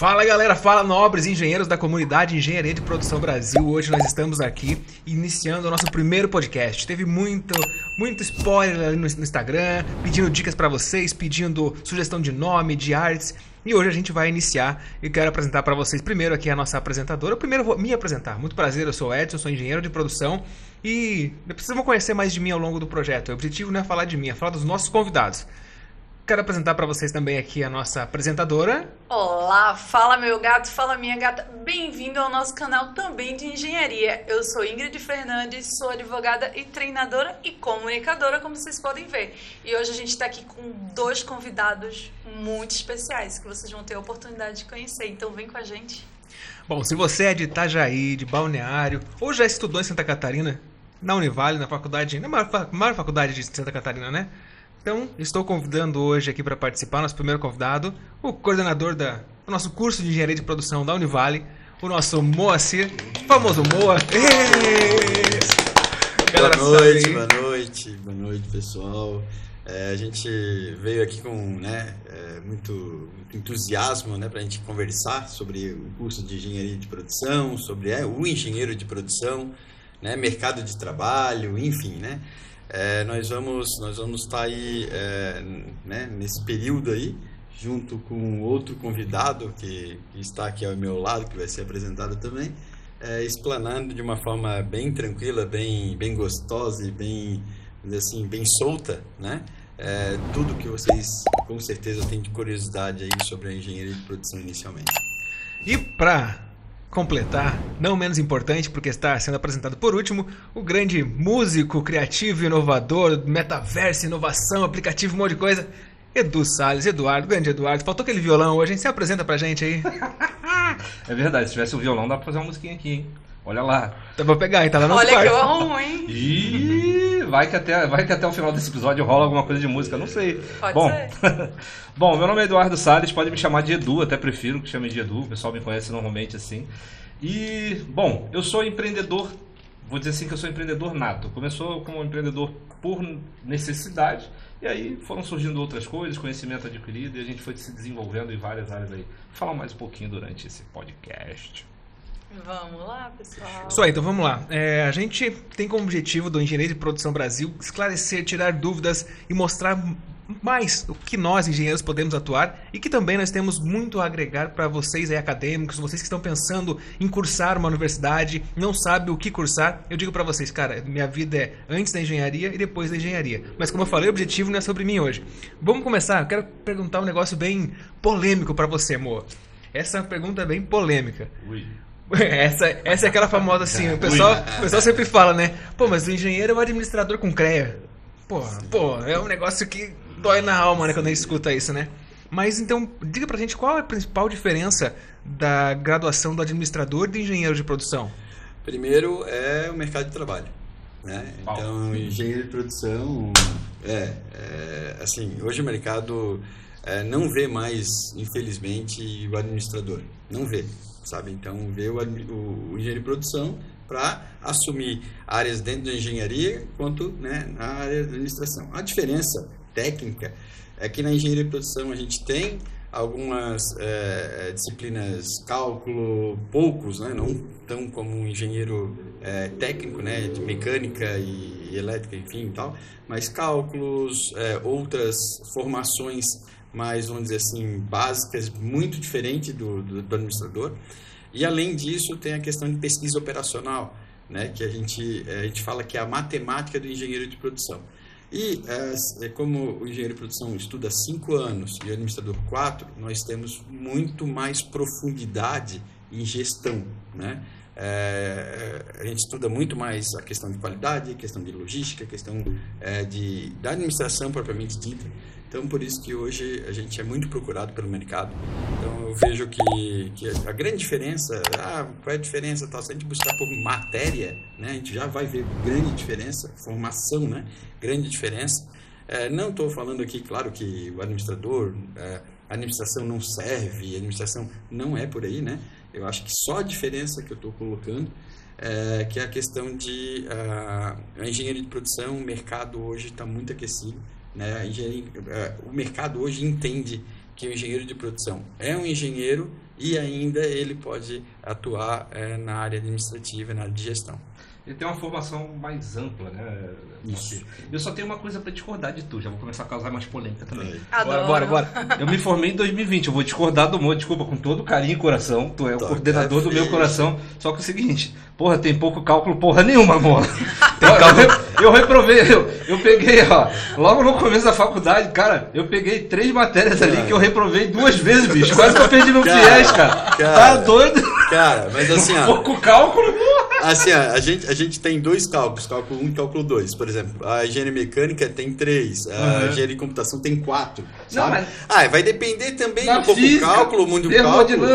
Fala galera, fala nobres engenheiros da comunidade Engenharia de Produção Brasil. Hoje nós estamos aqui iniciando o nosso primeiro podcast. Teve muito, muito spoiler ali no, no Instagram, pedindo dicas para vocês, pedindo sugestão de nome, de artes. E hoje a gente vai iniciar e quero apresentar para vocês primeiro aqui a nossa apresentadora. Primeiro vou me apresentar. Muito prazer, eu sou Edson, sou engenheiro de produção e vocês vão conhecer mais de mim ao longo do projeto. O objetivo não é falar de mim, é falar dos nossos convidados. Quero apresentar para vocês também aqui a nossa apresentadora. Olá, fala meu gato, fala minha gata. Bem-vindo ao nosso canal também de engenharia. Eu sou Ingrid Fernandes, sou advogada e treinadora e comunicadora, como vocês podem ver. E hoje a gente está aqui com dois convidados muito especiais que vocês vão ter a oportunidade de conhecer. Então vem com a gente. Bom, se você é de Itajaí, de Balneário, ou já estudou em Santa Catarina, na Univale, na faculdade, na maior, maior faculdade de Santa Catarina, né? Então, estou convidando hoje aqui para participar, nosso primeiro convidado, o coordenador da, do nosso curso de Engenharia de Produção da Univale, o nosso Moacir, famoso Moa. Boa noite, boa noite, boa noite, pessoal. É, a gente veio aqui com né, é, muito, muito, entusiasmo né, para a gente conversar sobre o curso de engenharia de produção, sobre é, o engenheiro de produção, né, mercado de trabalho, enfim, né? É, nós vamos nós vamos estar tá aí é, né, nesse período aí junto com outro convidado que, que, está aqui ao meu lado que vai ser apresentado também é, explanando de uma forma bem tranquila bem bem gostosa e bem assim bem solta né? É, tudo que vocês com certeza têm de curiosidade aí sobre a engenharia de produção inicialmente. E para completar, não menos importante, porque está sendo apresentado por último, o grande músico, criativo, inovador, metaverso, inovação, aplicativo, um monte de coisa, Edu Salles, Eduardo, grande Eduardo. Faltou aquele violão hoje, hein? Você apresenta pra gente aí. é verdade, se tivesse o violão dá pra fazer uma musiquinha aqui, hein? Olha lá. Dá pra pegar, hein? Tá lá no Olha quarto. que eu arrumo, hein? Ih, vai que, até, vai que até o final desse episódio rola alguma coisa de música, não sei. Pode Bom, ser. Bom, meu nome é Eduardo Salles, pode me chamar de Edu, até prefiro que chame de Edu, o pessoal me conhece normalmente assim. E, bom, eu sou empreendedor, vou dizer assim que eu sou empreendedor nato. Começou como empreendedor por necessidade, e aí foram surgindo outras coisas, conhecimento adquirido, e a gente foi se desenvolvendo em várias áreas aí. Vou falar mais um pouquinho durante esse podcast. Vamos lá, pessoal. Isso aí, então vamos lá. É, a gente tem como objetivo do Engenharia de Produção Brasil esclarecer, tirar dúvidas e mostrar mais o que nós, engenheiros, podemos atuar e que também nós temos muito a agregar para vocês aí, acadêmicos, vocês que estão pensando em cursar uma universidade, não sabem o que cursar. Eu digo para vocês, cara, minha vida é antes da engenharia e depois da engenharia. Mas como eu falei, o objetivo não é sobre mim hoje. Vamos começar? Eu quero perguntar um negócio bem polêmico para você, amor. Essa é uma pergunta bem polêmica. Ui. Essa, essa é aquela famosa assim, o pessoal, o pessoal sempre fala, né? Pô, mas o engenheiro é um administrador com CREA. Pô, pô, é um negócio que dói na alma, né, quando a gente escuta isso, né? Mas então, diga pra gente qual é a principal diferença da graduação do administrador e do engenheiro de produção? Primeiro é o mercado de trabalho. Né? Então, engenheiro de produção, é, é assim, hoje o mercado é, não vê mais, infelizmente, o administrador. Não vê sabe? Então, ver o, o, o engenheiro de produção para assumir áreas dentro da engenharia quanto né, na área da administração. A diferença técnica é que na engenharia de produção a gente tem algumas é, disciplinas cálculo poucos né não tão como um engenheiro é, técnico né de mecânica e, e elétrica enfim e tal mas cálculos é, outras formações mais, vamos dizer assim, básicas, muito diferente do, do, do, administrador. E, além disso, tem a questão de pesquisa operacional, né, que a gente, a gente fala que é a matemática do engenheiro de produção. E, é, como o engenheiro de produção estuda cinco anos e o administrador quatro, nós temos muito mais profundidade em gestão, né? É, a gente estuda muito mais a questão de qualidade, a questão de logística, a questão é, de, da administração propriamente dita. Então, por isso que hoje a gente é muito procurado pelo mercado. Então, eu vejo que, que a grande diferença, ah, qual é a diferença? Tal? Se a gente buscar por matéria, né, a gente já vai ver grande diferença, formação, né, grande diferença. É, não estou falando aqui, claro, que o administrador, é, a administração não serve, a administração não é por aí, né? Eu acho que só a diferença que eu estou colocando é que é a questão de uh, a engenharia de produção, o mercado hoje está muito aquecido né? É, o mercado hoje entende que o engenheiro de produção é um engenheiro e ainda ele pode atuar é, na área administrativa, na área de gestão. Ele tem uma formação mais ampla, né? Isso. Eu só tenho uma coisa para discordar de tu, já vou começar a causar mais polêmica também. Adoro. Bora, bora, bora. Eu me formei em 2020, eu vou discordar do Mo, desculpa, com todo carinho e coração. Tu é o Tá, coordenador é do meu coração. Só que é o seguinte, porra, tem pouco cálculo, porra nenhuma, amor. eu, re- eu reprovei, eu, eu peguei, ó, logo no começo da faculdade, cara, eu peguei três matérias ali Cara. que eu reprovei duas vezes, bicho. Quase que eu perdi meu Cara, FIES, cara. Tá cara. doido? Cara, mas assim, ó, Pouco cálculo, porra. Assim, a gente, a gente tem dois cálculos, cálculo 1 e cálculo 2. Por exemplo, a engenharia mecânica tem três, a Uhum. engenharia de computação tem quatro. Não, mas- Ah, vai depender também um pouco física, do cálculo, muito do cálculo.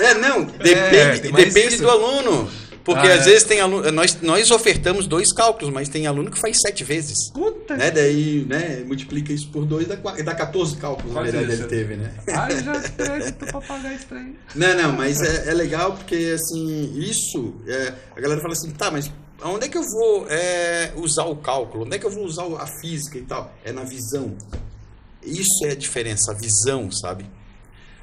É, não, depende, mais depende isso. do aluno. Porque Ah, às é. vezes tem aluno. Nós, nós ofertamos dois cálculos, mas tem aluno que faz sete vezes. Puta Né? Daí, né, multiplica isso por dois, dá, dá 14 cálculos, na Quase verdade, isso. ele teve, né? Ai, já pego tu pra pagar esse trem. Não, não, mas é, é legal porque, assim, isso, é, a galera fala assim, tá, mas onde é que eu vou é, usar o cálculo? Onde é que eu vou usar a física e tal? É na visão. Isso é a diferença, a visão, sabe?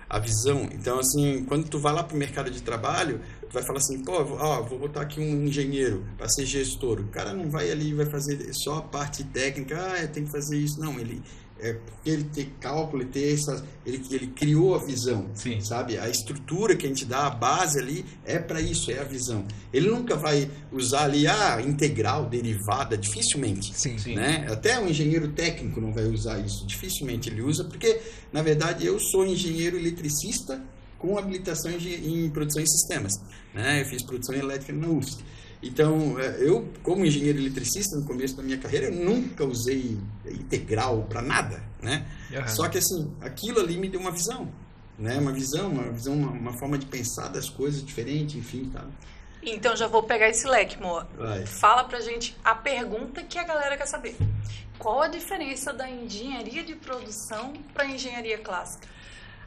A visão. Então, assim, quando tu vai lá pro mercado de trabalho, vai falar assim, pô, ó, vou botar aqui um engenheiro para ser gestor. O cara não vai ali e vai fazer só a parte técnica, ah, tem que fazer isso. Não, ele... É porque ele tem cálculo, ele tem essa, ele, ele criou a visão, Sim. sabe? A estrutura que a gente dá, a base ali, é para isso, é a visão. Ele nunca vai usar ali, ah, integral, derivada, dificilmente. Sim. Né? Até um engenheiro técnico não vai usar isso, dificilmente ele usa, porque, na verdade, eu sou engenheiro eletricista com habilitação em, em produção em sistemas. Né? Eu fiz produção elétrica na UFSC. Então, eh, eu, como engenheiro eletricista, no começo da minha carreira, eu nunca usei integral para nada, né? Aham. Só que, assim, aquilo ali me deu uma visão, né? Uma visão, uma visão, uma, uma forma de pensar das coisas diferente, enfim, tá? Então já vou pegar esse leque, Moa. Vai. Fala pra gente a pergunta que a galera quer saber. Qual a diferença da engenharia de produção para engenharia clássica?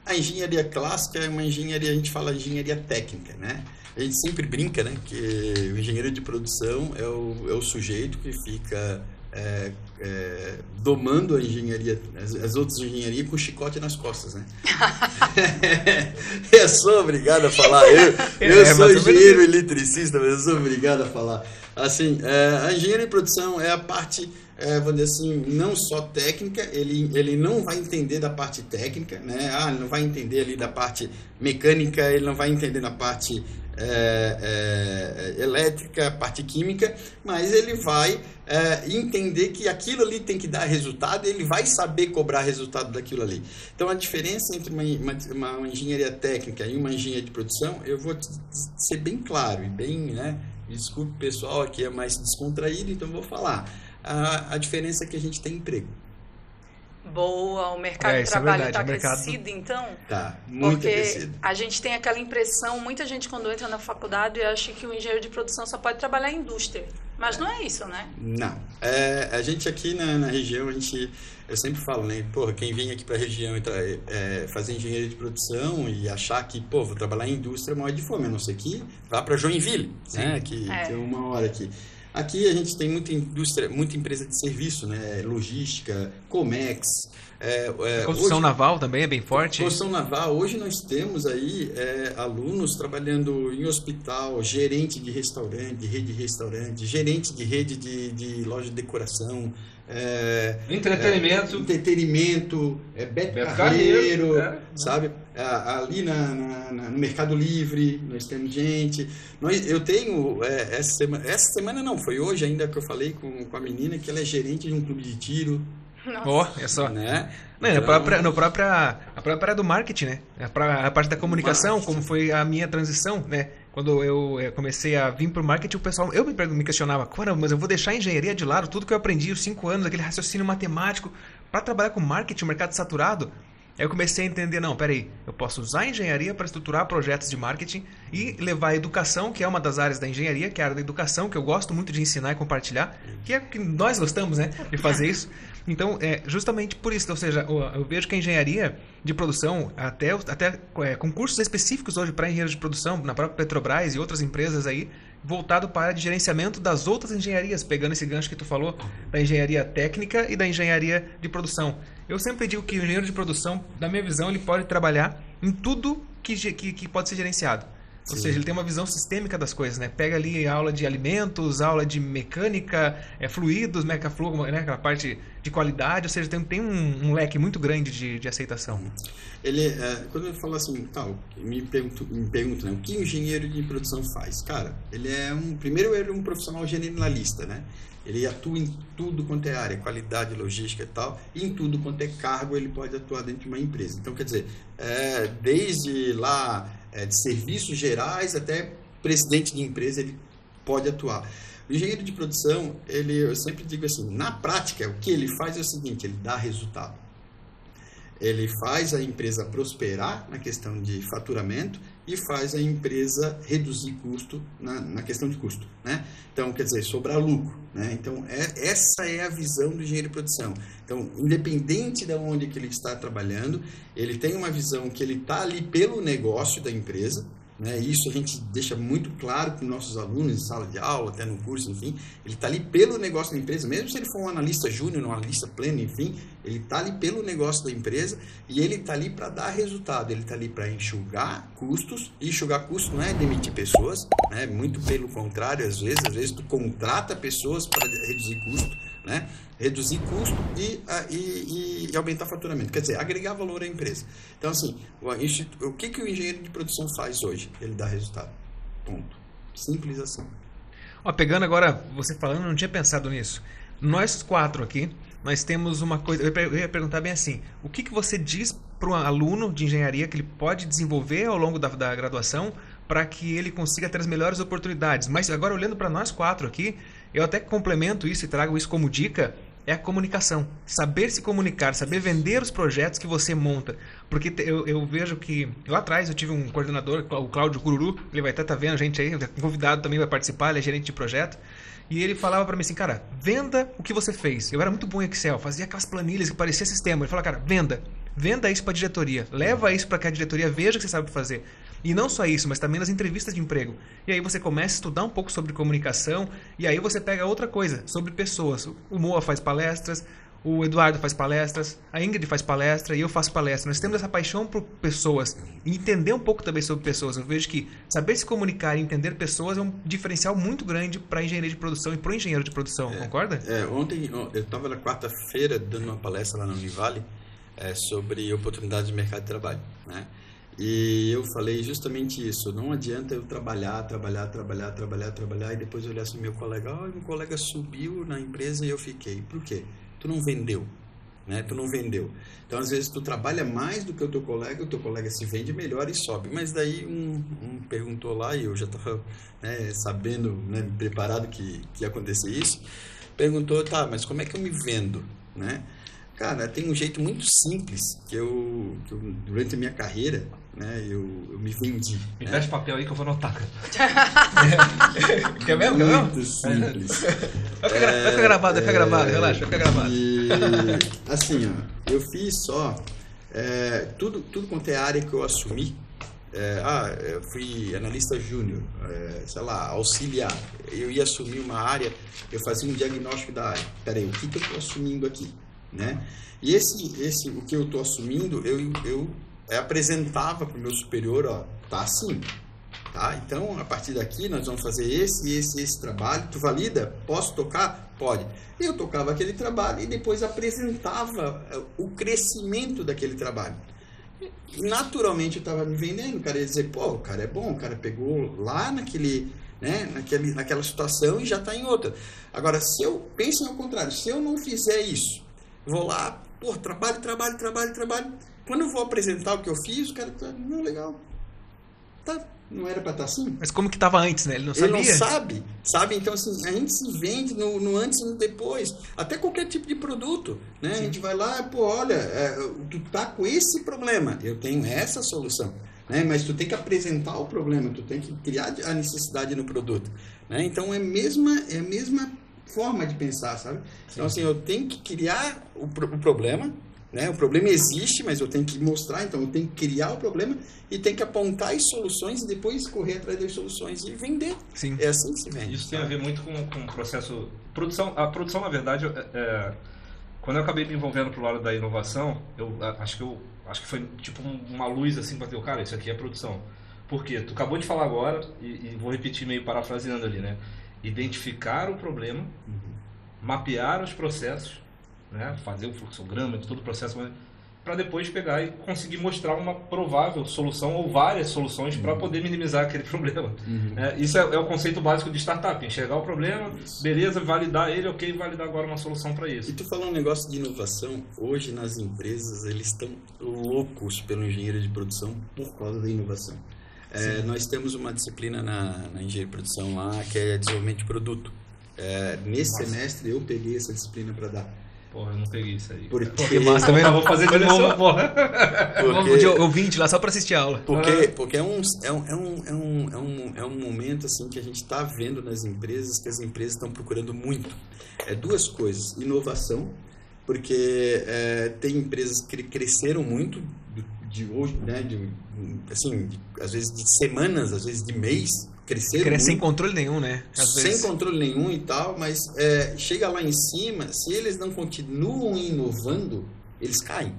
A engenharia clássica é uma engenharia, a gente fala engenharia técnica, né? A gente sempre brinca, né? Que o engenheiro de produção é o, é o sujeito que fica é, é, domando a engenharia, as, as outras engenharias com chicote nas costas, né? eu sou obrigado a falar. Eu, eu É, sou engenheiro eletricista, mas eu sou obrigado a falar. Assim, é, a engenharia de produção é a parte, é, vamos dizer assim, não só técnica, ele, ele não vai entender da parte técnica, né? Ah, ele não vai entender ali da parte mecânica, ele não vai entender na parte é, é, elétrica, parte química, mas ele vai é, entender que aquilo ali tem que dar resultado, ele vai saber cobrar resultado daquilo ali. Então a diferença entre uma, uma, uma engenharia técnica e uma engenharia de produção, eu vou ser bem claro e bem, né? Desculpe pessoal aqui é mais descontraído, então vou falar. A, a diferença é que a gente tem emprego. Boa, o mercado É, de é trabalho está o mercado- aquecido, então? Tá, muito Porque aquecido. a gente tem aquela impressão, muita gente quando entra na faculdade acha que o engenheiro de produção só pode trabalhar em indústria. Mas não é isso, né? Não. É, a gente aqui na, na região, a gente, eu sempre falo, né? Porra, quem vem aqui para a região e é, fazer engenharia de produção e achar que, pô, vou trabalhar em indústria, morre de fome, a não ser que vá para Joinville, né? Que É. tem uma hora aqui. Aqui a gente tem muita indústria, muita empresa de serviço, né? Logística, Comex. É, é, Construção hoje- naval também é bem forte. Construção naval, hoje nós temos aí é, alunos trabalhando em hospital, gerente de restaurante, de rede de restaurante, gerente de rede de, de loja de decoração, é, Entretenimento. é, entretenimento, é Beto, Beto Carreiro, Carreiro, é. sabe? A- Ali na, na- na- no Mercado Livre, nós temos gente. Nós, eu tenho, é, essa, semana, essa semana não, foi hoje ainda que eu falei com, com a menina que ela é gerente de um clube de tiro, Ó, é só. né? Não, na Então- própria, no própria, a própria área do marketing, né? A, pra- a parte da comunicação, Marketing. como foi a minha transição, né? Quando eu eh, comecei a vir pro marketing, o pessoal, eu me, questionava, caramba, mas eu vou deixar a engenharia de lado, tudo que eu aprendi os cinco anos, aquele raciocínio matemático, para trabalhar com marketing, mercado saturado. Aí eu comecei a entender, não, peraí, eu posso usar a engenharia para estruturar projetos de marketing e levar a educação, que é uma das áreas da engenharia, que é a área da educação, que eu gosto muito de ensinar e compartilhar, que é o que nós gostamos, né, de fazer isso. Então, é justamente por isso, ou seja, eu vejo que a engenharia de produção, até, até é, concursos específicos hoje para engenheiros de produção, na própria Petrobras e outras empresas aí, voltado para gerenciamento das outras engenharias, pegando esse gancho que tu falou, da engenharia técnica e da engenharia de produção. Eu sempre digo que o engenheiro de produção, na minha visão, ele pode trabalhar em tudo que, que, que pode ser gerenciado. Ou seja, ele tem uma visão sistêmica das coisas, né? Pega ali aula de alimentos, aula de mecânica, é, fluidos, mecaflugo, né? Aquela parte de qualidade, ou seja, tem, tem um, um leque muito grande de, de aceitação. Ele, é, quando ele fala assim, tal, me pergunto, me pergunto né, o que o engenheiro de produção faz? Cara, ele é um, primeiro ele é um profissional generalista, né? Ele atua em tudo quanto é área, qualidade, logística e tal, e em tudo quanto é cargo ele pode atuar dentro de uma empresa. Então, quer dizer, é, desde lá é, de serviços gerais até presidente de empresa ele pode atuar. O engenheiro de produção, ele, eu sempre digo assim, na prática, o que ele faz é o seguinte, ele dá resultado. Ele faz a empresa prosperar na questão de faturamento e faz a empresa reduzir custo na, na questão de custo. Né? Então, quer dizer, sobrar lucro. Né? Então, é, essa é a visão do engenheiro de produção. Então, independente de onde que ele está trabalhando, ele tem uma visão que ele está ali pelo negócio da empresa, né? Isso a gente deixa muito claro para os nossos alunos em sala de aula, até no curso, enfim. Ele está ali pelo negócio da empresa, mesmo se ele for um analista júnior, um analista pleno, enfim, ele está ali pelo negócio da empresa e ele está ali para dar resultado. Ele está ali para enxugar custos. E enxugar custos não é demitir pessoas, né? muito pelo contrário, às vezes. Às vezes tu contrata pessoas para reduzir custo né? reduzir custo e, e, e, aumentar faturamento, quer dizer, agregar valor à empresa. Então, assim, o, o que, que o engenheiro de produção faz hoje? Ele dá resultado. Ponto. Simples assim. Ó, pegando agora, você falando, não tinha pensado nisso. Nós quatro aqui, nós temos uma coisa. Eu ia perguntar bem assim: o que, que você diz para um aluno de engenharia que ele pode desenvolver ao longo da, da graduação para que ele consiga ter as melhores oportunidades? Mas agora, olhando para nós quatro aqui, eu até complemento isso e trago isso como dica, é a comunicação. Saber se comunicar, saber vender os projetos que você monta. Porque eu, eu vejo que lá atrás eu tive um coordenador, o Cláudio Cururu, ele vai até estar tá vendo a gente aí, convidado também vai participar, ele é gerente de projeto. E ele falava para mim assim, cara, venda o que você fez. Eu era muito bom em Excel, fazia aquelas planilhas que parecia sistema. Ele falava, cara, venda. Venda isso para a diretoria. Leva isso para que a diretoria veja que você sabe fazer. E não só isso, mas também nas entrevistas de emprego. E aí você começa a estudar um pouco sobre comunicação e aí você pega outra coisa, sobre pessoas. O Moa faz palestras, o Eduardo faz palestras, a Ingrid faz palestra e eu faço palestra. Nós temos essa paixão por pessoas e entender um pouco também sobre pessoas. Eu vejo que saber se comunicar e entender pessoas é um diferencial muito grande para a engenharia de produção e para o engenheiro de produção, é, concorda? É, ontem eu estava na quarta-feira dando uma palestra lá na Univale é, sobre oportunidades de mercado de trabalho, né? E eu falei justamente isso. Não adianta eu trabalhar, trabalhar, trabalhar, trabalhar, trabalhar e depois olhar assim meu colega, oh, meu colega subiu na empresa e eu fiquei. Por quê? Tu não vendeu, né? Tu não vendeu. Então às vezes tu trabalha mais do que o teu colega, o teu colega se vende melhor e sobe. Mas daí um, um perguntou lá e eu já estava né, sabendo, né, preparado que, que ia acontecer isso. Perguntou, tá, mas como é que eu me vendo, né? Cara, tem um jeito muito simples que eu, que eu durante a minha carreira, né, eu, eu me vendi. Me né? papel aí que eu vou anotar. Quer mesmo? Quer mesmo? Muito simples. Vai ficar, é, vai ficar gravado, vai ficar gravado, é, relaxa, vai ficar gravado. E, assim, ó, eu fiz só é, tudo, tudo quanto é área que eu assumi. É, ah, eu fui analista júnior, é, sei lá, auxiliar. Eu ia assumir uma área, eu fazia um diagnóstico da área. Peraí, o que, que eu estou assumindo aqui? Né? E esse, esse, o que eu estou assumindo, eu, eu apresentava para o meu superior, ó, tá assim, tá? Então, a partir daqui, nós vamos fazer esse, esse, esse trabalho. Tu valida? Posso tocar? Pode. Eu tocava aquele trabalho e depois apresentava eh, o crescimento daquele trabalho. Naturalmente, eu estava me vendendo. O cara ia dizer, pô, o cara é bom, o cara pegou lá naquele, né, naquele, naquela situação e já está em outra. Agora, se eu penso ao contrário, se eu não fizer isso, Vou lá, pô, trabalho, trabalho, trabalho, trabalho. Quando eu vou apresentar o que eu fiz, o cara tá, não, legal. Tá, não era para estar tá assim. Mas como que estava antes, né? Ele não sabia. Ele não sabe, sabe? Então, assim, a gente se vende no, no antes e no depois. Até qualquer tipo de produto, né? Sim. A gente vai lá, pô, olha, é, tu tá com esse problema, eu tenho essa solução. Né? Mas tu tem que apresentar o problema, tu tem que criar a necessidade no produto. Né? Então, é mesma, é a mesma forma de pensar, sabe? Então, assim, eu tenho que criar o, o problema, né? O problema existe, mas eu tenho que mostrar, então eu tenho que criar o problema e tenho que apontar as soluções e depois correr atrás das soluções e vender. Sim. É assim que se vende. Isso tem a ver muito com, com o processo. Produção, a produção, na verdade, é, é quando eu acabei me envolvendo pro lado da inovação, eu acho que eu acho que foi tipo uma luz assim bateu, cara, isso aqui é produção. Por quê? Tu acabou de falar agora e, e vou repetir meio parafraseando ali, né? Identificar o problema, uhum. mapear os processos, né? Fazer o fluxograma de todo o processo, para depois pegar e conseguir mostrar uma provável solução ou várias soluções uhum. para poder minimizar aquele problema. Uhum. É, isso é, é, o conceito básico de startup: enxergar o problema, isso. beleza, validar ele, ok, validar agora uma solução para isso. E tu falou um negócio de inovação. Hoje nas empresas eles estão loucos pelo engenheiro de produção por causa da inovação. É, nós temos uma disciplina na, na engenharia de produção lá que é desenvolvimento de produto. É, nesse Nossa. semestre eu peguei essa disciplina para dar. Porra, eu não peguei isso aí. Porque massa também não vou fazer de novo, porra. Porque... De ouvinte lá só para assistir a aula. Porque, porque é, um, é, um, é, um, é, um, é, um, é um momento assim que a gente está vendo nas empresas que as empresas estão procurando muito. É duas coisas. Inovação, porque é, tem empresas que cresceram muito de hoje, né? De, assim, de, às vezes de semanas, às vezes de mês, cresceram. Cresce sem controle nenhum, né? Às sem vezes. controle nenhum e tal, mas é, chega lá em cima, se eles não continuam inovando, eles caem.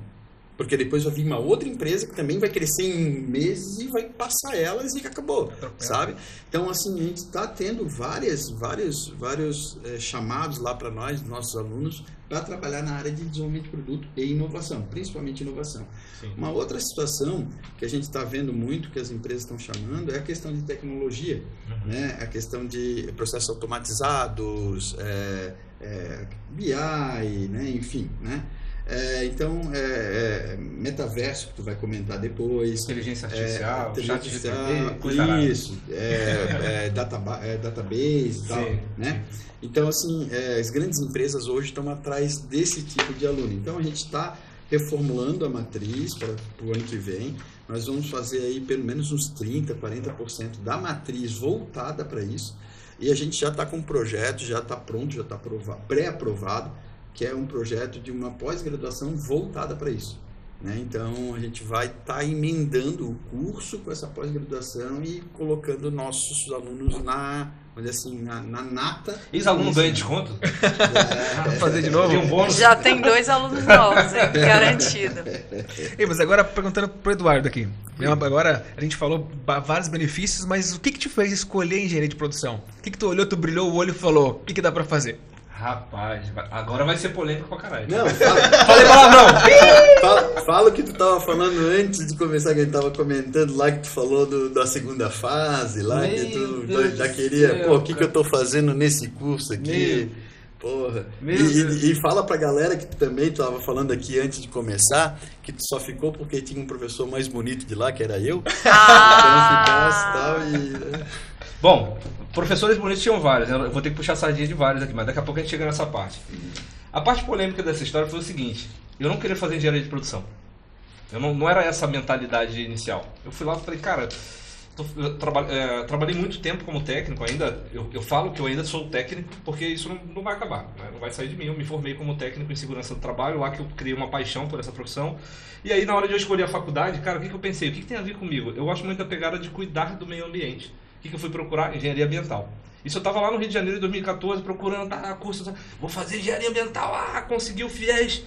Porque depois vai vir uma outra empresa que também vai crescer em meses e vai passar elas e acabou, sabe? Então, assim, a gente está tendo várias, vários, vários é, chamados lá para nós, nossos alunos, para trabalhar na área de desenvolvimento de produto e inovação, principalmente inovação. Sim. Uma outra situação que a gente está vendo muito, que as empresas estão chamando, é a questão de tecnologia, uhum. né? a questão de processos automatizados, é, é, BI, né? enfim, né? É, então, é, é, metaverso, que tu vai comentar depois. Inteligência artificial, é, inteligência artificial isso, é, é, data, database e tal, né? Então, assim, as grandes empresas hoje estão atrás desse tipo de aluno. Então, a gente está reformulando a matriz para o ano que vem. Nós vamos fazer aí pelo menos uns 30%, 40% da matriz voltada para isso. E a gente já está com um projeto, já está pronto, já está pré-aprovado que é um projeto de uma pós-graduação voltada para isso. Né? Então, a gente vai estar tá emendando o curso com essa pós-graduação e colocando nossos alunos na, assim, na, na nata. E os alunos ganham desconto? É, fazer de novo? Tem um bônus? Já tem dois alunos novos, hein? garantido. Ei, mas agora perguntando pro Eduardo aqui. Agora a gente falou vários benefícios, mas o que, que te fez escolher engenharia de produção? O que, que tu olhou, tu brilhou o olho e falou, o que, que dá para fazer? Rapaz, agora vai ser polêmico pra caralho. Não, fala, falei palavrão. fala, fala o que tu tava falando antes de começar, que a gente tava comentando lá, que tu falou do, da segunda fase lá, Meu que tu Deus já queria, céu, pô, o que, que eu tô fazendo nesse curso aqui? Meu. Porra. E, e, e, fala pra galera que tu também tava falando aqui antes de começar, que tu só ficou porque tinha um professor mais bonito de lá, que era eu. Ah. Então ficasse tal e. Bom, Professores bonitos tinham vários, né? eu vou ter que puxar a sardinha de vários aqui, mas daqui a pouco a gente chega nessa parte. A parte polêmica dessa história foi o seguinte: eu não queria fazer engenharia de produção. Eu não, não era essa a mentalidade inicial. Eu fui lá e falei, cara, eu traba, é, trabalhei muito tempo como técnico ainda. Eu, eu, falo que eu ainda sou técnico porque isso não, não vai acabar, né? não vai sair de mim. Eu me formei como técnico em segurança do trabalho, lá que eu criei uma paixão por essa profissão. E aí, na hora de eu escolher a faculdade, cara, o que, que eu pensei? O que, que tem a ver comigo? Eu gosto muito da pegada de cuidar do meio ambiente que, que eu fui procurar? Engenharia ambiental. Isso eu estava lá no Rio de Janeiro em 2014 procurando tá, curso. Vou fazer engenharia ambiental. Ah, consegui o FIES.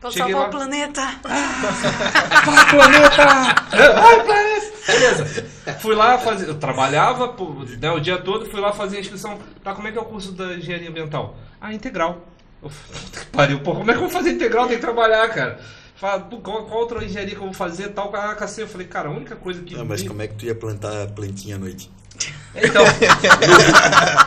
Vou salvar lá. o planeta. Ah, vai, planeta! Vai, planeta! Beleza. Fui lá fazer. Eu trabalhava né, o dia todo, fui lá fazer a inscrição. Tá, como é que é o curso da engenharia ambiental? Ah, integral. Puta que pariu, pô, como é que eu vou fazer integral? Tem que trabalhar, cara. Fala, qual, qual, outra engenharia que eu vou fazer? Tal, cacete. Eu falei, cara, a única coisa que. Não, mas como é que tu ia plantar a plantinha à noite? Então.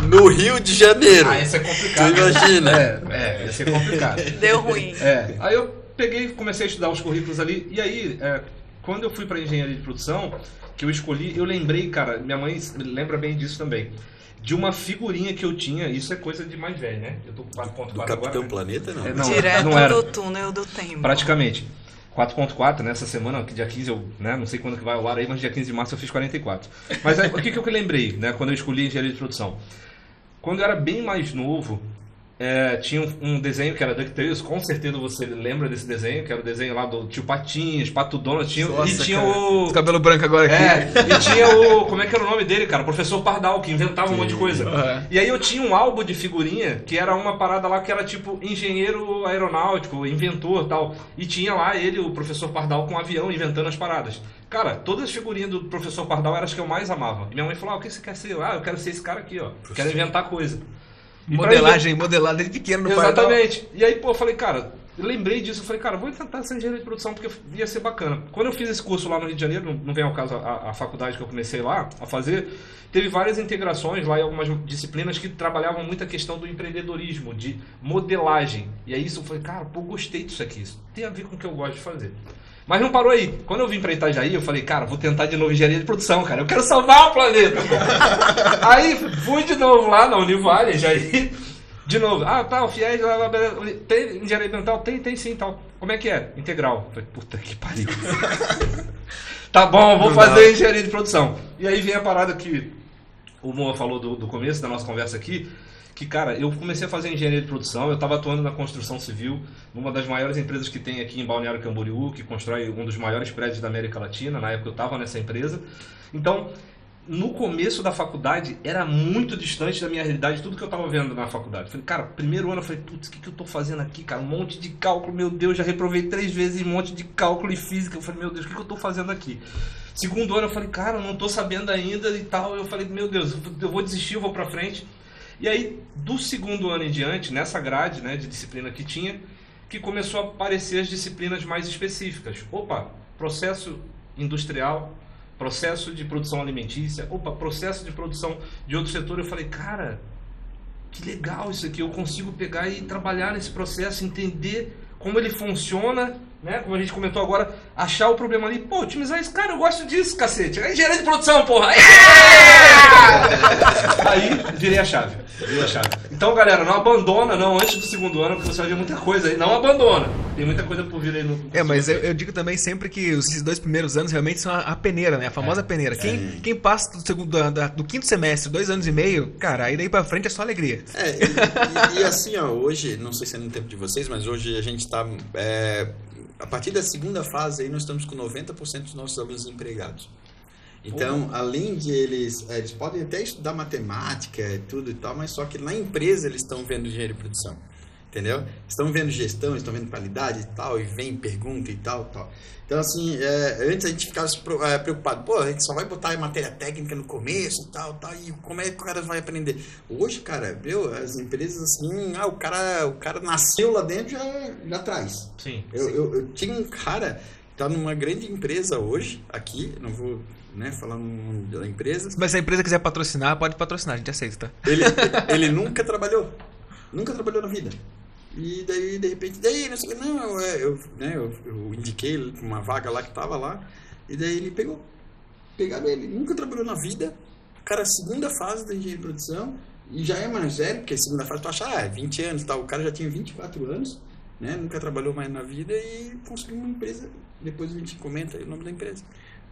no, no, Rio de Janeiro. Ah, isso é complicado. Tu imagina. É, é, ia ser complicado. Deu ruim. É. Aí eu peguei, comecei a estudar os currículos ali. E aí, é, quando eu fui para engenharia de produção, que eu escolhi, eu lembrei, cara, minha mãe lembra bem disso também. De uma figurinha que eu tinha, isso é coisa de mais velho, né? Eu tô com 4.4 agora. Capitão Planeta, não. É, não Direto não era. do túnel do tempo. Praticamente. 4.4, nessa né, semana, que dia 15 eu, né, não sei quando que vai ao ar aí, mas dia 15 de março eu fiz 44. Mas aí, o que, que eu lembrei, né, quando eu escolhi engenharia de produção? Quando eu era bem mais novo, é, tinha um, um, desenho que era DuckTales, com certeza você lembra desse desenho, que era o desenho lá do tio Patinhas, Pato Donald, tinha, Nossa, e tinha cara. o... Os cabelo branco agora aqui. É, e tinha o... como é que era o nome dele, cara? O professor Pardal, que inventava Sim. um monte de coisa. Uhum. E aí eu tinha um álbum de figurinha, que era uma parada lá que era tipo engenheiro aeronáutico, inventor tal. E tinha lá ele, o professor Pardal, com um avião inventando as paradas. Cara, todas as figurinhas do professor Pardal eram as que eu mais amava. E minha mãe falou, ah, o que você quer ser? Ah, eu quero ser esse cara aqui, ó. Quero inventar coisa. Modelagem, modelada desde pequeno no Exatamente. E aí, pô, eu falei, cara, eu lembrei disso, eu falei, cara, vou tentar ser engenheiro de produção porque ia ser bacana. Quando eu fiz esse curso lá no Rio de Janeiro, não, não vem ao caso a, a, faculdade que eu comecei lá a fazer, teve várias integrações lá e algumas disciplinas que trabalhavam muito a questão do empreendedorismo, de modelagem. E aí isso eu falei, cara, pô, gostei disso aqui, isso tem a ver com o que eu gosto de fazer. Mas não parou aí. Quando eu vim para Itajaí, eu falei, cara, vou tentar de novo engenharia de produção, cara. Eu quero salvar o planeta. aí fui de novo lá na Univale, Jair. De novo, ah, tá, o FIES, tem engenharia ambiental? Tem, tem sim, tal. Como é que é? Integral. Eu falei, puta que pariu. tá bom, vou fazer engenharia de produção. E aí vem a parada que o Moa falou do, do começo da nossa conversa aqui, que, cara, eu comecei a fazer engenharia de produção, eu estava atuando na construção civil, numa das maiores empresas que tem aqui em Balneário Camboriú, que constrói um dos maiores prédios da América Latina, na época eu estava nessa empresa. Então, no começo da faculdade, era muito distante da minha realidade, tudo que eu estava vendo na faculdade. Falei, cara, primeiro ano eu falei, putz, o que, que eu estou fazendo aqui, cara? Um monte de cálculo, meu Deus, já reprovei três vezes um monte de cálculo e física. Eu falei, meu Deus, o que, que eu estou fazendo aqui? Segundo ano eu falei, cara, não estou sabendo ainda e tal. Eu falei, meu Deus, eu vou desistir, eu vou para frente. E aí, do segundo ano em diante, nessa grade né, de disciplina que tinha, que começou a aparecer as disciplinas mais específicas. Opa, processo industrial, processo de produção alimentícia, opa, processo de produção de outro setor. Eu falei, cara, que legal isso aqui, eu consigo pegar e trabalhar nesse processo, entender como ele funciona, né? Como a gente comentou agora, achar o problema ali, pô, otimizar isso, cara, eu gosto disso, cacete. É engenharia de produção, porra. Aí virei a chave. Virei a chave. Então, galera, não abandona, não, antes do segundo ano, porque você vai ver muita coisa aí. Não abandona. Tem muita coisa por vir aí no. É, mas eu, eu, digo também sempre que esses dois primeiros anos realmente são a, a peneira, né? A famosa é. peneira. Quem, quem passa do, segundo, da, do quinto semestre, dois anos e meio, cara, aí daí pra frente é só alegria. É, e, e, e assim, ó, hoje, não sei se é no tempo de vocês, mas hoje a gente tá. É, a partir da segunda fase aí, nós estamos com 90% dos nossos alunos empregados. Então, além de eles, é, eles podem até estudar matemática e tudo e tal, mas só que na empresa eles estão vendo engenharia de produção. Entendeu? Estão vendo gestão, estão vendo qualidade e tal, e vem pergunta e tal, tal. Então, assim, é, antes a gente ficava é, preocupado, pô, a gente só vai botar matéria técnica no começo e tal, tal, e como é que o cara vai aprender? Hoje, cara, viu, as empresas assim, ah, o cara, o cara nasceu lá dentro já, já traz. Sim. Eu, sim. Eu, eu tinha um cara, tá numa grande empresa hoje, aqui, não vou né, falar nome da empresa. Mas se a empresa quiser patrocinar, pode patrocinar, a gente aceita, tá? Ele, ele nunca trabalhou. Nunca trabalhou na vida. E daí, de repente, daí, não sei não, eu, eu, né, eu, eu indiquei uma vaga lá que tava lá, e daí ele pegou. Pegaram ele, nunca trabalhou na vida, cara, segunda fase da engenharia de produção, e já é mais velho, porque segunda fase tu acha, ah, 20 anos tal, o cara já tinha 24 anos, né, nunca trabalhou mais na vida e conseguiu uma empresa, depois a gente comenta o nome da empresa.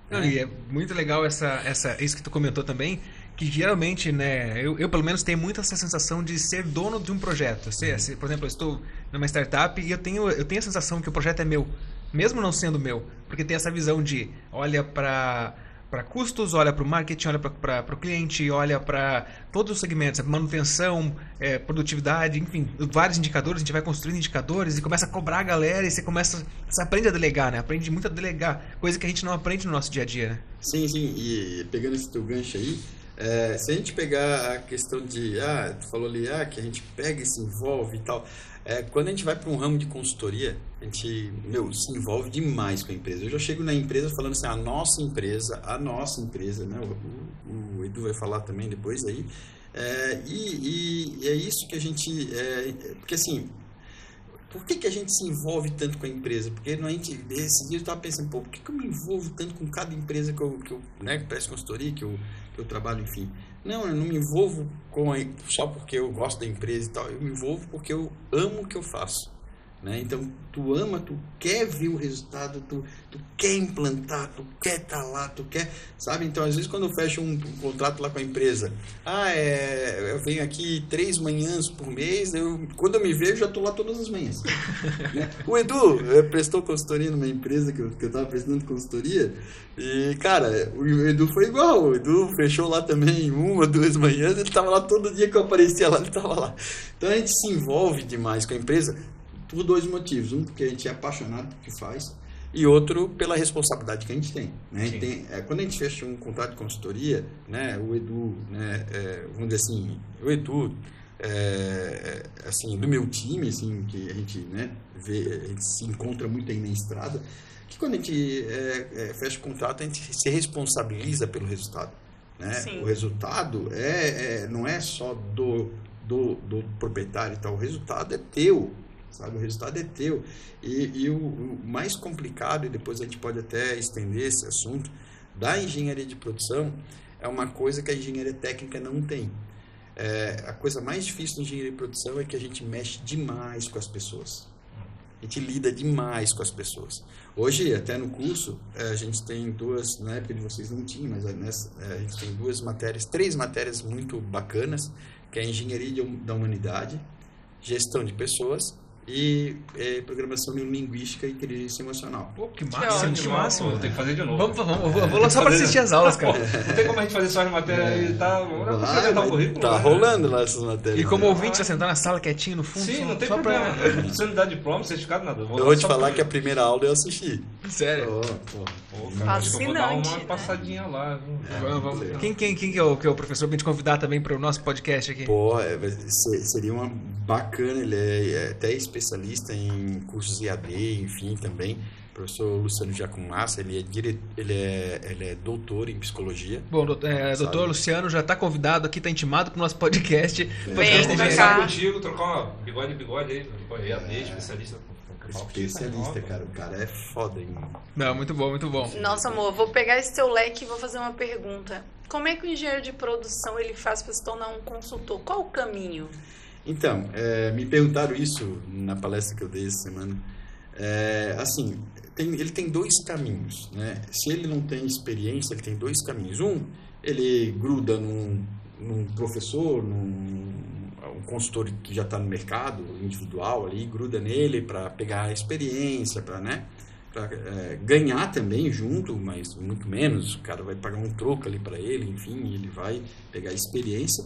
Não, e é muito legal essa, essa, isso que tu comentou também, que geralmente, né, eu, eu pelo menos tenho muito essa sensação de ser dono de um projeto. Ser, se, por exemplo, eu estou numa startup e eu tenho, eu tenho a sensação que o projeto é meu, mesmo não sendo meu, porque tem essa visão de olha para para custos, olha para o marketing, olha para o cliente, olha para todos os segmentos, manutenção, é, produtividade, enfim, vários indicadores, a gente vai construindo indicadores e começa a cobrar a galera e você começa, você aprende a delegar, né? Aprende muito a delegar, coisa que a gente não aprende no nosso dia a dia, né? Sim, sim, e pegando esse teu gancho aí, é, se a gente pegar a questão de, ah, tu falou ali, ah, que a gente pega e se envolve e tal, é, quando a gente vai para um ramo de consultoria, a gente, meu, se envolve demais com a empresa. Eu já chego na empresa falando assim, a nossa empresa, a nossa empresa, né? O, o, Edu vai falar também depois aí. É, e, e, é isso que a gente, é, porque assim, por que, que a gente se envolve tanto com a empresa? Porque a gente, esse dia eu estava pensando, pô, por que, que eu me envolvo tanto com cada empresa que eu, que eu né, que presto consultoria, que eu, eu trabalho, enfim. Não, eu não me envolvo com a, só porque eu gosto da empresa e tal. Eu me envolvo porque eu amo o que eu faço. Né? Então, tu ama, tu quer ver o resultado, tu, tu quer implantar, tu quer estar tá lá, tu quer, sabe? Então, às vezes, quando eu fecho um, um, contrato lá com a empresa, ah, é, eu venho aqui três manhãs por mês, eu, quando eu me vejo, já estou lá todas as manhãs. né? O Edu eh, prestou consultoria numa empresa que eu estava prestando consultoria, e, cara, o Edu foi igual, o Edu fechou lá também uma, duas manhãs, ele estava lá todo dia que eu aparecia lá, ele estava lá. Então, a gente se envolve demais com a empresa, por dois motivos. Um, porque a gente é apaixonado pelo que faz, e outro, pela responsabilidade que a gente tem. Né? A gente tem é, quando a gente fecha um contrato de consultoria, né, o Edu, né, é, vamos dizer assim, o Edu, é, assim, do meu time, assim, que a gente, né, vê, a gente se encontra muito aí na estrada, que quando a gente é, é, fecha o contrato, a gente se responsabiliza pelo resultado. Né? O resultado é, é, não é só do, do, do proprietário e tal, o resultado é teu sabe? O resultado é teu. E, e o, o, mais complicado, e depois a gente pode até estender esse assunto, da engenharia de produção, é uma coisa que a engenharia técnica não tem. É, a coisa mais difícil da engenharia de produção é que a gente mexe demais com as pessoas. A gente lida demais com as pessoas. Hoje, até no curso, é, a gente tem duas, na época de vocês não tinha, mas nessa, é, a gente tem duas matérias, três matérias muito bacanas, que é a engenharia da humanidade, gestão de pessoas e é, programação neurolinguística e inteligência emocional. Pô, que máximo, que, que máximo. Vou ter que fazer de novo. Vamos, vamos, vou, vou lançar para assistir as aulas, cara. não tem como a gente fazer só as matérias é. e tá, o currículo. Tá né? rolando lá essas matérias. E como né? ouvinte, você sentar na sala quietinho no fundo. Sim, não tem problema. Pra... Você não dá diploma, certificado, nada. Vou eu vou te falar que a primeira aula eu assisti. Sério? Oh, Pô, cara, acho que eu vou dar uma passadinha lá. É, vamos, vamos. Quem, quem, quem que, é o, que é o professor pra gente convidar também para o nosso podcast aqui? Pô, é, seria uma bacana, ele é, é até especialista em cursos IAD, enfim, também. O professor Luciano Giacomassa, ele é, dire... ele, é, ele é doutor em psicologia. Bom, é, doutor Luciano já está convidado aqui, está intimado para o nosso podcast. É. Podcast conversar contigo, trocar uma bigode bigode aí, IAD, é. especialista. Especialista, cara. O cara é foda, hein? Não, muito bom, muito bom. Nossa, amor, vou pegar esse teu leque e vou fazer uma pergunta. Como é que o engenheiro de produção ele faz para se tornar um consultor? Qual o caminho? Então, é, me perguntaram isso na palestra que eu dei essa semana. É, assim, tem, ele tem dois caminhos, né? Se ele não tem experiência, ele tem dois caminhos. Um, ele gruda num, num professor, num um consultor que já está no mercado individual ali, gruda nele para pegar a experiência, para né, é, ganhar também junto, mas muito menos. O cara vai pagar um troco ali para ele, enfim, ele vai pegar a experiência.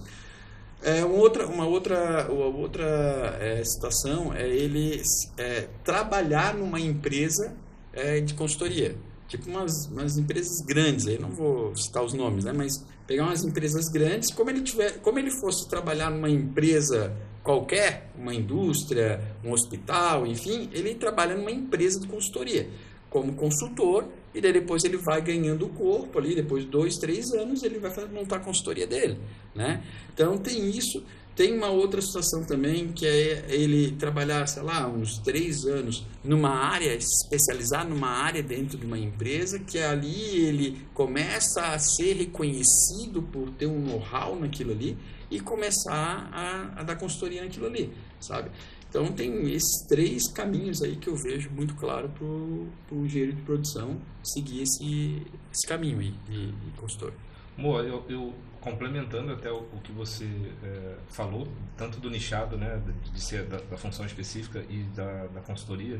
É, uma outra, uma outra, uma outra é, situação é ele é, trabalhar numa empresa é, de consultoria. Tipo umas, umas empresas grandes, aí não vou citar os nomes, né? mas pegar umas empresas grandes, como ele, tiver, como ele fosse trabalhar numa empresa qualquer, uma indústria, um hospital, enfim, ele trabalha numa empresa de consultoria como consultor e daí depois ele vai ganhando o corpo ali, depois de dois, três anos ele vai montar a consultoria dele, né? Então tem isso, tem uma outra situação também que é ele trabalhar, sei lá, uns três anos numa área, especializar numa área dentro de uma empresa, que ali ele começa a ser reconhecido por ter um know-how naquilo ali e começar a, a dar consultoria naquilo ali, sabe? Então tem esses três caminhos aí que eu vejo muito claro para o engenheiro de produção seguir esse, esse caminho aí de, de consultor. Mo, eu, eu, complementando até o, o que você é, falou, tanto do nichado, né, de, de ser da, da, função específica e da, da, consultoria,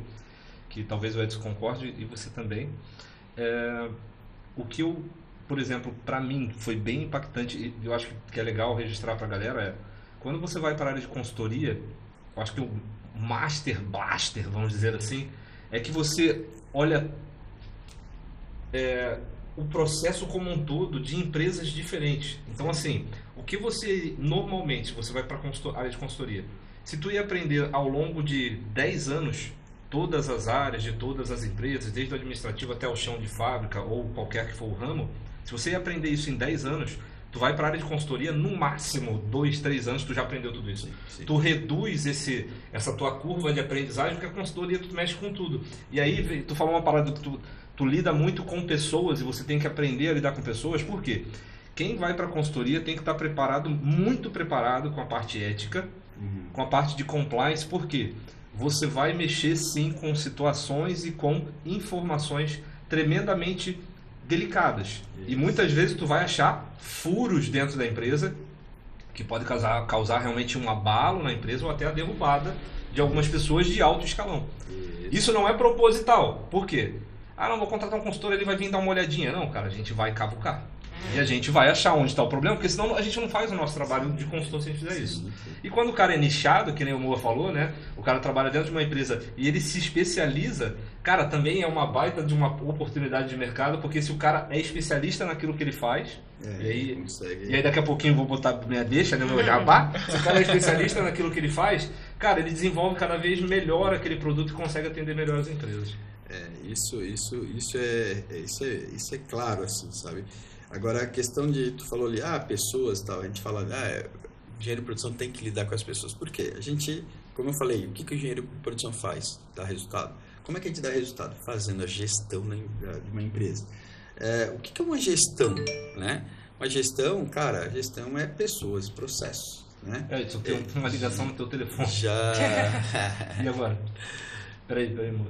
que talvez o Edson concorde e você também, é, o que eu, por exemplo, para mim foi bem impactante e eu acho que é legal registrar para a galera é quando você vai para a área de consultoria, acho que o master blaster, vamos dizer assim, é que você olha é, o processo como um todo de empresas diferentes. Então, assim, o que você normalmente você vai para a área de consultoria, se tu ia aprender ao longo de 10 anos todas as áreas de todas as empresas, desde o administrativo até o chão de fábrica ou qualquer que for o ramo, se você ia aprender isso em 10 anos, Tu vai para a área de consultoria, no máximo, dois, três anos, tu já aprendeu tudo isso. Sim, sim. Tu reduz esse, essa tua curva de aprendizagem, porque a consultoria tu mexe com tudo. E aí, tu falou uma parada que tu, tu lida muito com pessoas e você tem que aprender a lidar com pessoas, por quê? Quem vai para a consultoria tem que estar preparado, muito preparado com a parte ética, uhum. com a parte de compliance, por quê? você vai mexer sim com situações e com informações tremendamente delicadas. E muitas vezes tu vai achar furos dentro da empresa que pode causar, causar realmente um abalo na empresa ou até a derrubada de algumas pessoas de alto escalão. Isso não é proposital. Por quê? Ah, não, vou contratar um consultor, ele vai vir dar uma olhadinha. Não, cara, a gente vai cavucar. E a gente vai achar onde está o problema, porque senão a gente não faz o nosso trabalho de consultor se a gente fizer isso. E quando o cara é nichado, que nem o Moa falou, né? O cara trabalha dentro de uma empresa e ele se especializa, cara, também é uma baita de uma oportunidade de mercado, porque se o cara é especialista naquilo que ele faz, é, e, aí, consegue. e aí daqui a pouquinho eu vou botar minha deixa, né, meu jabá, se o cara é especialista naquilo que ele faz, cara, ele desenvolve cada vez melhor aquele produto e consegue atender melhor as empresas. É, isso, isso, isso é, isso é, isso é claro, assim, sabe? Agora, a questão de, tu falou ali, ah, pessoas tal, a gente fala, ah, é, engenheiro de produção tem que lidar com as pessoas. Por quê? A gente, como eu falei, o que, que o engenheiro de produção faz? Dá resultado. Como é que a gente dá resultado? Fazendo a gestão de uma empresa. É, o que, que é uma gestão, né? Uma gestão, cara, a gestão é pessoas, processos, né? É, tu tem é, uma ligação no teu telefone. Já. e agora? Peraí, peraí, amor.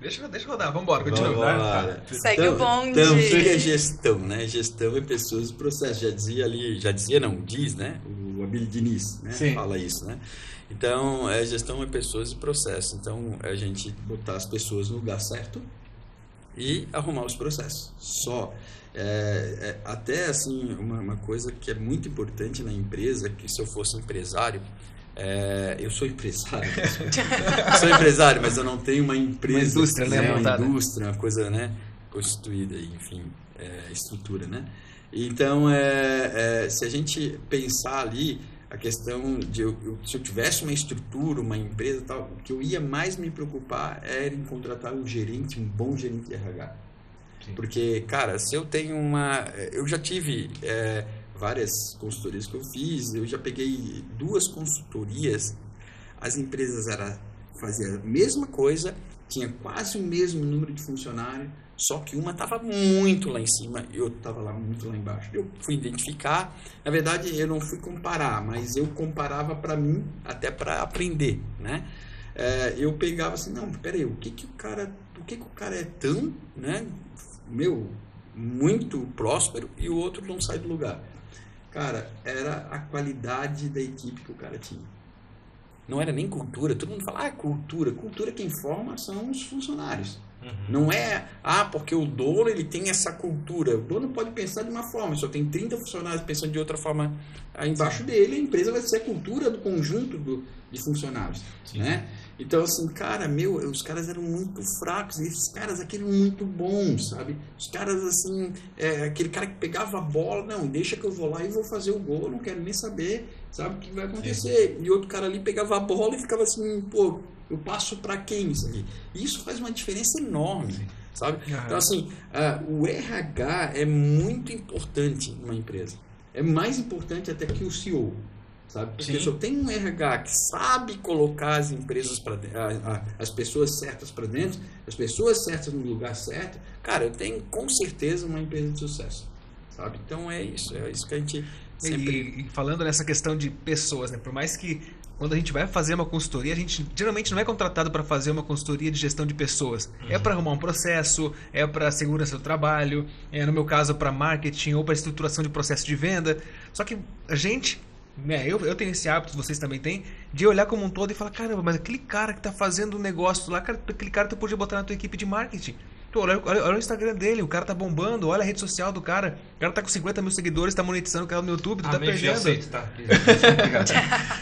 Deixa, deixa eu rodar, vambora, continua. Vambora. Segue então, o bonde. Então, o que é gestão, né? Gestão é pessoas e processos. Já dizia ali, já dizia não, diz, né? O Abílio Diniz, né? Sim. Fala isso, né? Então, é, gestão é pessoas e processos. Então, é a gente botar as pessoas no lugar certo e arrumar os processos. Só. É, é, até, assim, uma, uma coisa que é muito importante na empresa, que se eu fosse empresário, é, eu sou empresário. sou empresário, mas eu não tenho uma empresa. Uma indústria, né? Uma indústria, uma coisa, né? Constituída, enfim, é, estrutura, né? Então, é, é, se a gente pensar ali a questão de eu, eu, se eu tivesse uma estrutura, uma empresa tal, o que eu ia mais me preocupar era em contratar um gerente, um bom gerente de RH. Sim. Porque, cara, se eu tenho uma. Eu já tive é, várias consultorias que eu fiz, eu já peguei duas consultorias, as empresas era faziam a mesma coisa, tinha quase o mesmo número de funcionários, só que uma estava muito lá em cima e outra estava lá muito lá embaixo. Eu fui identificar, na verdade eu não fui comparar, mas eu comparava para mim até para aprender, né? É, eu pegava assim, não, peraí, o que que o cara, o que que o cara é tão, né? Meu, muito próspero e o outro não sai do lugar. Cara, era a qualidade da equipe que o cara tinha. Não era nem cultura. Todo mundo fala, ah, cultura. Cultura quem forma são os funcionários. Uhum. Não é, ah, porque o dono ele tem essa cultura. O dono pode pensar de uma forma, só tem 30 funcionários pensando de outra forma aí embaixo dele, a empresa vai ser a cultura do conjunto do, de funcionários. Sim. Né? Então, assim, cara, meu, os caras eram muito fracos, e esses caras aqui eram muito bons, sabe? Os caras, assim, é, aquele cara que pegava a bola, não, deixa que eu vou lá e vou fazer o gol, não quero nem saber, sabe, o que vai acontecer. Sim. E outro cara ali pegava a bola e ficava assim, pô, eu passo para quem isso aqui? E isso faz uma diferença enorme, Sim. sabe? Então, assim, uh, o RH é muito importante numa empresa. É mais importante até que o CEO sabe? Porque Sim. se eu tenho um RH que sabe colocar as empresas para as pessoas certas para dentro, as pessoas certas no lugar certo, cara, eu tenho com certeza uma empresa de sucesso, sabe? Então é isso, é isso que a gente sempre... E, e falando nessa questão de pessoas, né? Por mais que quando a gente vai fazer uma consultoria, a gente geralmente não é contratado para fazer uma consultoria de gestão de pessoas. É uhum. É para arrumar um processo, é para segurança do trabalho, é no meu caso para marketing ou para estruturação de processo de venda. Só que a gente é, eu, eu tenho esse hábito, vocês também têm, de olhar como um todo e falar, caramba, mas aquele cara que está fazendo um negócio lá, cara, aquele cara tu podia botar na tua equipe de marketing. Tu, olha, olha, olha, o Instagram dele, o cara tá bombando, olha a rede social do cara. O cara tá com 50 mil seguidores, tá monetizando o canal no YouTube, tu ah, tá perdendo. Aceito, tá?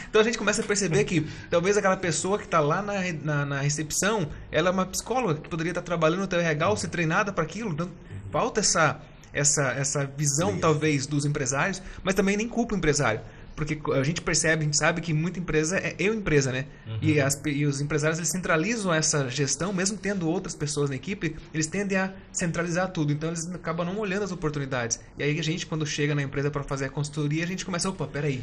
então a gente começa a perceber que talvez aquela pessoa que tá lá na, na, na recepção, ela é uma psicóloga que poderia estar tá trabalhando no teu RH, ser treinada para aquilo. Então, falta essa, essa, essa visão, talvez, dos empresários, mas também nem culpa o empresário. Porque a gente percebe, a gente sabe que muita empresa é eu empresa, né? Uhum. E, as, e os empresários eles centralizam essa gestão, mesmo tendo outras pessoas na equipe, eles tendem a centralizar tudo. Então eles acabam não olhando as oportunidades. E aí a gente, quando chega na empresa para fazer a consultoria, a gente começa, opa, peraí,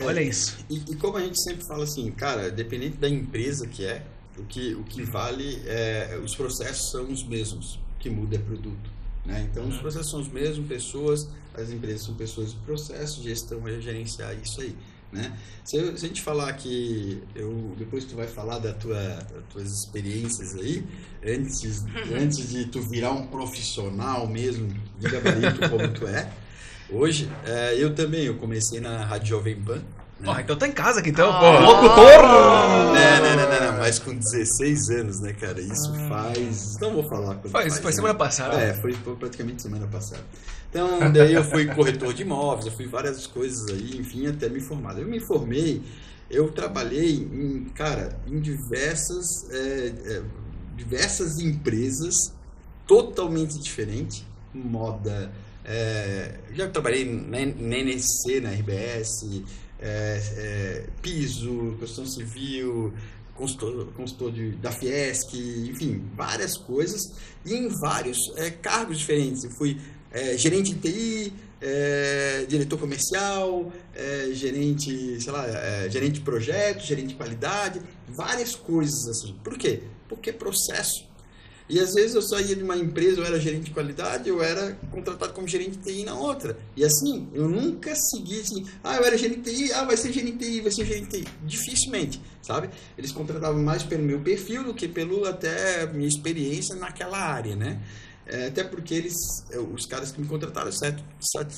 olha é, isso. E, e, como a gente sempre fala assim, cara, dependente da empresa que é, o que, o que vale é os processos são os mesmos, o que muda é produto. Né? Então, os uhum. processos são os mesmos, pessoas, as empresas são pessoas de processo, gestão é gerenciar isso aí. Né? Se, eu, se, a gente falar que eu depois tu vai falar da tua, das tuas experiências aí antes antes de tu virar um profissional mesmo de gabarito como tu é hoje é, eu também eu comecei na rádio Jovem Pan então tá em casa aqui então, oh. pô. Locutor! Não, não, não, não, não, mas com 16 anos, né, cara? Isso faz. Não vou falar quando faz. Foi né? semana passada. É, foi, foi praticamente semana passada. Então, daí eu fui corretor de imóveis, eu fui várias coisas aí, enfim, até me formar. Eu me formei, eu trabalhei em, cara, em diversas, é, é, diversas empresas totalmente diferentes, moda. É, já trabalhei na, na NSC, na RBS, é, é, piso, construção civil, consultor, consultor de, da Fiesc, enfim, várias coisas, e em vários é, cargos diferentes. Eu fui é, gerente de TI, é, diretor comercial, é, gerente, sei lá, gerente de projetos, gerente de qualidade, várias coisas assim. Por quê? Porque processo. E às vezes eu saía de uma empresa, eu era gerente de qualidade, eu era contratado como gerente de TI na outra. E assim, eu nunca segui assim, ah, eu era gerente de TI, ah, vai ser gerente de TI, vai ser gerente de TI. Dificilmente, sabe? Eles contratavam mais pelo meu perfil do que pelo até minha experiência naquela área, né? É, até porque eles, é, os caras que me contrataram certo,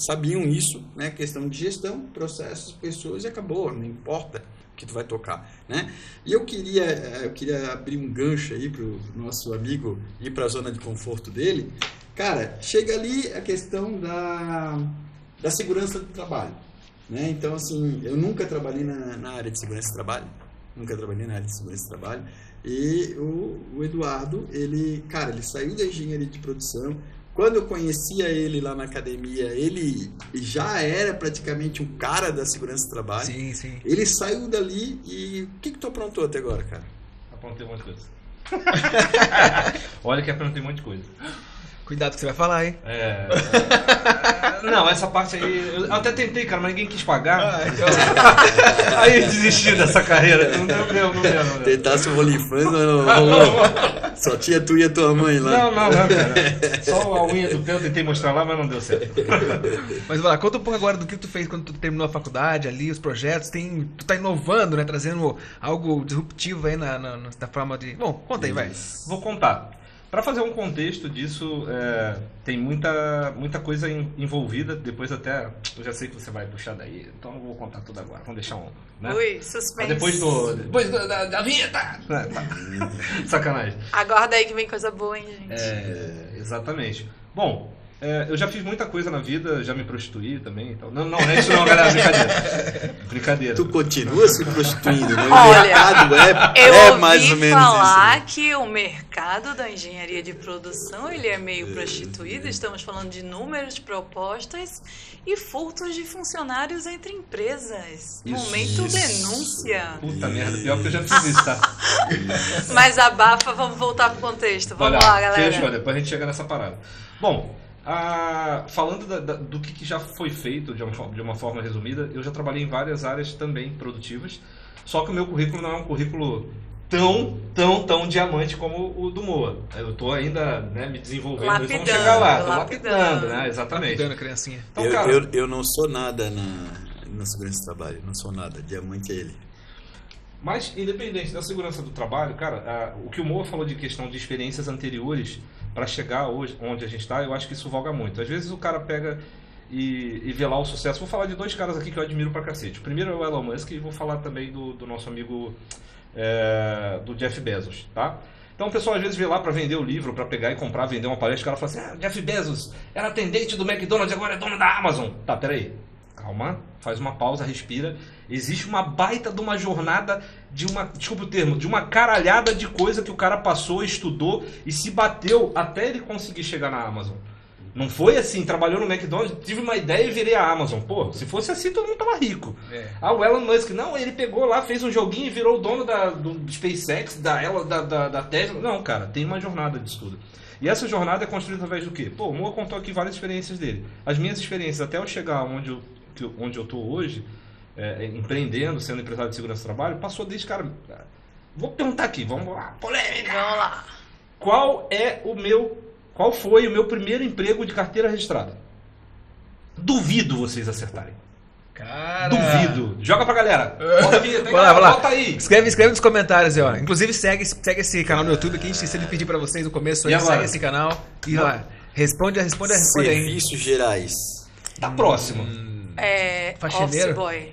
sabiam isso, né? Questão de gestão, processos, pessoas e acabou, não importa que tu vai tocar, né? E eu queria, é, eu queria abrir um gancho aí pro nosso amigo ir para a zona de conforto dele. Cara, chega ali a questão da, da segurança do trabalho, né? Então, assim, eu nunca trabalhei na, na área de segurança do trabalho, nunca trabalhei na área de segurança do trabalho, e o, o Eduardo, ele, cara, ele saiu da engenharia de produção. Quando eu conhecia ele lá na academia, ele já era praticamente um cara da segurança do trabalho. Sim, sim. Ele saiu dali e o que que tu aprontou até agora, cara? Aprontei um monte de coisa. Olha que aprontei um monte de coisa. Cuidado que você vai falar, hein? É. não, essa parte aí. Eu até tentei, cara, mas ninguém quis pagar. Ah, então... aí desisti dessa carreira. Não deu, não deu, não deu. Tentasse o OnlyFans, não, não, não, Só tinha tu e a tua mãe lá. Não, não, não, cara. Só a unha do pé eu tentei mostrar lá, mas não deu certo. Mas vai lá, conta um pouco agora do que tu fez quando tu terminou a faculdade ali, os projetos. Tem, tu tá inovando, né? Trazendo algo disruptivo aí na, na, na forma de. Bom, conta aí, vai. Vou contar. Para fazer um contexto disso, é, tem muita, muita coisa envolvida. Depois até, eu já sei que você vai puxar daí, então não vou contar tudo agora. Vamos deixar um, né? Ui, suspense. Mas depois do, depois do, da, da vinheta. É, tá. Sacanagem. Aguarda aí que vem coisa boa, hein, gente. É, exatamente. Bom, é, eu já fiz muita coisa na vida, já me prostituí também. Então... Não, não, não é isso não, galera, brincadeira. brincadeira. Tu continua se prostituindo, né? O mercado é, eu é mais ou menos falar isso. que o mercado da engenharia de produção, ele é meio prostituído. Estamos falando de números, propostas e furtos de funcionários entre empresas. Isso. Momento isso. denúncia. Puta merda, pior que eu já fiz isso, tá? Mas abafa, vamos voltar pro contexto. Vamos Olha, lá, galera. Fechou, depois a gente chega nessa parada. Bom, ah, falando da, da, do que, que, já foi feito de uma, de uma, forma resumida, eu já trabalhei em várias áreas também produtivas, só que o meu currículo não é um currículo tão, tão, tão diamante como o do Moa. Eu estou ainda né, me desenvolvendo, lapidando, vamos chegar lá, tô lapidando, lapidando né? Exatamente. Lapidando a criancinha. Então, eu, cara, eu, eu, não sou nada na, na segurança do trabalho, não sou nada, diamante é ele. Mas, independente da segurança do trabalho, cara, o que o Moa falou de questão de experiências anteriores para chegar hoje onde a gente está, eu acho que isso voga muito. Às vezes o cara pega e, e vê lá o sucesso. Vou falar de dois caras aqui que eu admiro pra cacete. O primeiro é o Elon Musk e vou falar também do, do nosso amigo é, do Jeff Bezos, tá? Então o pessoal às vezes vê lá para vender o livro, para pegar e comprar, vender uma palestra, o cara fala assim, ah, Jeff Bezos era atendente do McDonald's, agora é dono da Amazon. Tá, peraí. Calma, faz uma pausa, respira. Existe uma baita de uma jornada de uma, desculpa o termo, de uma caralhada de coisa que o cara passou, estudou e se bateu até ele conseguir chegar na Amazon. Não foi assim, trabalhou no McDonald's, tive uma ideia e virei a Amazon. Pô, se fosse assim, todo mundo tava rico. É. Ah, o Elon Musk, não, ele pegou lá, fez um joguinho e virou o dono da, do SpaceX, da, da, da, da Tesla. Não, cara, tem uma jornada de estudo. E essa jornada é construída através do quê? Pô, o Moa contou aqui várias experiências dele. As minhas experiências até eu chegar onde eu que, onde eu estou hoje, é, empreendendo, sendo empresário de segurança do trabalho, passou desde, cara. Vou perguntar aqui, vamos lá, polêmica! Vamos lá. Qual é o meu. Qual foi o meu primeiro emprego de carteira registrada? Duvido vocês acertarem. Cara. Duvido. Joga pra galera. Bota, a vinheta, lá, galera? Bota aí. Escreve, escreve nos comentários aí, ó. Inclusive, segue, segue esse canal no YouTube que a gente sempre pedir pra vocês no começo. Aí, E segue esse canal e lá. Responde, responde, responde aí. Serviços gerais. Tá próximo. É. Faxineiro? Office boy.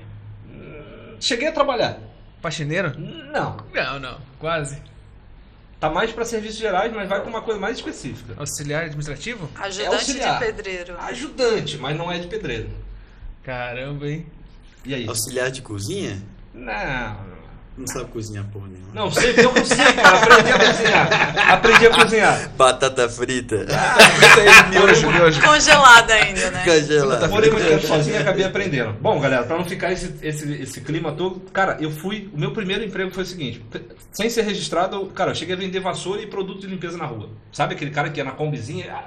Cheguei a trabalhar. Faxineiro? Não. Não, não. Quase. Tá mais pra serviços gerais, mas vai pra uma coisa mais específica. Auxiliar administrativo? Ajudante auxiliar. de pedreiro. Ajudante, mas não é de pedreiro. Caramba, hein? E aí? Auxiliar de cozinha? Não. Não sabe cozinhar porra nenhuma. Não, sei, eu consigo, cara. Aprendi a cozinhar. Aprendi a cozinhar. Batata frita. Frita aí, miojo, miojo. Congelada ainda, né? Congelada. Morei muito tempo sozinho e acabei aprendendo. Bom, galera, pra não ficar esse, esse, esse clima todo, cara, eu fui. O meu primeiro emprego foi o seguinte: sem ser registrado, cara, eu cheguei a vender vassoura e produto de limpeza na rua. Sabe aquele cara que ia na combizinha? Ah,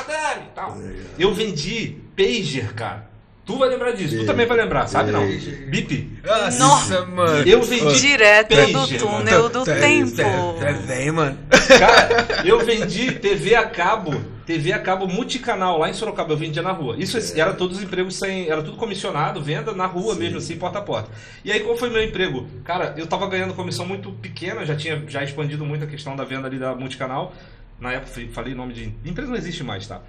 Adele tal. Eu vendi pager, cara. Tu vai lembrar disso, tu também vai lembrar, sabe não? Bip. Nossa, mano. Eu vendi Direto do mano. túnel do Tu é- tempo. é- é velho, mano. Cara, eu vendi TV a cabo, TV a cabo multicanal lá em Sorocaba, eu vendia na rua. Isso era todos os empregos sem, era tudo comissionado, venda na rua mesmo assim, porta a porta. E aí qual foi meu emprego? Cara, eu tava ganhando comissão muito pequena, já tinha já expandido muito a questão da venda ali da multicanal. Na época falei nome de empresa não existe mais, tá?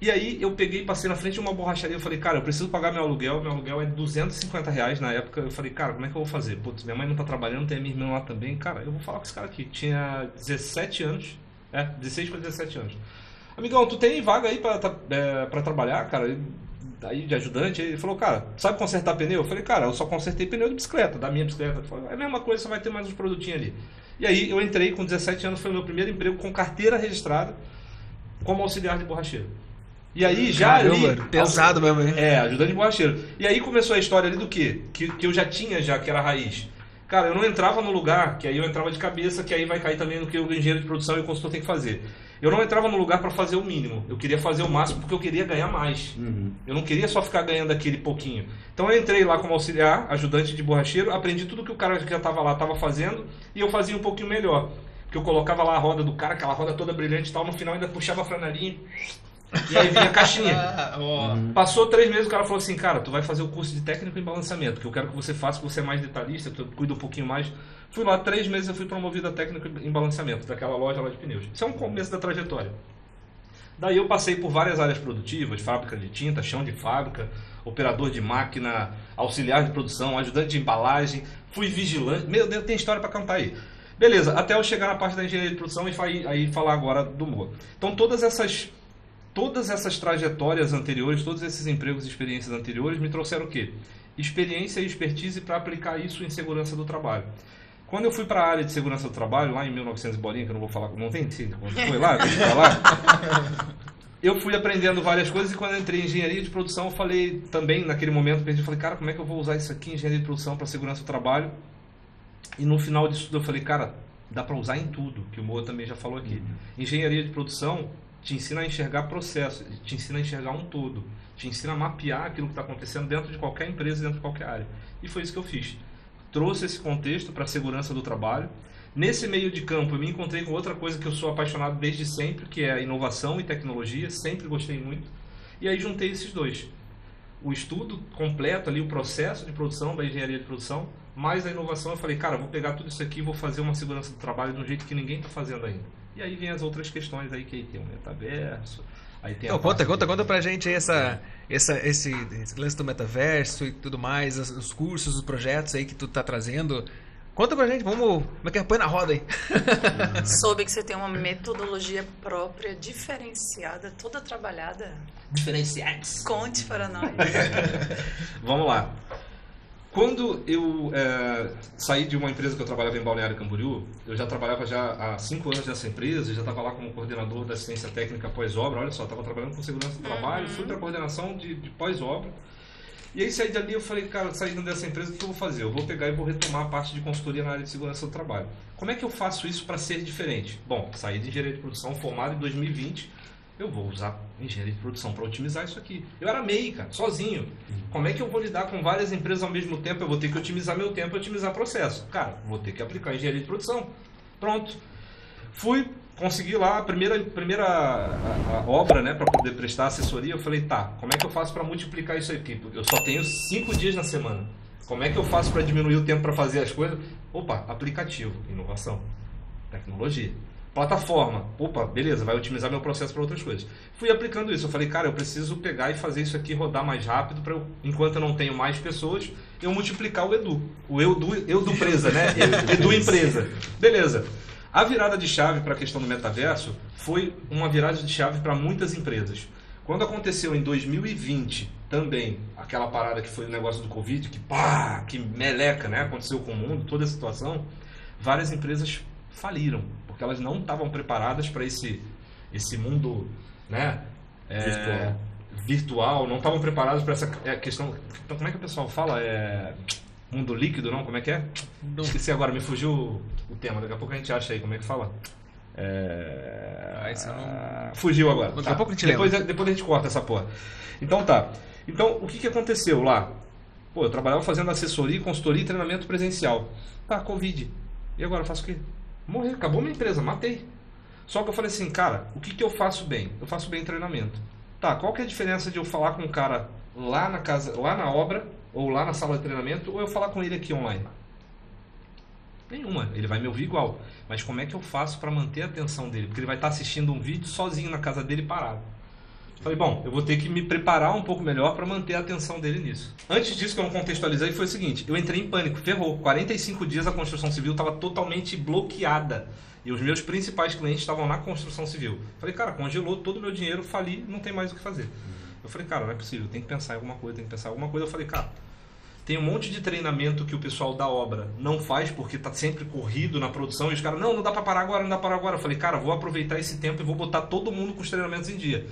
E aí eu peguei passei na frente de uma borracharia. Eu falei, cara, eu preciso pagar meu aluguel. Meu aluguel é 250 reais na época. Eu falei, cara, como é que eu vou fazer? Putz, minha mãe não tá trabalhando, tem a minha irmã lá também. Cara, eu vou falar com esse cara aqui. Tinha 17 anos. É, 16 para 17 anos. Amigão, tu tem vaga aí pra, é, pra trabalhar, cara? Aí de ajudante, ele falou, cara, sabe consertar pneu? Eu falei, cara, eu só consertei pneu de bicicleta, da minha bicicleta. Falou, é a mesma coisa, só vai ter mais uns produtinhos ali. E aí eu entrei com 17 anos, foi o meu primeiro emprego com carteira registrada como auxiliar de borracheiro. E aí já Caramba, ali. pesado mesmo, hein? É, ajudante de borracheiro. E aí começou a história ali do quê? Que, que eu já tinha já, que era a raiz. Cara, eu não entrava no lugar, que aí eu entrava de cabeça, que aí vai cair também no que o engenheiro de produção e o consultor tem que fazer. Eu não entrava no lugar para fazer o mínimo. Eu queria fazer o máximo porque eu queria ganhar mais. Uhum. Eu não queria só ficar ganhando aquele pouquinho. Então eu entrei lá como auxiliar, ajudante de borracheiro, aprendi tudo que o cara que já estava lá estava fazendo e eu fazia um pouquinho melhor. Porque eu colocava lá a roda do cara, aquela roda toda brilhante e tal, no final ainda puxava a franelinha e aí vinha a caixinha. Ah, ó. Passou três meses, o cara falou assim, cara, tu vai fazer o curso de técnico em balanceamento, que eu quero que você faça, que você é mais detalhista, que tu cuida um pouquinho mais. Fui lá, três meses eu fui promovido a técnico em balanceamento, daquela loja lá de pneus. Isso é um começo da trajetória. Daí eu passei por várias áreas produtivas, fábrica de tinta, chão de fábrica, operador de máquina, auxiliar de produção, ajudante de embalagem, fui vigilante. Meu Deus, tem história para contar aí. Beleza, até eu chegar na parte da engenharia de produção e aí falar agora do MOA. Então todas essas todas essas trajetórias anteriores, todos esses empregos e experiências anteriores me trouxeram o quê? Experiência e expertise para aplicar isso em segurança do trabalho. Quando eu fui para a área de segurança do trabalho, lá em 1900 e bolinha, que eu não vou falar, não tem sim, quando foi lá, deixa pra lá. Eu fui aprendendo várias coisas e quando eu entrei em engenharia de produção, eu falei também, naquele momento, perdi, falei, cara, como é que eu vou usar isso aqui em engenharia de produção para segurança do trabalho? E no final disso tudo eu falei, cara, dá para usar em tudo, que o Moa também já falou aqui. Engenharia de produção te ensina a enxergar processos, te ensina a enxergar um todo, te ensina a mapear aquilo que está acontecendo dentro de qualquer empresa, dentro de qualquer área. E foi isso que eu fiz. Trouxe esse contexto para a segurança do trabalho. Nesse meio de campo, eu me encontrei com outra coisa que eu sou apaixonado desde sempre, que é inovação e tecnologia, sempre gostei muito. E aí juntei esses dois. O estudo completo ali, o processo de produção da engenharia de produção, mais a inovação, eu falei, cara, vou pegar tudo isso aqui e vou fazer uma segurança do trabalho de um jeito que ninguém está fazendo ainda. E aí vem as outras questões aí, que aí tem o metaverso, aí tem a Então, conta, conta, de- conta pra gente aí essa, essa, esse, esse lance do metaverso e tudo mais, os, os cursos, os projetos aí que tu tá trazendo. Conta pra gente, vamos. Como é que é? Põe na roda aí. Soube que você tem uma metodologia própria, diferenciada, toda trabalhada. Diferenciais. Conte para nós. Vamos lá. Quando eu é, saí de uma empresa que eu trabalhava em Balneário Camboriú, eu já trabalhava já há cinco anos nessa empresa, já estava lá como coordenador da assistência técnica pós-obra. Olha só, estava trabalhando com segurança do trabalho, fui para a coordenação de, de pós-obra. E aí saí dali eu falei, cara, saindo dessa empresa, o que eu vou fazer? Eu vou pegar e vou retomar a parte de consultoria na área de segurança do trabalho. Como é que eu faço isso para ser diferente? Bom, saí de engenharia de produção, formado em 2020, eu vou usar engenharia de produção para otimizar isso aqui. Eu era MEI, cara, sozinho. Como é que eu vou lidar com várias empresas ao mesmo tempo? Eu vou ter que otimizar meu tempo e otimizar processo. Cara, vou ter que aplicar engenharia de produção. Pronto. Fui, consegui lá a primeira, primeira a, a obra, né, para poder prestar assessoria. Eu falei, tá, como é que eu faço para multiplicar isso aqui? Eu só tenho cinco dias na semana. Como é que eu faço para diminuir o tempo para fazer as coisas? Opa, aplicativo, inovação, tecnologia. Plataforma, opa, beleza, vai otimizar meu processo para outras coisas. Fui aplicando isso. Eu falei, cara, eu preciso pegar e fazer isso aqui rodar mais rápido para enquanto eu não tenho mais pessoas, eu multiplicar o Edu. O Edu, Edu Presa, né? Edu Empresa. Beleza. A virada de chave para a questão do metaverso foi uma virada de chave para muitas empresas. Quando aconteceu em 2020 também aquela parada que foi o negócio do Covid, que pá, que meleca, né? Aconteceu com o mundo, toda a situação, várias empresas faliram, porque elas não estavam preparadas para esse, esse mundo, né? É, virtual. virtual. não estavam preparadas para essa é, questão. Então, como é que o pessoal fala? É, mundo líquido, não? Como é que é? Não esqueci agora, me fugiu o tema. Daqui a pouco a gente acha aí como é que fala. É... Ah, não... Fugiu agora. Daqui tá. a pouco a gente depois, lembra. depois a gente corta essa porra. Então tá. Então, o que, que aconteceu lá? Pô, eu trabalhava fazendo assessoria, consultoria e treinamento presencial. Tá, Covid. E agora eu faço o quê? Morrer, acabou minha empresa, matei. Só que eu falei assim, cara, o que, que eu faço bem? Eu faço bem treinamento. Tá, qual que é a diferença de eu falar com um cara lá na casa, lá na obra, ou lá na sala de treinamento, ou eu falar com ele aqui online? Nenhuma. Ele vai me ouvir igual. Mas como é que eu faço para manter a atenção dele? Porque ele vai estar assistindo um vídeo sozinho na casa dele parado. Falei, bom, eu vou ter que me preparar um pouco melhor para manter a atenção dele nisso. Antes disso, que eu não contextualizei, foi o seguinte: eu entrei em pânico, ferrou. 45 dias a construção civil estava totalmente bloqueada. E os meus principais clientes estavam na construção civil. Falei, cara, congelou todo o meu dinheiro, fali, não tem mais o que fazer. Eu falei, cara, não é possível, tem que pensar em alguma coisa, tem que pensar em alguma coisa. Eu falei, cara, tem um monte de treinamento que o pessoal da obra não faz porque está sempre corrido na produção e os caras, não, não dá para parar agora, não dá para parar agora. Eu falei, cara, vou aproveitar esse tempo e vou botar todo mundo com os treinamentos em dia.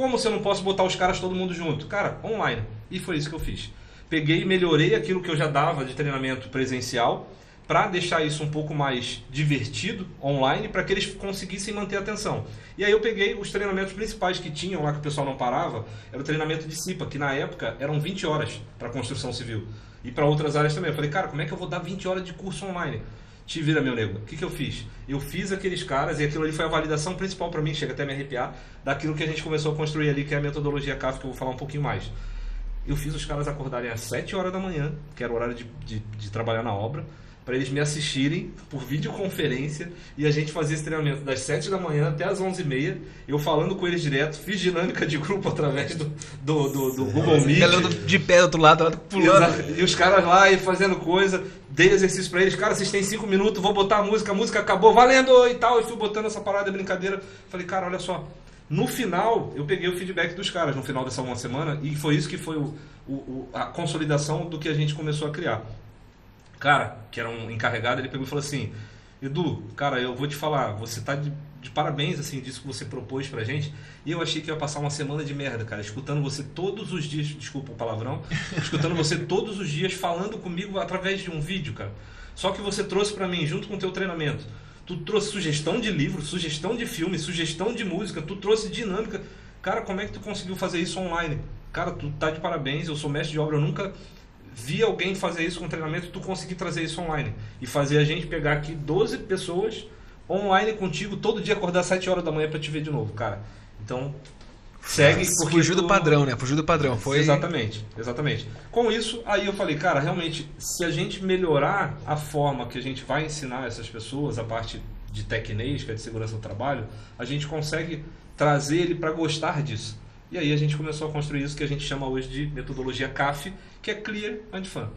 Como se eu não posso botar os caras todo mundo junto? Cara, online. E foi isso que eu fiz. Peguei e melhorei aquilo que eu já dava de treinamento presencial para deixar isso um pouco mais divertido online, para que eles conseguissem manter a atenção. E aí eu peguei os treinamentos principais que tinham lá, que o pessoal não parava, era o treinamento de CIPA, que na época eram 20 horas para construção civil. E para outras áreas também. Eu falei, cara, como é que eu vou dar 20 horas de curso online? Te vira, meu nego. O que, que eu fiz? Eu fiz aqueles caras, e aquilo ali foi a validação principal para mim, chega até me arrepiar, daquilo que a gente começou a construir ali, que é a metodologia CAF, que eu vou falar um pouquinho mais. Eu fiz os caras acordarem às 7 horas da manhã, que era o horário de, de, de trabalhar na obra para eles me assistirem por videoconferência e a gente fazia esse treinamento das 7 da manhã até as 11h30, eu falando com eles direto, fiz dinâmica de grupo através do, do, do, do Google Meet. Galera de pé do outro lado, pulando. Exato. E os caras lá e fazendo coisa, dei exercício para eles, cara, vocês têm 5 minutos, vou botar a música, a música acabou, valendo e tal, e fui botando essa parada, brincadeira. Falei, cara, olha só, no final, eu peguei o feedback dos caras no final dessa uma semana e foi isso que foi o, o, a consolidação do que a gente começou a criar cara, que era um encarregado, ele pegou e falou assim: Edu, cara, eu vou te falar, você tá de, de, parabéns, assim, disso que você propôs pra gente. E eu achei que ia passar uma semana de merda, cara, escutando você todos os dias, desculpa o palavrão, escutando você todos os dias falando comigo através de um vídeo, cara. Só que você trouxe para mim, junto com o teu treinamento, tu trouxe sugestão de livro, sugestão de filme, sugestão de música, tu trouxe dinâmica. Cara, como é que tu conseguiu fazer isso online? Cara, tu tá de parabéns, eu sou mestre de obra, eu nunca vi alguém fazer isso com treinamento, tu conseguir trazer isso online. E fazer a gente pegar aqui 12 pessoas online contigo, todo dia acordar às 7 horas da manhã para te ver de novo, cara. Então, segue. Porque Fugiu tu... do padrão, né? Fugiu do padrão. Foi... Exatamente, exatamente. Com isso, aí eu falei, cara, realmente, se a gente melhorar a forma que a gente vai ensinar essas pessoas, a parte de tecnês, que é de segurança do trabalho, a gente consegue trazer ele para gostar disso. E aí a gente começou a construir isso que a gente chama hoje de metodologia CAF, que é Clear and Fun.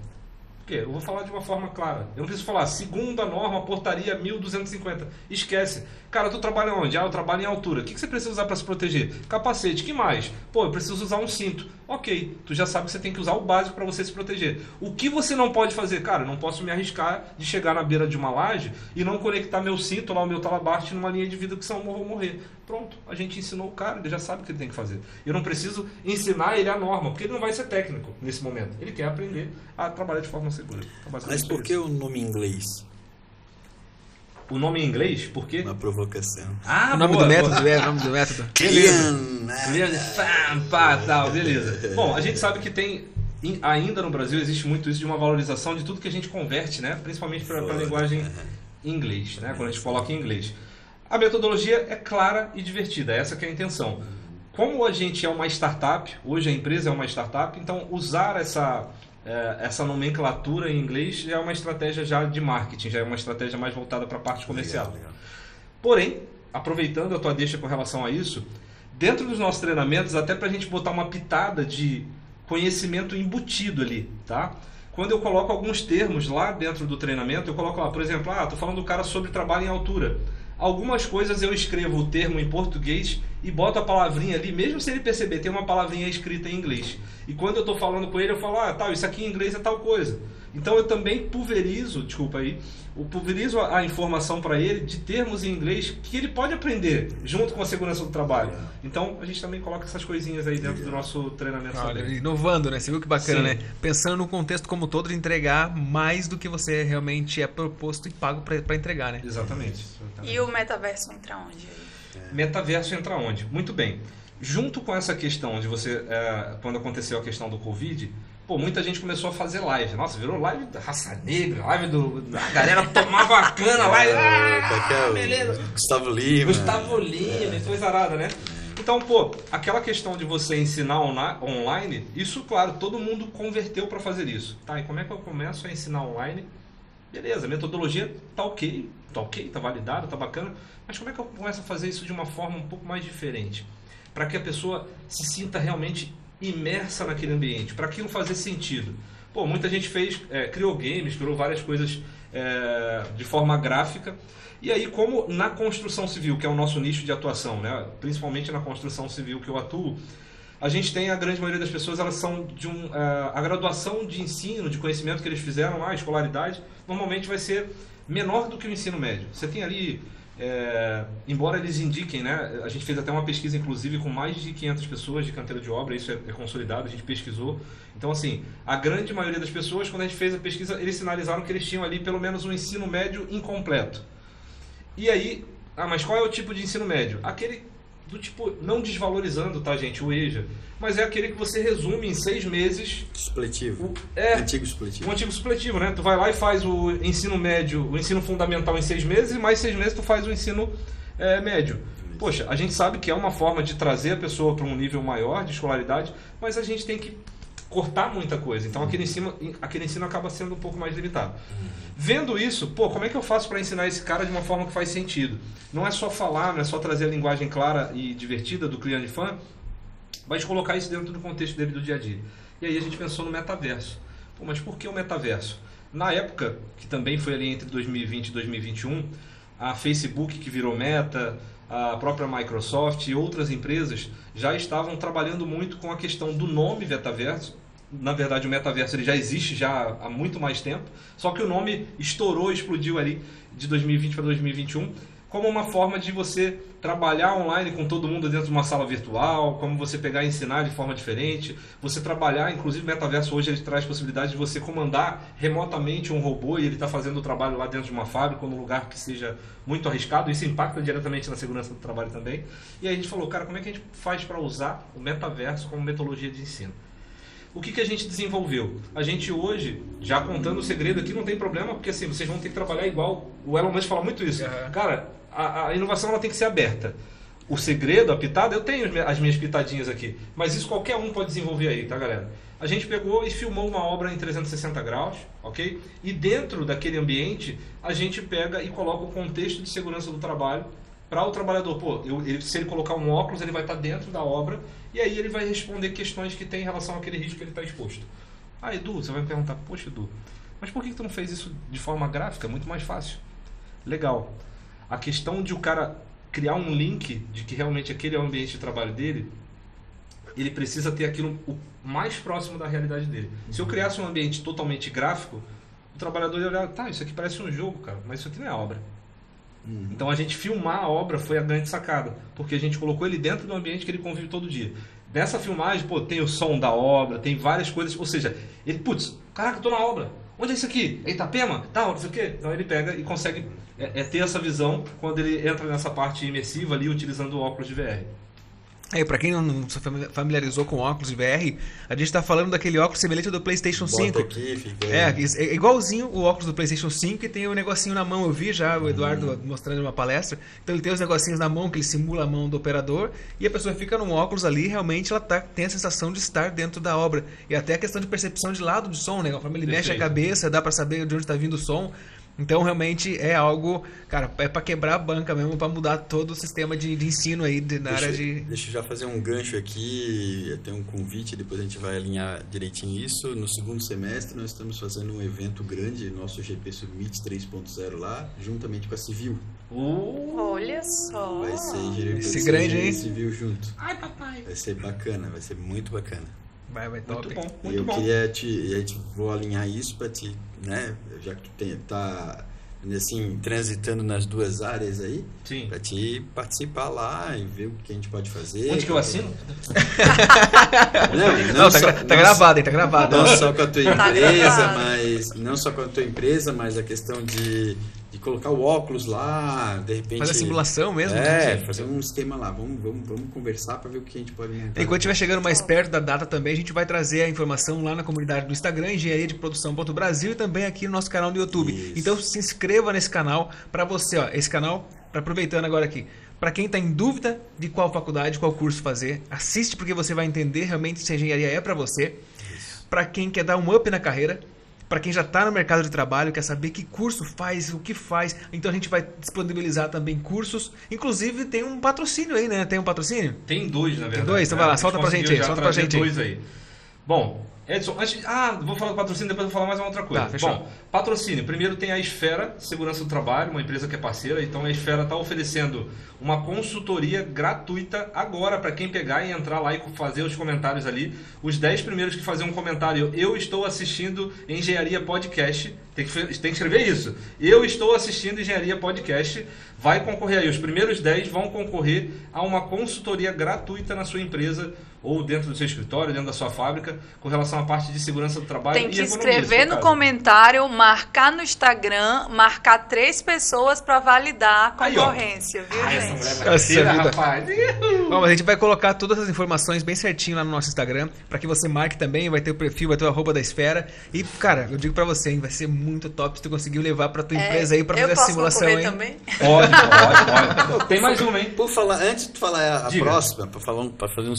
Por quê? Eu vou falar de uma forma clara. Eu não preciso falar segunda norma, portaria 1250. Esquece. Cara, tu trabalha onde? Ah, eu trabalho em altura. O que você precisa usar para se proteger? Capacete. que mais? Pô, eu preciso usar um cinto. Ok, tu já sabe que você tem que usar o básico para você se proteger. O que você não pode fazer? Cara, eu não posso me arriscar de chegar na beira de uma laje e não conectar meu cinto lá, o meu talabarte numa linha de vida que senão eu vou morrer. Pronto, a gente ensinou o cara, ele já sabe o que ele tem que fazer. Eu não preciso ensinar ele a norma, porque ele não vai ser técnico nesse momento. Ele quer aprender a trabalhar de forma segura. Então, Mas por que o nome em inglês? O nome em inglês, por quê? Uma provocação. Ah, o nome boa, do método, boa. é, o nome do método. Beleza. Beleza. Pá, tal, beleza. Bom, a gente sabe que tem ainda no Brasil existe muito isso de uma valorização de tudo que a gente converte, né? Principalmente para a linguagem em inglês, né? Quando a gente coloca em inglês. A metodologia é clara e divertida, essa é a intenção. Como a gente é uma startup, hoje a empresa é uma startup, então usar essa, é, essa nomenclatura em inglês é uma estratégia já de marketing, já é uma estratégia mais voltada para a parte comercial. Legal, legal. Porém, aproveitando a tua deixa com relação a isso, dentro dos nossos treinamentos, até para a gente botar uma pitada de conhecimento embutido ali, tá? Quando eu coloco alguns termos lá dentro do treinamento, eu coloco lá, por exemplo, ah, tô falando do cara sobre trabalho em altura. Algumas coisas eu escrevo o termo em português e boto a palavrinha ali, mesmo se ele perceber, tem uma palavrinha escrita em inglês. E quando eu estou falando com ele, eu falo, ah, tal, isso aqui em inglês é tal coisa. Então eu também pulverizo, desculpa aí, eu pulverizo a informação para ele de termos em inglês que ele pode aprender junto com a segurança do trabalho. Então a gente também coloca essas coisinhas aí dentro do nosso treinamento. Olha, inovando, né? Você viu que bacana, Sim. né? Pensando no contexto como todo de entregar mais do que você realmente é proposto e pago para entregar, né? Exatamente. E o metaverso entra onde? É. Metaverso entra onde? Muito bem. Junto com essa questão de você, é, quando aconteceu a questão do Covid, pô, muita gente começou a fazer live. Nossa, virou live da raça negra, live do. A galera tomava a cana lá. É, ah, beleza. Gustavo Lima. Gustavo Lima, é. coisa arada, né? Então, pô, aquela questão de você ensinar online, isso, claro, todo mundo converteu para fazer isso. Tá, e como é que eu começo a ensinar online? Beleza, a metodologia tá ok, tá ok, tá validada, tá bacana, mas como é que eu começo a fazer isso de uma forma um pouco mais diferente? Para que a pessoa se sinta realmente imersa naquele ambiente, para aquilo fazer sentido. Pô, muita gente fez, é, criou games, criou várias coisas é, de forma gráfica. E aí, como na construção civil, que é o nosso nicho de atuação, né, principalmente na construção civil que eu atuo, a gente tem a grande maioria das pessoas, elas são de um. Uh, a graduação de ensino, de conhecimento que eles fizeram, a escolaridade, normalmente vai ser menor do que o ensino médio. Você tem ali é, embora eles indiquem, né, a gente fez até uma pesquisa, inclusive, com mais de 500 pessoas de canteira de obra, isso é, é, consolidado, a gente pesquisou. Então, assim, a grande maioria das pessoas, quando a gente fez a pesquisa, eles sinalizaram que eles tinham ali pelo menos um ensino médio incompleto. E aí, ah, mas qual é o tipo de ensino médio? Aquele do tipo, não desvalorizando, tá, gente, o EJA, mas é aquele que você resume em seis meses. Supletivo. O, é, antigo supletivo. Um antigo supletivo, né? Tu vai lá e faz o ensino médio, o ensino fundamental em seis meses, e mais seis meses tu faz o ensino é, médio. Poxa, a gente sabe que é uma forma de trazer a pessoa para um nível maior de escolaridade, mas a gente tem que cortar muita coisa. Então aquele ensino, aquele ensino acaba sendo um pouco mais limitado. Vendo isso, pô, como é que eu faço para ensinar esse cara de uma forma que faz sentido? Não é só falar, não é só trazer a linguagem clara e divertida do cliente fã, mas colocar isso dentro do contexto dele do dia a dia. E aí a gente pensou no metaverso. Pô, mas por que o metaverso? Na época, que também foi ali entre 2020 e 2021, a Facebook que virou Meta, a própria Microsoft e outras empresas já estavam trabalhando muito com a questão do nome metaverso, na verdade o metaverso ele já existe já há muito mais tempo, só que o nome estourou, explodiu ali de 2020 para 2021 como uma forma de você trabalhar online com todo mundo dentro de uma sala virtual, como você pegar e ensinar de forma diferente, você trabalhar, inclusive o metaverso hoje ele traz possibilidade de você comandar remotamente um robô e ele está fazendo o trabalho lá dentro de uma fábrica ou num lugar que seja muito arriscado, isso impacta diretamente na segurança do trabalho também. E aí a gente falou, cara, como é que a gente faz para usar o metaverso como metodologia de ensino? O que, que a gente desenvolveu? A gente hoje, já contando o segredo aqui, não tem problema, porque assim, vocês vão ter que trabalhar igual. O Elon Musk fala muito isso. Uhum. Cara, a, a, inovação ela tem que ser aberta. O segredo, a pitada, eu tenho as minhas pitadinhas aqui. Mas isso qualquer um pode desenvolver aí, tá, galera? A gente pegou e filmou uma obra em 360 graus, ok? E dentro daquele ambiente, a gente pega e coloca o contexto de segurança do trabalho para o trabalhador. Pô, eu, ele, se ele colocar um óculos, ele vai estar tá dentro da obra e aí ele vai responder questões que tem em relação àquele risco que ele está exposto. Ah, Edu, você vai me perguntar, poxa, Edu, mas por que, que tu não fez isso de forma gráfica? É muito mais fácil. Legal. A questão de o cara criar um link de que realmente aquele é o ambiente de trabalho dele, ele precisa ter aquilo o mais próximo da realidade dele. Se eu criasse um ambiente totalmente gráfico, o trabalhador ia olhar, tá, isso aqui parece um jogo, cara, mas isso aqui não é obra. Uhum. Então a gente filmar a obra foi a grande sacada, porque a gente colocou ele dentro do ambiente que ele convive todo dia. Nessa filmagem, pô, tem o som da obra, tem várias coisas, ou seja, ele, putz, caraca, eu tô na obra. Onde é isso aqui? É Itapema? Tá, não sei o quê. Então ele pega e consegue é, é ter essa visão quando ele entra nessa parte imersiva ali utilizando o óculos de VR. É, pra quem não se familiarizou com óculos de VR, a gente tá falando daquele óculos semelhante ao do PlayStation Bota 5. aqui, fica É, é igualzinho o óculos do PlayStation 5 que tem o negocinho na mão. Eu vi já o Eduardo mostrando em uma palestra. Então ele tem os negocinhos na mão que ele simula a mão do operador e a pessoa fica num óculos ali, realmente ela tá, tem a sensação de estar dentro da obra. E até a questão de percepção de lado de som, né? Conforme ele mexe a Perfeito. cabeça, dá pra saber de onde tá vindo o som. Então realmente é algo, cara, é pra quebrar a banca mesmo, pra mudar todo o sistema de, de ensino aí de- na Deixa, área de. deixa eu já fazer um gancho aqui, eu tenho um convite, depois a gente vai alinhar direitinho isso. No segundo semestre nós estamos fazendo um evento grande, nosso GP Summit 3.0 lá, juntamente com a Civil. Uh, Olha só. Vai ser engenharia grande, e hein? Civil junto. Ai, papai. Vai ser bacana, vai ser muito bacana. Vai, vai top. muito bom, E muito eu bom. queria te, e a gente vou alinhar isso para te, né, já que tu tem, tá assim transitando nas duas áreas aí, Sim. para te participar lá e ver o que a gente pode fazer. Onde que eu assino? Não, Não, tá, só- gra- tá gravado, hein? Tá gravado. Não só com a tua Tá empresa, mas não só com a tua empresa, mas a questão de, de colocar o óculos lá, de repente. Fazer a simulação mesmo. É, Sim. fazer um esquema lá. Vamos, vamos, vamos conversar para ver o que a gente pode montar. Enquanto estiver chegando mais perto da data também, a gente vai trazer a informação lá na comunidade do Instagram, engenharia de produção.brasil e também aqui no nosso canal no YouTube. Isso. Então se inscreva nesse canal para você, ó, esse canal, aproveitando agora aqui, para quem está em dúvida de qual faculdade, qual curso fazer, assiste porque você vai entender realmente se a engenharia é para você. Para quem quer dar um up na carreira, para quem já está no mercado de trabalho, quer saber que curso faz, o que faz. Então a gente vai disponibilizar também cursos. Inclusive tem um patrocínio aí, né? Tem um patrocínio? Tem dois, na verdade. dois? Então vai lá, solta pra gente aí, solta pra gente aí. dois aí. Bom, Edson, antes. Ah, vou falar do patrocínio, depois vou falar mais uma outra coisa. Tá, fechou. Bom, patrocínio. Primeiro tem a Esfera Segurança do Trabalho, uma empresa que é parceira. Então a Esfera está oferecendo uma consultoria gratuita agora para quem pegar e entrar lá e fazer os comentários ali. Os 10 primeiros que fazer um comentário, eu estou assistindo Engenharia Podcast. Tem que, tem que escrever isso. Eu estou assistindo Engenharia Podcast. Vai concorrer aí. Os primeiros 10 vão concorrer a uma consultoria gratuita na sua empresa ou dentro do seu escritório, dentro da sua fábrica, com relação à parte de segurança do trabalho. Tem que escrever no caso. comentário, marcar no Instagram, marcar três pessoas para validar a Aí, concorrência, viu, Ah, essa gente? mulher vai vida. rapaz. Bom, a gente vai colocar todas as informações bem certinho lá no nosso Instagram, para que você marque também, vai ter o perfil, vai ter o arroba da esfera. E, cara, eu digo pra você, hein, vai ser muito top se tu conseguir levar pra tua É, empresa aí pra eu fazer a simulação, hein? também? Pode, pode, pode. Tem mais uma, hein? Por falar, antes de falar a Diga. próxima, para falar, um- pra fazer um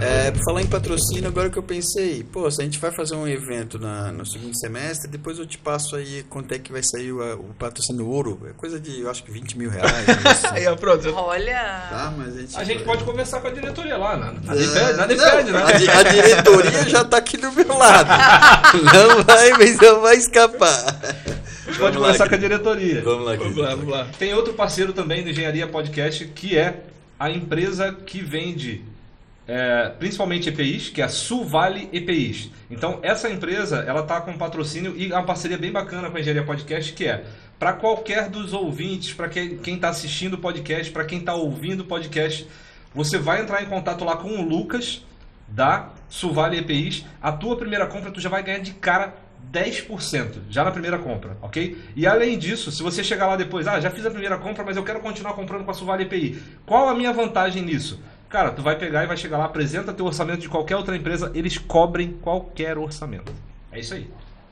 é, por falar em patrocínio, agora que eu pensei, pô, se a gente vai fazer um evento na, no segundo semestre, depois eu te passo aí quanto é que vai sair o, o patrocínio ouro. É coisa de, eu acho que 20 mil reais. isso. Aí, ó, pronto. Olha. tá, mas a gente, A gente pode conversar com a diretoria lá, né? nada É, impede, nada né? A, di- a diretoria já tá aqui do meu lado. Não vai, mas não vai escapar. A gente pode conversar com a diretoria. Vamos lá, Vamos lá, vamos lá. Tem outro parceiro também do Engenharia Podcast, que é a empresa que vende é, principalmente EPIs, que é a Suvale EPIs. Então, essa empresa, ela tá com patrocínio e uma parceria bem bacana com a Engenharia Podcast, que é para qualquer dos ouvintes, para quem, quem tá assistindo o podcast, para quem tá ouvindo o podcast, você vai entrar em contato lá com o Lucas, da Suvale EPIs. A tua primeira compra, tu já vai ganhar de cara 10% já na primeira compra, ok? E além disso, se você chegar lá depois, ah, já fiz a primeira compra, mas eu quero continuar comprando com a Suvale EPI. Qual a minha vantagem nisso? Cara, tu vai pegar e vai chegar lá, apresenta teu orçamento de qualquer outra empresa, eles cobrem qualquer orçamento. É isso aí.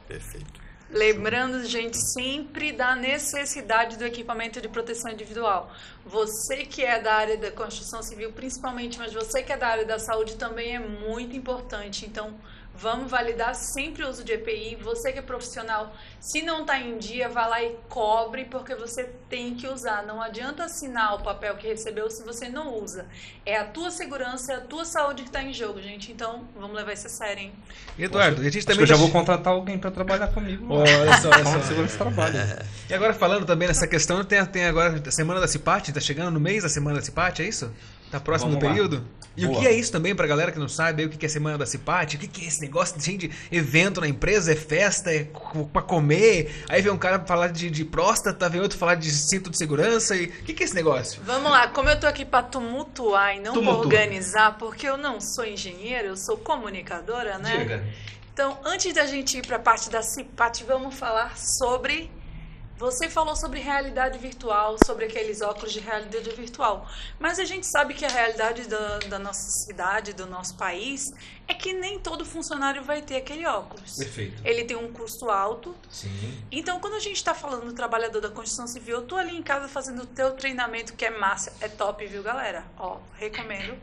Perfeito. Lembrando, gente, sempre da necessidade do equipamento de proteção individual. Você que é da área da construção civil, principalmente, mas você que é da área da saúde também é muito importante. Então, vamos validar sempre o uso de EPI. Você que é profissional, se não está em dia, vá lá e cobre, porque você tem que usar. Não adianta assinar o papel que recebeu se você não usa. É a tua segurança, é a tua saúde que está em jogo, gente. Então, vamos levar isso a sério, hein? E, Eduardo, a gente Acho também que eu já vou contratar alguém para trabalhar comigo. Olha só, olha só. segurança trabalho. E agora falando também nessa questão, tem, tem agora a semana da CIPAT, tá chegando no mês da semana da CIPAT, é isso? Tá próximo do Vamos lá. período? E o Boa. que é isso também pra galera que não sabe aí o que é semana da CIPAT? O que que é esse negócio de evento na empresa? É festa? É pra comer? Aí vem um cara falar de, de próstata, vem outro falar de cinto de segurança e... O que que é esse negócio? Vamos lá, como eu tô aqui para tumultuar e não pra Tumultua. organizar, porque eu não sou engenheiro, eu sou comunicadora, né? Diga. Então, antes da gente ir para a parte da CIPAT, vamos falar sobre Você falou sobre realidade virtual, sobre aqueles óculos de realidade virtual. Mas a gente sabe que a realidade da, da, nossa cidade, do nosso país, é que nem todo funcionário vai ter aquele óculos. Perfeito. Ele tem um custo alto. Sim. Então, quando a gente está falando do trabalhador da construção civil, eu tô ali em casa fazendo o teu treinamento, que é massa, é top, viu, galera? Ó, recomendo.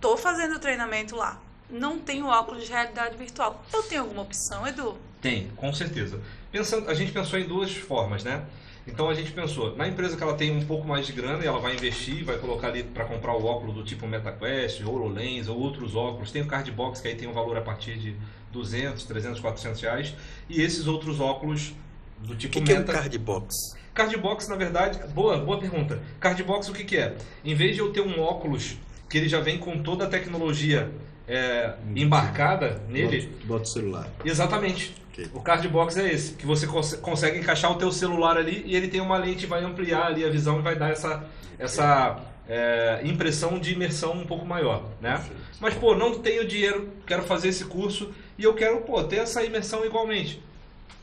Tô fazendo o treinamento lá. Não tenho óculos de realidade virtual. Eu tenho alguma opção, Edu? Tem, com certeza. Pensando, a gente pensou em duas formas, né? Então a gente pensou, na empresa que ela tem um pouco mais de grana e ela vai investir, vai colocar ali para comprar o óculos do tipo MetaQuest, HoloLens ou outros óculos. Tem o Cardbox que aí tem um valor a partir de 200, 300, 400 reais. E esses outros óculos do tipo O que, que é Meta... um Cardbox? Cardbox, na verdade, boa, boa pergunta. Cardbox o que, que é? Em vez de eu ter um óculos que ele já vem com toda a tecnologia é, embarcada nele, Bota, bota o celular. exatamente. Ok. O cardbox é esse, que você cons- consegue encaixar o teu celular ali e ele tem uma lente, vai ampliar ali a visão e vai dar essa, essa é, impressão de imersão um pouco maior, né? Mas, pô, não tenho dinheiro, quero fazer esse curso e eu quero, pô, ter essa imersão igualmente.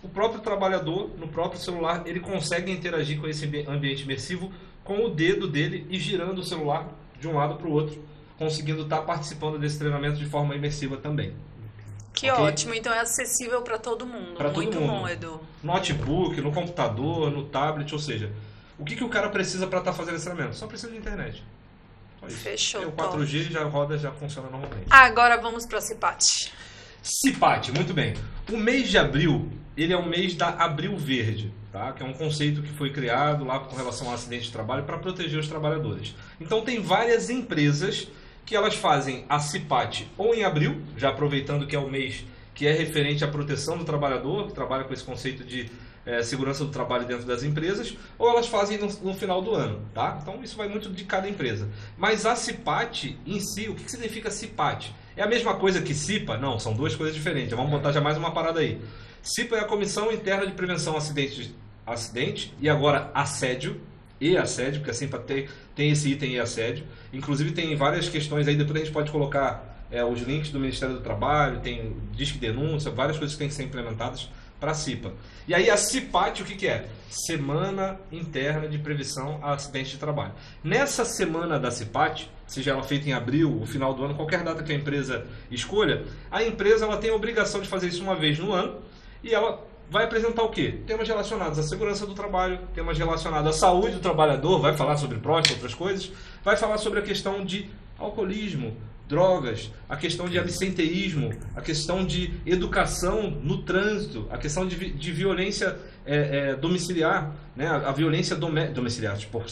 O próprio trabalhador, no próprio celular, ele consegue interagir com esse ambi- ambiente imersivo com o dedo dele e girando o celular de um lado para o outro, conseguindo estar participando desse treinamento de forma imersiva também. Que Ok. ótimo, então é acessível para todo mundo. Pra todo Muito mundo. bom, Edu. notebook, no computador, no tablet, ou seja, o que, que o cara precisa para estar fazendo esse treinamento? Só precisa de internet. Só isso. Fechou, E o top. 4G já roda, já funciona normalmente. Agora vamos para Cipate. Cipate, muito bem. O mês de abril, ele é o mês da Abril Verde, tá? que é um conceito que foi criado lá com relação ao acidente de trabalho para proteger os trabalhadores. Então tem várias empresas que elas fazem a Cipate ou em abril, já aproveitando que é o mês que é referente à proteção do trabalhador, que trabalha com esse conceito de eh, segurança do trabalho dentro das empresas, ou elas fazem no, no final do ano, tá? Então isso vai muito de cada empresa. Mas a CIPAT em si, o que, que significa CIPAT? É a mesma coisa que CIPA? Não, são duas coisas diferentes. Vamos botar já mais uma parada aí. CIPA é a Comissão Interna de Prevenção a Acidentes, acidente e agora assédio e assédio, porque a CIPA tem, tem esse item e assédio. Inclusive tem várias questões aí, depois a gente pode colocar é, os links do Ministério do Trabalho, tem disque denúncia, várias coisas que têm que ser implementadas para a CIPA. E aí a CIPAT, o que, que é? Semana Interna de Prevenção a Acidentes de Trabalho. Nessa semana da CIPAT, seja ela feita em abril, o final do ano, qualquer data que a empresa escolha, a empresa ela tem a obrigação de fazer isso uma vez no ano e ela vai apresentar o quê? Temas relacionados à segurança do trabalho, temas relacionados à saúde do trabalhador, vai falar sobre próstata, outras coisas, vai falar sobre a questão de alcoolismo, drogas, a questão de absenteísmo, a questão de educação no trânsito, a questão de, de violência é, é, domiciliar, né? a, a violência domé- domiciliar, tipo,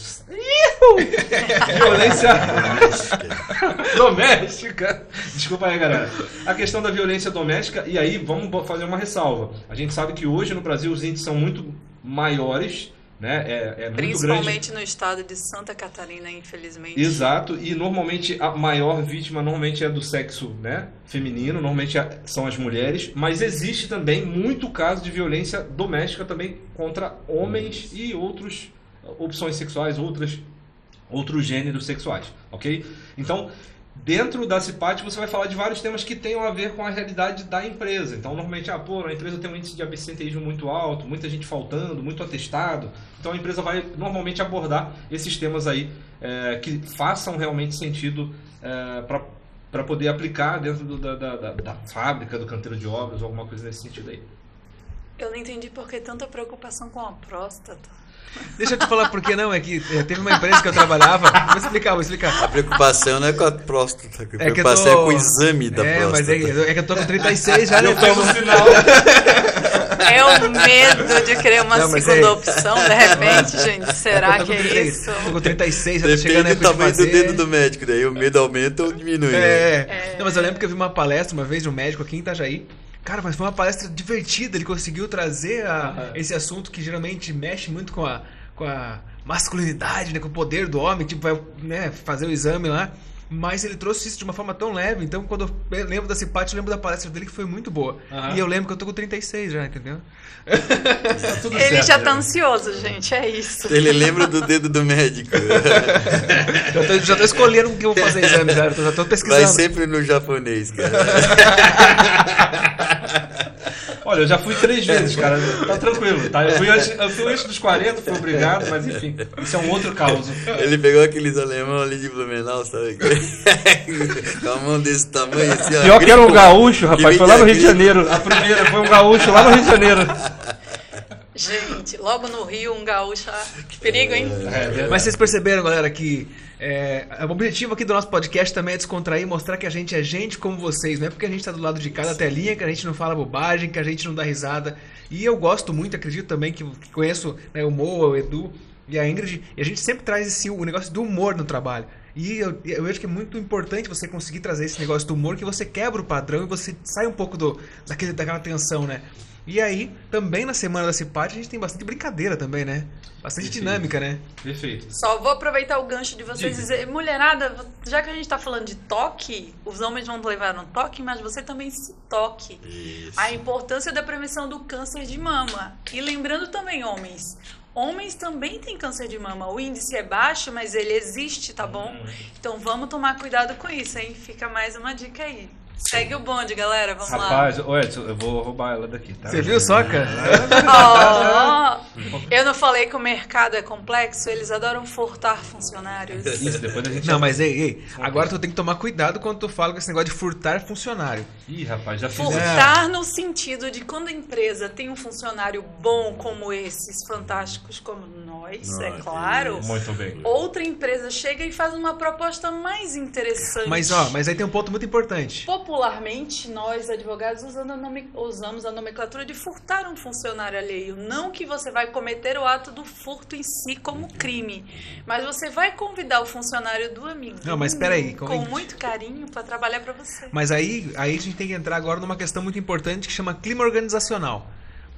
violência doméstica. Desculpa aí, galera. A questão da violência doméstica, e aí vamos fazer uma ressalva. A gente sabe que hoje no Brasil os índices são muito maiores, né? É, é muito grande. Principalmente no estado de Santa Catarina, infelizmente. Exato, e normalmente a maior vítima normalmente é do sexo né, feminino, normalmente é- são as mulheres, mas existe também muito caso de violência doméstica também contra homens e outras opções sexuais, outras, outros gêneros sexuais, ok? Então, dentro da CIPAT você vai falar de vários temas que tenham a ver com a realidade da empresa. Então, normalmente, ah, pô, a empresa tem um índice de absenteísmo muito alto, muita gente faltando, muito atestado. Então, a empresa vai normalmente abordar esses temas aí eh, que façam realmente sentido para poder aplicar dentro do- da, da, da- da fábrica, do canteiro de obras, alguma coisa nesse sentido aí. Eu não entendi por que tanta preocupação com a próstata. Deixa eu te falar por que não, é que eh, teve uma empresa que eu trabalhava. Vou explicar, vou explicar. A preocupação não é com a próstata, a É preocupação tô... é com o exame da é, próstata. mas é, que- é que eu tô com 36 já, né? Eu fiz o sinal. É o medo de querer uma Não, segunda é- opção, de repente, gente. Será Eu tô que é 36, isso? Tô com 36, já tô chegando Depende a do época de tamanho do dedo do médico, daí o medo aumenta ou diminui. né? É. Não, mas eu lembro que eu vi uma palestra uma vez de um médico aqui em Itajaí. Cara, mas foi uma palestra divertida. Ele conseguiu trazer a- Aham. esse assunto que geralmente mexe muito com a, com a masculinidade, né? Com o poder do homem, tipo, vai né, fazer o exame lá. Mas ele trouxe isso de uma forma tão leve. Então, quando eu lembro da Cipate, eu lembro da palestra dele que foi muito boa. Aham. E eu lembro que eu tô com 36 já, entendeu? Tá tudo Ele certo, já né? tá ansioso, gente. É isso. Ele lembra do dedo do médico. Já tô, já tô escolhendo o que eu vou fazer exame, já. Já tô pesquisando. Vai sempre no japonês, cara. Olha, eu já fui três vezes, cara. Tá tranquilo, tá? Eu fui antes, eu fui antes dos 40, fui obrigado, mas enfim. Isso é um outro caos. Ele pegou aqueles alemão ali de Blumenau, sabe? Com a mão desse tamanho assim, ó. Pior que era um gaúcho, rapaz. Foi lá no Rio de. Janeiro. A primeira foi um gaúcho lá no Rio de Janeiro. Gente, logo no Rio, um gaúcho. ah, Que perigo, hein? É, Mas vocês perceberam, galera, que é, o objetivo aqui do nosso podcast também é descontrair e mostrar que a gente é gente como vocês. Não é porque a gente tá do lado de cada telinha que a gente não fala bobagem, que a gente não dá risada. E eu gosto muito, acredito também que, que conheço né, o Moa, o Edu e a Ingrid, e a gente sempre traz esse, o negócio do humor no trabalho. E eu, eu acho que é muito importante você conseguir trazer esse negócio do humor, que você quebra o padrão e você sai um pouco do, daquele, daquela tensão, né? E aí, também na semana da Cipate, a gente tem bastante brincadeira também, né? Bastante Perfeito. dinâmica, né? Perfeito. Só vou aproveitar o gancho de vocês Diga. dizer, mulherada, já que a gente tá falando de toque, os homens vão levar um toque, mas você também se toque. Isso. A importância da prevenção do câncer de mama. E lembrando também, homens, homens também têm câncer de mama. O índice é baixo, mas ele existe, tá bom? Então vamos tomar cuidado com isso, hein? Fica mais uma dica aí. Segue o bonde, galera, vamos Rapaz, ô Edson, eu vou roubar ela daqui, tá? Você viu só, cara? lá. Ó, eu não falei que o mercado é complexo, eles adoram furtar funcionários. Isso, depois a gente. Não, mas ei, ei, agora tu tem que tomar cuidado quando tu fala com esse negócio de furtar funcionário. Ih, rapaz, já fiz. Furtar no sentido de quando a empresa tem um funcionário bom como esses, fantásticos como nós, é claro. Muito bem. Outra empresa chega e faz uma proposta mais interessante. Mas ó, mas aí tem um ponto muito importante. Popularmente, nós advogados usando a nome- usamos a nomenclatura de furtar um funcionário alheio. Não que você vai cometer o ato do furto em si como crime, mas você vai convidar o funcionário do amigo Não, mas peraí, com muito carinho para trabalhar para você. Mas aí, aí a gente tem que entrar agora numa questão muito importante que chama clima organizacional.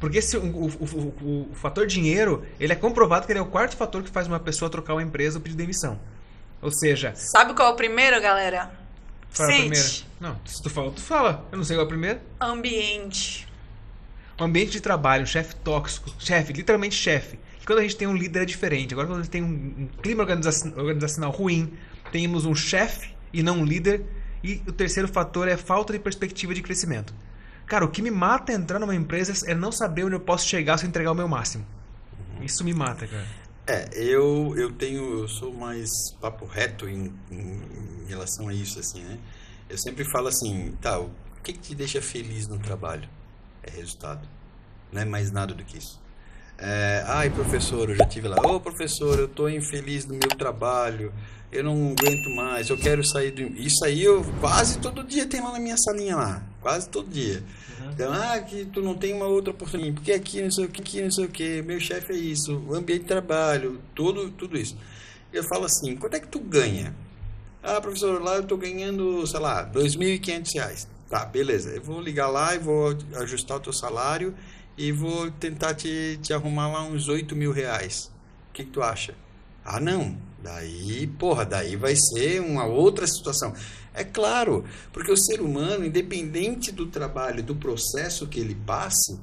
Porque se o- o- o- o fator dinheiro, ele é comprovado que ele é o quarto fator que faz uma pessoa trocar uma empresa ou pedir demissão. Ou seja, Sabe qual é o primeiro, galera? Fala a Sente. primeira. Não, se tu fala, tu fala. Eu não sei qual é a primeira. Ambiente. Um ambiente de trabalho, um chefe tóxico, chefe, literalmente chefe. Quando a gente tem um líder é diferente. Agora quando a gente tem um, um clima organiza- organizacional ruim, temos um chefe e não um líder. E o terceiro fator é falta de perspectiva de crescimento. Cara, o que me mata entrar numa empresa é não saber onde eu posso chegar se eu entregar o meu máximo. Isso me mata, cara. É, eu, eu tenho, eu sou mais papo reto em, em, relação a isso, assim, né? Eu sempre falo assim, tá, o que, que te deixa feliz no trabalho? É resultado. Não é mais nada do que isso. É, Ai, professor, eu já tive lá. Ô, professor, eu tô infeliz no meu trabalho. Eu não aguento mais. Eu quero sair do. Isso aí eu quase todo dia tem lá na minha salinha lá. Quase todo dia. Então, ah, que tu não tem uma outra oportunidade. Porque aqui não sei o que, aqui não sei o que. Meu chefe é isso. O ambiente de trabalho, tudo, tudo isso. Eu falo assim: quanto é que tu ganha? Ah, professor, lá eu tô ganhando, sei lá, 2.500 reais. Tá, beleza. Eu vou ligar lá e vou ajustar o teu salário e vou tentar te, te arrumar lá uns 8 mil reais. O que, que tu acha? Ah, não. Daí, porra, daí vai ser uma outra situação. É claro, porque o ser humano, independente do trabalho, do processo que ele passe,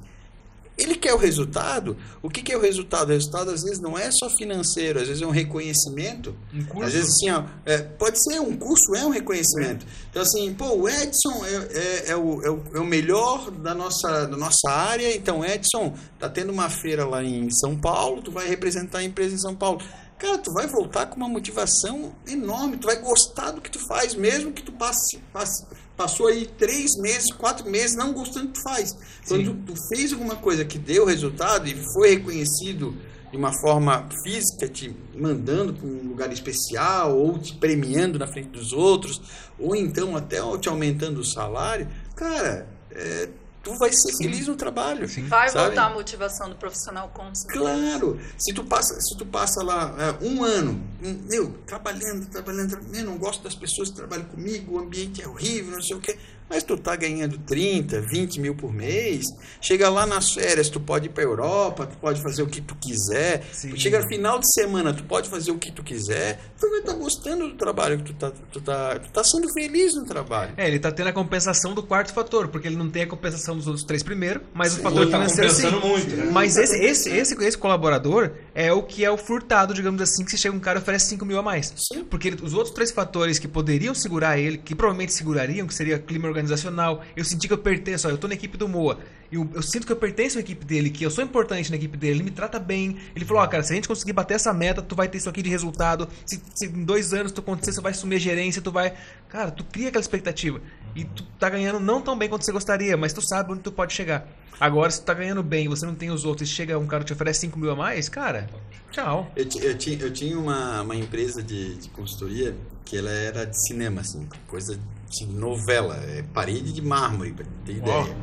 ele quer o resultado. O que, que é o resultado? O resultado, às vezes, não é só financeiro, às vezes é um reconhecimento. Um curso? Às vezes, assim, ó, é, pode ser um curso, é um reconhecimento. Então, assim, pô, o Edson é, é, é o, é, o, é o melhor da nossa, da nossa área. Então, Edson, tá tendo uma feira lá em São Paulo, tu vai representar a empresa em São Paulo. Cara, tu vai voltar com uma motivação enorme, tu vai gostar do que tu faz, mesmo que tu passe, passe passou aí três meses, quatro meses não gostando do que tu faz. Quando tu, tu fez alguma coisa que deu resultado e foi reconhecido de uma forma física, te mandando para um lugar especial, ou te premiando na frente dos outros, ou então até te aumentando o salário, cara, é, tu vai ser feliz no trabalho. Sim. Vai Sabe? voltar a motivação do profissional com certeza. Claro, se tu passa, se tu passa lá é, um ano, um, meu, trabalhando, trabalhando, trabalhando, eu não gosto das pessoas que trabalham comigo, o ambiente é horrível, não sei o quê, mas tu tá ganhando 30, 20 mil por mês, chega lá nas férias, tu pode ir pra Europa, tu pode fazer o que tu quiser, Sim. chega no final de semana, tu pode fazer o que tu quiser, tu vai estar gostando do trabalho que tu tá, tu tá, tu tá sendo feliz no trabalho. É, ele tá tendo a compensação do quarto fator, porque ele não tem a compensação dos outros três primeiros, mas o Sim. fator Tá financeiro sim. compensando muito, né? Mas esse, esse, esse, esse colaborador é o que é o furtado, digamos assim, que se chega um cara e oferece 5 mil a mais. Sim. Porque ele- os outros três fatores que poderiam segurar ele, que provavelmente segurariam, que seria clima organizacional. Eu senti que eu pertenço. Ó, eu tô na equipe do Moa. Eu, eu sinto que eu pertenço à equipe dele, que eu sou importante na equipe dele. Ele me trata bem. Ele falou: Ó, cara, se a gente conseguir bater essa meta, tu vai ter isso aqui de resultado. Se, se em dois anos tu acontecer, você vai assumir a gerência, tu vai. Cara, tu cria aquela expectativa. E tu tá ganhando não tão bem quanto você gostaria, mas tu sabe onde tu pode chegar. Agora, se tu tá ganhando bem você não tem os outros e chega um cara te oferece 5 mil a mais, cara, tchau. Eu, eu, tinha, eu tinha uma, uma empresa de, de consultoria que ela era de cinema, assim, coisa de novela, é parede de mármore, pra ter ideia.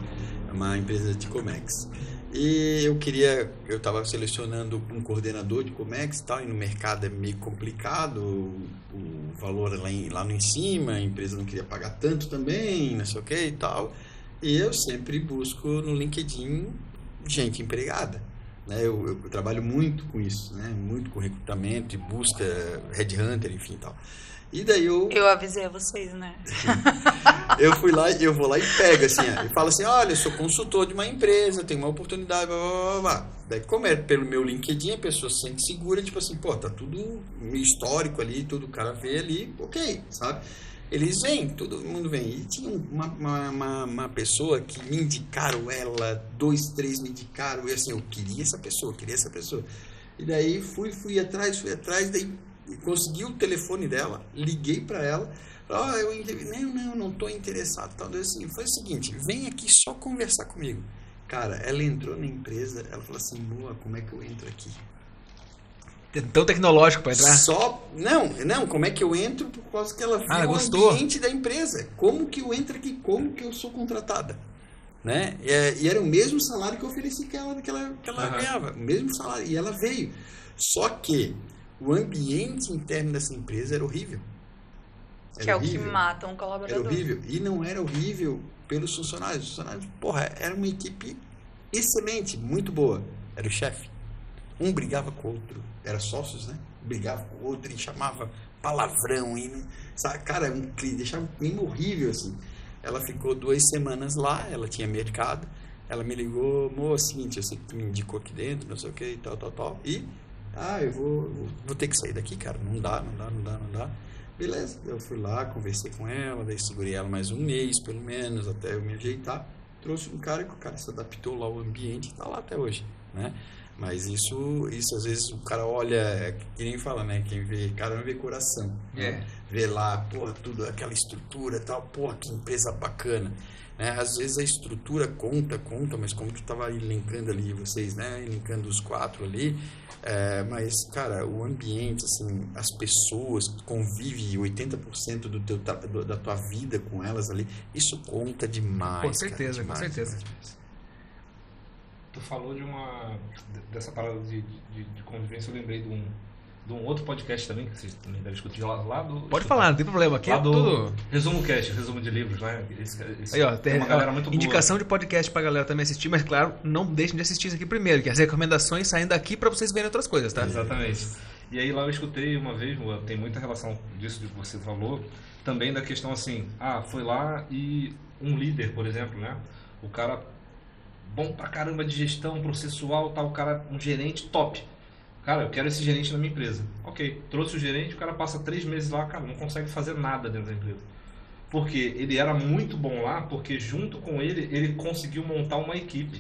É uma empresa de Comex. E eu queria, eu estava selecionando um coordenador de Comex e tal, e no mercado é meio complicado, o, o valor lá, em, lá no em cima, a empresa não queria pagar tanto também, não sei o que e tal. E eu sempre busco no LinkedIn gente empregada. Né? Eu, eu, trabalho muito com isso, né? muito com recrutamento e busca, headhunter, enfim tal. E daí eu. Eu avisei a vocês, né? eu fui lá, eu vou lá e pego assim, e falo assim: olha, eu sou consultor de uma empresa, tenho uma oportunidade, blá, blá, blá, Daí, como é pelo meu LinkedIn, a pessoa se sente segura, tipo assim, pô, tá tudo histórico ali, tudo o cara vê ali, ok, sabe? Eles vêm, todo mundo vem. E tinha uma, uma, uma, uma, pessoa que me indicaram ela, dois, três me indicaram, e assim, eu queria essa pessoa, queria essa pessoa. E daí fui, fui atrás, fui atrás, daí consegui o telefone dela, liguei para ela, ó, oh, eu não, não, não tô interessado, tal. Assim, foi o seguinte, vem aqui só conversar comigo. Cara, ela entrou na empresa, ela falou assim, boa, como é que eu entro aqui? tão tecnológico para entrar? Só. Não, não, como é que eu entro por causa que ela viu ah, o ambiente da empresa. Como que eu entro aqui? Como que eu sou contratada? Né? E, é, e era o mesmo salário que eu ofereci que ela, que ela, que ela uhum. ganhava. O mesmo salário. E ela veio. Só que o ambiente interno dessa empresa era horrível. Era que é horrível. o que mata um colaborador. Era horrível. E não era horrível pelos funcionários. Os funcionários, porra, era uma equipe excelente, muito boa. Era o chefe. Um brigava com o outro era sócios, né? Brigava com o outro e chamava palavrão. E, sabe? Cara, um deixava um clima horrível, assim. Ela ficou duas semanas lá, ela tinha mercado. Ela me ligou, moço, seguinte, eu sei que tu me indicou aqui dentro, não sei o que, tal, tal, tal. E, ah, eu vou, vou ter que sair daqui, cara. Não dá, não dá, não dá, não dá. Beleza, eu fui lá, conversei com ela, daí segurei ela mais um mês, pelo menos, até eu me ajeitar. Trouxe um cara que o cara se adaptou lá ao ambiente e tá lá até hoje, né? Mas isso, isso às vezes o cara olha, é que nem fala, né? Quem vê, cara não vê coração. É. Né? Vê lá, porra, tudo, aquela estrutura tal, porra, que empresa bacana. Né? Às vezes a estrutura conta, conta, mas como tu estava elencando ali, vocês, né? Elencando os quatro ali. É, mas, cara, o ambiente, assim, as pessoas, convive 80% do teu, da tua vida com elas ali, isso conta demais. Com certeza, cara, demais, com certeza. Demais tu falou de uma dessa parada de, de, de convivência, eu lembrei de um, de um outro podcast também, que vocês também devem escutar lá, lá do. Pode falar, não tem problema. Aqui lá é do tudo. Resumo Cast, resumo de livros, né? Esse, esse Aí, ó, tem, uma galera muito indicação boa. de podcast pra galera também assistir, mas claro, não deixem de assistir isso aqui primeiro, que as recomendações saem daqui pra vocês verem outras coisas, tá? Exatamente. E aí lá eu escutei uma vez, tem muita relação disso que você falou, também da questão assim, ah, foi lá e um líder, por exemplo, né? O cara bom pra caramba de gestão processual, tal, cara, um gerente top. Cara, eu quero esse gerente na minha empresa. Ok, trouxe o gerente, o cara passa três meses lá, cara, não consegue fazer nada dentro da empresa. Porque ele era muito bom lá, porque junto com ele, ele conseguiu montar uma equipe.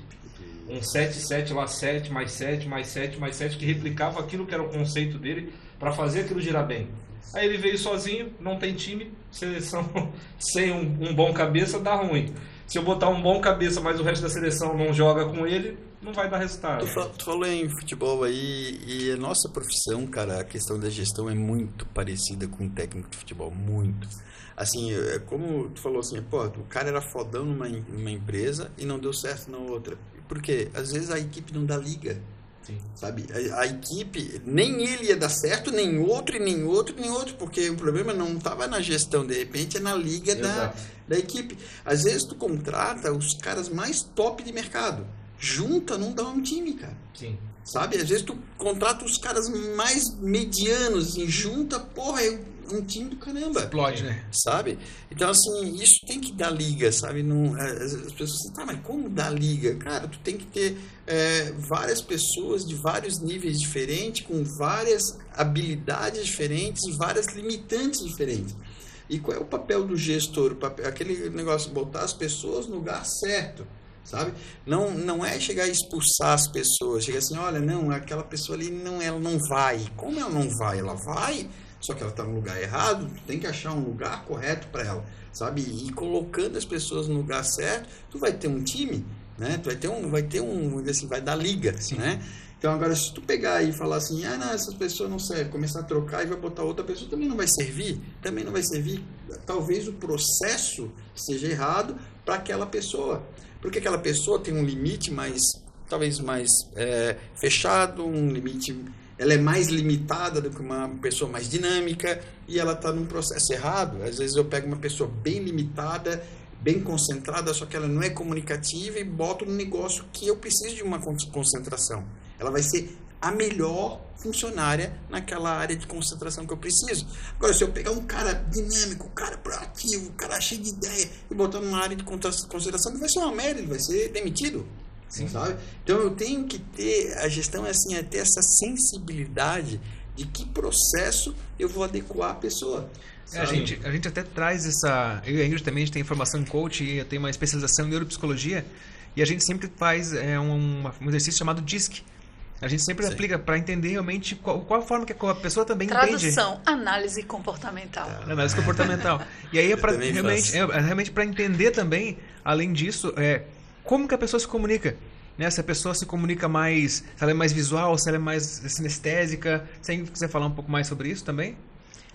Um 7, 7 lá, 7, mais 7, mais 7, mais 7, que replicava aquilo que era o conceito dele para fazer aquilo girar bem. Aí ele veio sozinho, não tem time, seleção sem um, um bom cabeça dá ruim se eu botar um bom cabeça, mas o resto da seleção não joga com ele, não vai dar resultado. Tu, tu falou em futebol aí, e a nossa profissão, cara, a questão da gestão é muito parecida com o técnico de futebol, muito. Assim, é como tu falou assim, pô, o cara era fodão numa, numa empresa e não deu certo na outra. Por quê? Às vezes a equipe não dá liga. Sim. Sabe? A, a, equipe, nem ele ia dar certo, nem outro, e nem outro, nem outro, porque o problema não estava na gestão, de repente é na liga da, da equipe. Às vezes tu contrata os caras mais top de mercado. Junta, não dá um time, cara. Sim. Sabe? Às vezes tu contrata os caras mais medianos, assim, junta, porra, eu um time do caramba. Explode, né? Sabe? Então, assim, isso tem que dar liga, sabe? Não, é, as pessoas assim, tá, mas como dar liga? Cara, tu tem que ter é, várias pessoas de vários níveis diferentes, com várias habilidades diferentes, várias limitantes diferentes. E qual é o papel do gestor? Papel, aquele negócio, botar as pessoas no lugar certo sabe? Não, não é chegar a expulsar as pessoas, chega assim, olha, não, aquela pessoa ali não, ela não vai. Como ela não vai? Ela vai, só que ela está no lugar errado, tu tem que achar um lugar correto para ela, sabe? E colocando as pessoas no lugar certo, tu vai ter um time, né? Tu vai ter um, vai ter um, assim, vai dar liga, Sim. né? Então agora se tu pegar e falar assim, ah não, essas pessoas não servem, começar a trocar e vai botar outra pessoa, também não vai servir, também não vai servir. Talvez o processo seja errado para aquela pessoa. Porque aquela pessoa tem um limite mais, talvez mais é, fechado, um limite. Ela é mais limitada do que uma pessoa mais dinâmica e ela está num processo errado. Às vezes eu pego uma pessoa bem limitada, bem concentrada, só que ela não é comunicativa e boto no negócio que eu preciso de uma concentração. Ela vai ser a melhor funcionária naquela área de concentração que eu preciso. Agora, se eu pegar um cara dinâmico, um cara proativo, um cara cheio de ideia e botar numa área de concentração, ele vai ser uma merda, ele vai ser demitido. Sim. Sabe? Então eu tenho que ter, a gestão é assim, é ter essa sensibilidade de que processo eu vou adequar a pessoa. É, a, gente, a gente até traz essa. Eu e a Ingrid também a gente tem formação em coach e eu tenho uma especialização em neuropsicologia. E a gente sempre faz é, um, um exercício chamado DISC a gente sempre Sim. aplica para entender realmente qual, qual a forma que a pessoa também Tradução, entende. Tradução, análise comportamental. É, análise comportamental. E aí é para realmente, é, é realmente para entender também, além disso, é como que a pessoa se comunica. Né? Se a pessoa se comunica mais, se ela é mais visual, se ela é mais sinestésica. Se você quiser falar um pouco mais sobre isso também?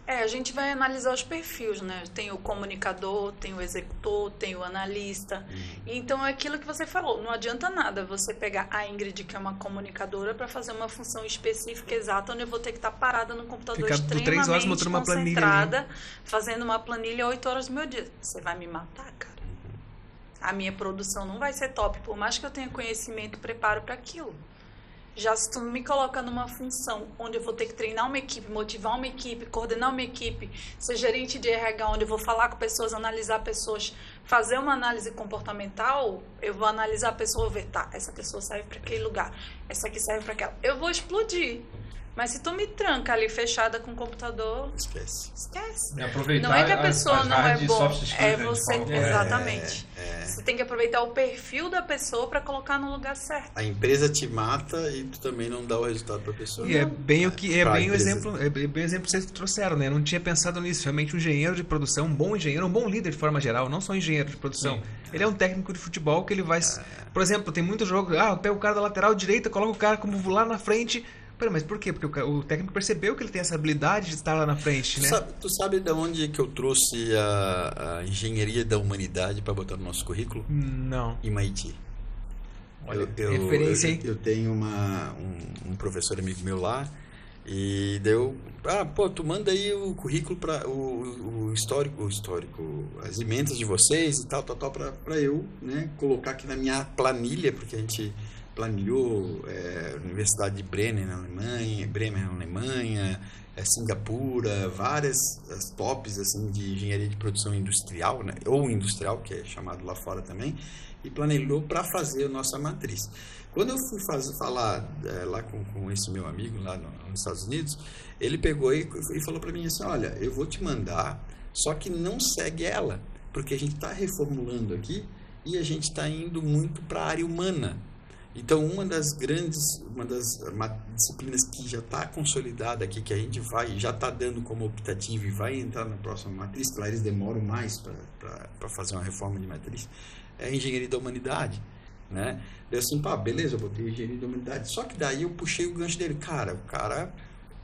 É, a gente vai analisar os perfis, né? Tem o comunicador, tem o executor, tem o analista. Uhum. Então é aquilo que você falou. Não adianta nada você pegar a Ingrid, que é uma comunicadora, para fazer uma função específica exata, onde eu vou ter que estar parada no computador Ficar extremamente três horas uma concentrada, planilha, fazendo uma planilha oito horas do meu dia. Você vai me matar, cara. A minha produção não vai ser top, por mais que eu tenha conhecimento preparo para aquilo. Já se tu me coloca numa função onde eu vou ter que treinar uma equipe, motivar uma equipe, coordenar uma equipe, ser gerente de RH, onde eu vou falar com pessoas, analisar pessoas, fazer uma análise comportamental, eu vou analisar a pessoa, ver, tá, essa pessoa serve para aquele lugar, essa aqui serve para aquela. Eu vou explodir. Mas se tu me tranca ali fechada com o computador. Esquece. Esquece. aproveitar não é que a pessoa as, não é boa. É você. Exatamente. É, é. Você tem que aproveitar o perfil da pessoa para colocar no lugar certo. A empresa te mata e tu também não dá o resultado para a pessoa. E é bem o que é bem o exemplo, é bem o exemplo que vocês trouxeram, né? Eu não tinha pensado nisso. Realmente um engenheiro de produção, um bom engenheiro, um bom líder de forma geral, não só engenheiro de produção. Sim. Ele é um técnico de futebol que ele vai, é. por exemplo, tem muito jogo, ah, pega o cara da lateral direita, coloca o cara como lá na frente, Pera, mas por quê? Porque o, o, técnico percebeu que ele tem essa habilidade de estar lá na frente, né? Tu sabe, tu sabe de onde que eu trouxe a, a engenharia da humanidade para botar no nosso currículo? Não. MIT. Olha, eu, referência, eu, eu, tenho uma, um, um, professor amigo meu lá e deu, ah, pô, tu manda aí o currículo para o, o, histórico, o histórico, as emendas de vocês e tal, tal, tal, para eu, né, colocar aqui na minha planilha, porque a gente planilhou é, Universidade de Bremen na Alemanha, Bremen na Alemanha, é, Singapura, várias as tops assim de engenharia de produção industrial, né, ou industrial que é chamado lá fora também, e planilhou para fazer a nossa matriz. Quando eu fui fazer, falar é, lá com, com, esse meu amigo lá no, nos Estados Unidos, ele pegou e, e falou para mim assim, olha, eu vou te mandar, só que não segue ela, porque a gente está reformulando aqui e a gente está indo muito para a área humana. Então, uma das grandes, uma das disciplinas que já está consolidada aqui, que a gente vai, já está dando como optativa e vai entrar na próxima matriz, claro, eles demoram mais para fazer uma reforma de matriz, é a engenharia da humanidade. Né? Eu assim, pá, beleza, eu botei engenharia da humanidade. Só que daí eu puxei o gancho dele. Cara, o cara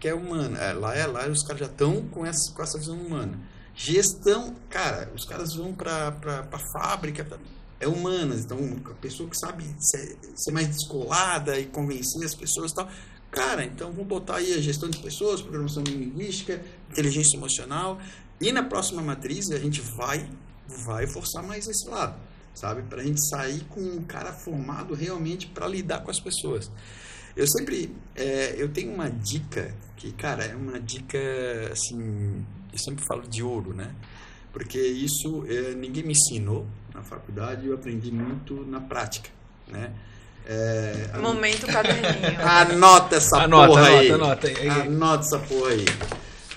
que é humano. É, lá é lá, os caras já estão com essa, com essa visão humana. Gestão, cara, os caras vão para a fábrica, pra, é humanas. Então, a pessoa que sabe ser, ser, mais descolada e convencer as pessoas e tal. Cara, então vamos botar aí a gestão de pessoas, programação linguística, inteligência emocional. E na próxima matriz a gente vai, vai forçar mais esse lado, sabe? Para a gente sair com um cara formado realmente para lidar com as pessoas. Eu sempre, é, eu tenho uma dica que, cara, é uma dica assim, eu sempre falo de ouro, né? Porque isso é, ninguém me ensinou, na faculdade eu aprendi muito na prática, né? É, Momento caderninho. anota essa anota, porra anota, aí. Anota, anota. Anota essa porra aí.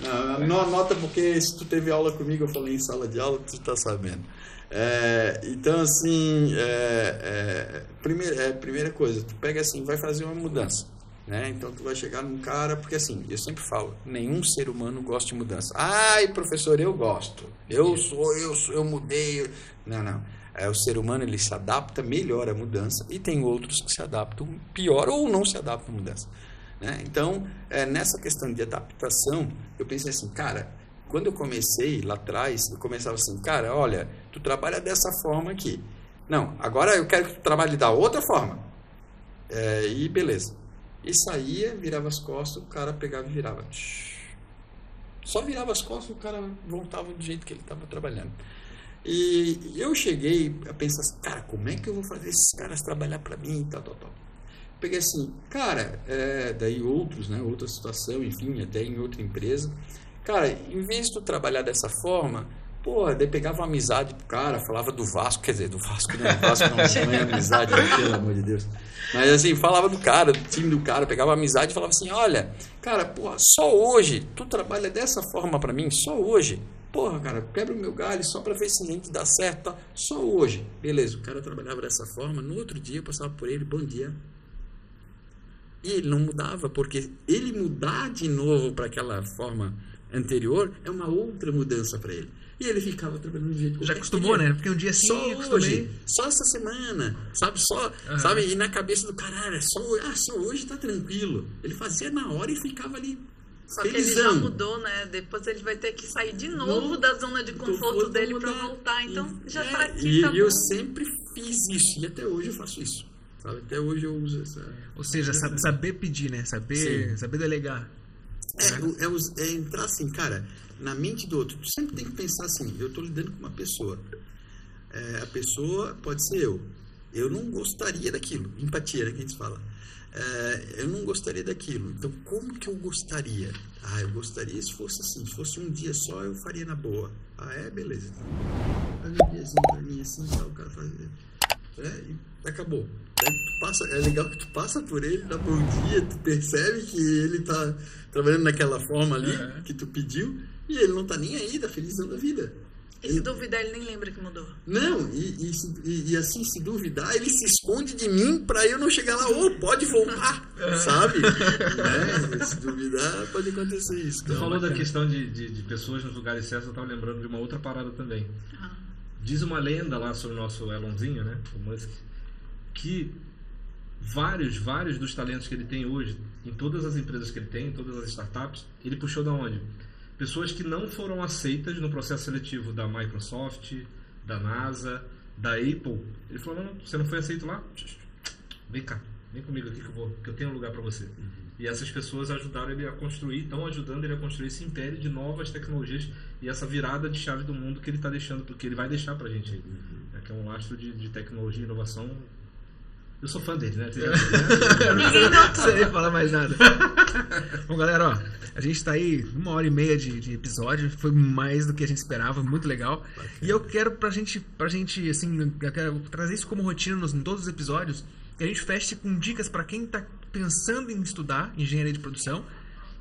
Não, não anota porque se tu teve aula comigo, eu falei em sala de aula, tu tá sabendo. É, então, assim, é, é, primeira, é, primeira coisa, tu pega assim, vai fazer uma mudança. Né? Então tu vai chegar num cara, porque assim, eu sempre falo, nenhum ser humano gosta de mudança. Ai, professor, eu gosto. Eu sou, eu sou, eu mudei. Não, não. É, o ser humano ele se adapta melhor à mudança e tem outros que se adaptam pior ou não se adaptam à mudança. Né? Então, é, nessa questão de adaptação, eu pensei assim, cara, quando eu comecei lá atrás, eu começava assim, cara, olha, tu trabalha dessa forma aqui. Não, agora eu quero que tu trabalhe da outra forma. É, e beleza. E saía, virava as costas, o cara pegava e virava. Só virava as costas, o cara voltava do jeito que ele estava trabalhando. E eu cheguei a pensar assim, cara, como é que eu vou fazer esses caras trabalhar para mim e tal, tal, tal. Peguei assim, cara, é, daí outros, né, outra situação, enfim, até em outra empresa. Cara, em vez de tu trabalhar dessa forma, pô, daí pegava uma amizade pro cara, falava do Vasco, quer dizer, do Vasco não, do Vasco não, não é amizade, pelo amor de Deus. Mas assim, falava do cara, do time do cara, pegava amizade e falava assim, olha, cara, pô, só hoje, tu trabalha dessa forma para mim, só hoje. Porra, cara, quebra o meu galho só para ver se a gente dá certo. Tá? Só hoje. Beleza, o cara trabalhava dessa forma. No outro dia eu passava por ele, bom dia. E ele não mudava, porque ele mudar de novo para aquela forma anterior é uma outra mudança para ele. E ele ficava trabalhando do jeito Já acostumou, né? Porque um dia assim só hoje, só essa semana, sabe? Só, uhum. sabe? E na cabeça do cara, só, ah, só hoje tá tranquilo. Ele fazia na hora e ficava ali só que ele já mudou, né? Depois ele vai ter que sair de novo no, da zona de conforto dele para voltar. Então e, já é, tá aqui. E tá eu sempre fiz isso. E até hoje eu faço isso. Sabe? Até hoje eu uso essa. Ou seja, saber, saber pedir, né? Saber, saber delegar. É, é, é, entrar assim, cara, na mente do outro. Tu sempre tem que pensar assim: eu estou lidando com uma pessoa. É, a pessoa pode ser eu. Eu não gostaria daquilo. Empatia, né, que a gente fala é, eu não gostaria daquilo. Então, como que eu gostaria? Ah, eu gostaria se fosse assim, se fosse um dia só, eu faria na boa. Ah, é? Beleza. Faz um pra mim, assim, tal, o cara. É, e acabou. É, passa, é legal que tu passa por ele, dá bom dia, tu percebe que ele tá trabalhando naquela forma ali é. que tu pediu, e ele não tá nem aí, tá felizão da vida. E se duvidar, ele nem lembra que mudou. Não, e, e, e, assim, se duvidar, ele se esconde de mim pra eu não chegar lá, ô, oh, pode voltar, sabe? é, se duvidar, pode acontecer isso. Você falou da questão de, de, de, pessoas nos lugares certos, eu tava lembrando de uma outra parada também. Ah. Diz uma lenda lá sobre o nosso Elonzinho, né, o Musk, que vários, vários dos talentos que ele tem hoje, em todas as empresas que ele tem, em todas as startups, ele puxou da onde? pessoas que não foram aceitas no processo seletivo da Microsoft, da NASA, da Apple. Ele falou: não, você não foi aceito lá? Vem cá, vem comigo aqui que eu, vou, que eu tenho um lugar para você. Uhum. E essas pessoas ajudaram ele a construir, estão ajudando ele a construir esse império de novas tecnologias e essa virada de chave do mundo que ele está deixando, porque ele vai deixar para a gente. Uhum. É, que é um lastro de, de tecnologia e inovação eu sou fã dele, né? Ninguém não sei falar mais nada. Bom, galera, ó, a gente está aí uma hora e meia de, de, episódio, foi mais do que a gente esperava, muito legal. Bacana. E eu quero pra gente, pra gente, assim, eu quero trazer isso como rotina nos, em todos os episódios, que a gente feche com dicas para quem está pensando em estudar engenharia de produção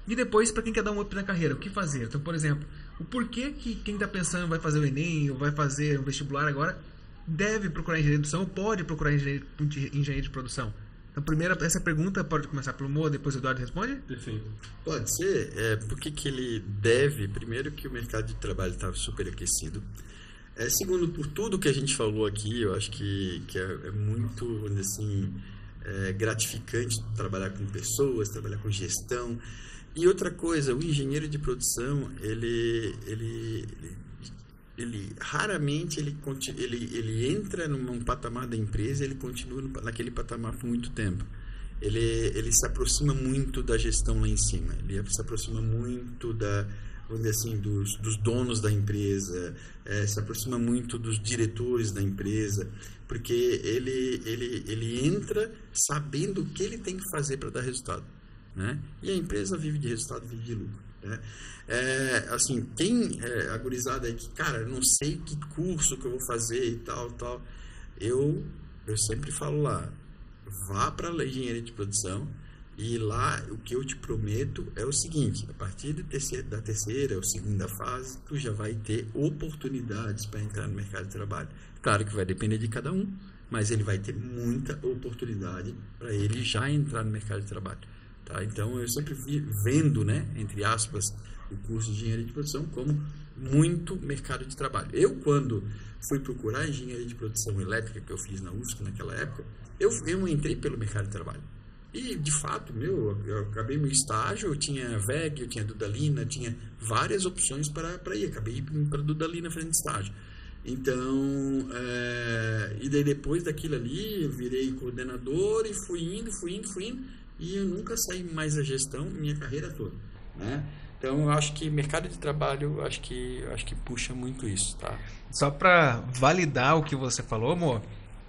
e depois para quem quer dar um up na carreira, o que fazer. Então, por exemplo, o porquê que quem está pensando vai fazer o Enem ou vai fazer o vestibular agora deve procurar engenharia de produção ou pode procurar engenharia, engenharia de produção? Então, primeiro, essa pergunta pode começar pelo Moa, depois o Eduardo responde? Perfeito. Pode ser. É, por que, que ele deve? Primeiro, que o mercado de trabalho está super aquecido. É, segundo, por tudo que a gente falou aqui, eu acho que, que é, é muito assim, é, gratificante trabalhar com pessoas, trabalhar com gestão. E outra coisa, o engenheiro de produção, ele, ele, ele raramente ele, ele, ele entra num patamar da empresa ele continua naquele patamar por muito tempo ele, ele se aproxima muito da gestão lá em cima ele se aproxima muito da vamos dizer assim dos, dos donos da empresa é, se aproxima muito dos diretores da empresa porque ele ele ele entra sabendo o que ele tem que fazer para dar resultado né e a empresa vive de resultado vive de lucro né? É, assim, tem é, a gurizada aí que, cara, não sei que curso que eu vou fazer e tal, tal. Eu, eu sempre falo lá, vá para a engenharia de produção, E lá, o que eu te prometo é o seguinte: a partir terceira, da terceira ou segunda fase, tu já vai ter oportunidades para entrar no mercado de trabalho. Claro que vai depender de cada um, mas ele vai ter muita oportunidade para ele já entrar no mercado de trabalho. Tá? Então, eu sempre vi, vendo, né, entre aspas, o curso de engenharia de produção como muito mercado de trabalho. Eu, quando fui procurar engenharia de produção elétrica, que eu fiz na UFSC naquela época, eu, eu entrei pelo mercado de trabalho. E, de fato, meu, eu acabei meu estágio, eu tinha VEG, eu tinha Dudalina, tinha várias opções para, para ir. Acabei indo para Dudalina fazendo estágio. Então, é, e daí depois daquilo ali, eu virei coordenador e fui indo, fui indo, fui indo, e eu nunca saí mais da gestão minha carreira toda, né? Então, eu acho que mercado de trabalho, acho que acho que puxa muito isso, tá? Só para validar o que você falou, amor,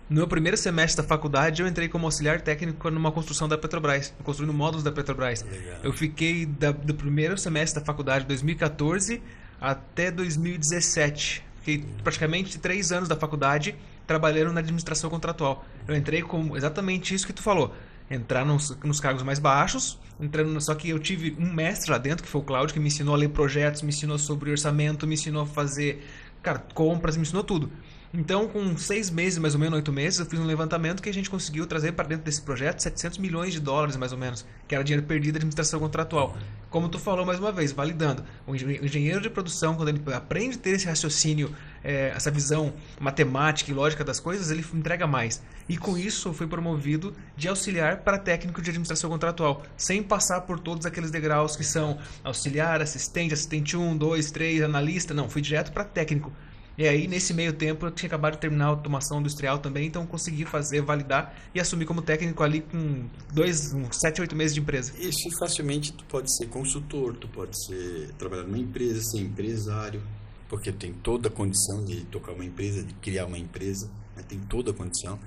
no meu primeiro semestre da faculdade, eu entrei como auxiliar técnico numa construção da Petrobras, construindo módulos da Petrobras. Legal. Eu fiquei da, do primeiro semestre da faculdade, 2014, até 2017. Fiquei praticamente três anos da faculdade trabalhando na administração contratual. Eu entrei com exatamente isso que tu falou. Entrar nos, nos cargos mais baixos, entrando, só que eu tive um mestre lá dentro, que foi o Cláudio, que me ensinou a ler projetos, me ensinou sobre orçamento, me ensinou a fazer cara, compras, me ensinou tudo. Então, com seis meses, mais ou menos, oito meses, eu fiz um levantamento que a gente conseguiu trazer para dentro desse projeto 700 milhões de dólares, mais ou menos, que era dinheiro perdido da administração contratual. Como tu falou mais uma vez, validando, o engenheiro de produção, quando ele aprende a ter esse raciocínio, é, essa visão matemática e lógica das coisas, ele entrega mais. E com isso, eu fui promovido de auxiliar para técnico de administração contratual, sem passar por todos aqueles degraus que são auxiliar, assistente, assistente 1, 2, 3, analista. Não, fui direto para técnico e aí, nesse meio tempo, eu tinha acabado de terminar a automação industrial também, então consegui fazer, validar e assumir como técnico ali com dois, uns sete, oito meses de empresa. Isso, facilmente tu pode ser consultor, tu pode ser trabalhar numa empresa, ser empresário, porque tem toda a condição de tocar uma empresa, de criar uma empresa, né? tem toda a condição.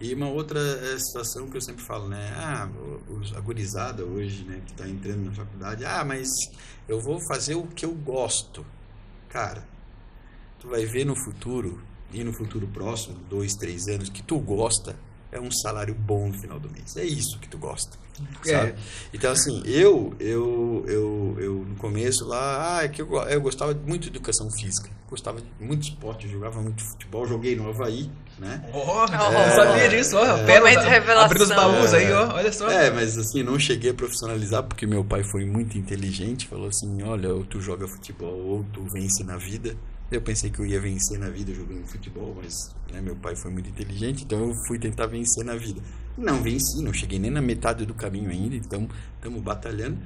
E uma outra é, situação que eu sempre falo, né? Ah, a gurizada hoje, né, que está entrando na faculdade, ah, mas eu vou fazer o que eu gosto. Cara, tu vai ver no futuro, e no futuro próximo, dois, três anos, que tu gosta, é um salário bom no final do mês. É isso que tu gosta. É. Sabe? Então, assim, eu, eu, eu, eu no começo lá, ah, é que eu, eu gostava muito de educação física. Gostava de muito esporte, eu jogava muito futebol, joguei no Havaí, né? Oh, é, não sabia disso, ó. É, abrindo os baús aí, ó, olha só. É, mas assim, não cheguei a profissionalizar porque meu pai foi muito inteligente, falou assim, olha, ou tu joga futebol ou tu vence na vida. Eu pensei que eu ia vencer na vida jogando futebol, mas né, meu pai foi muito inteligente, então eu fui tentar vencer na vida. Não venci, não cheguei nem na metade do caminho ainda, então estamos batalhando.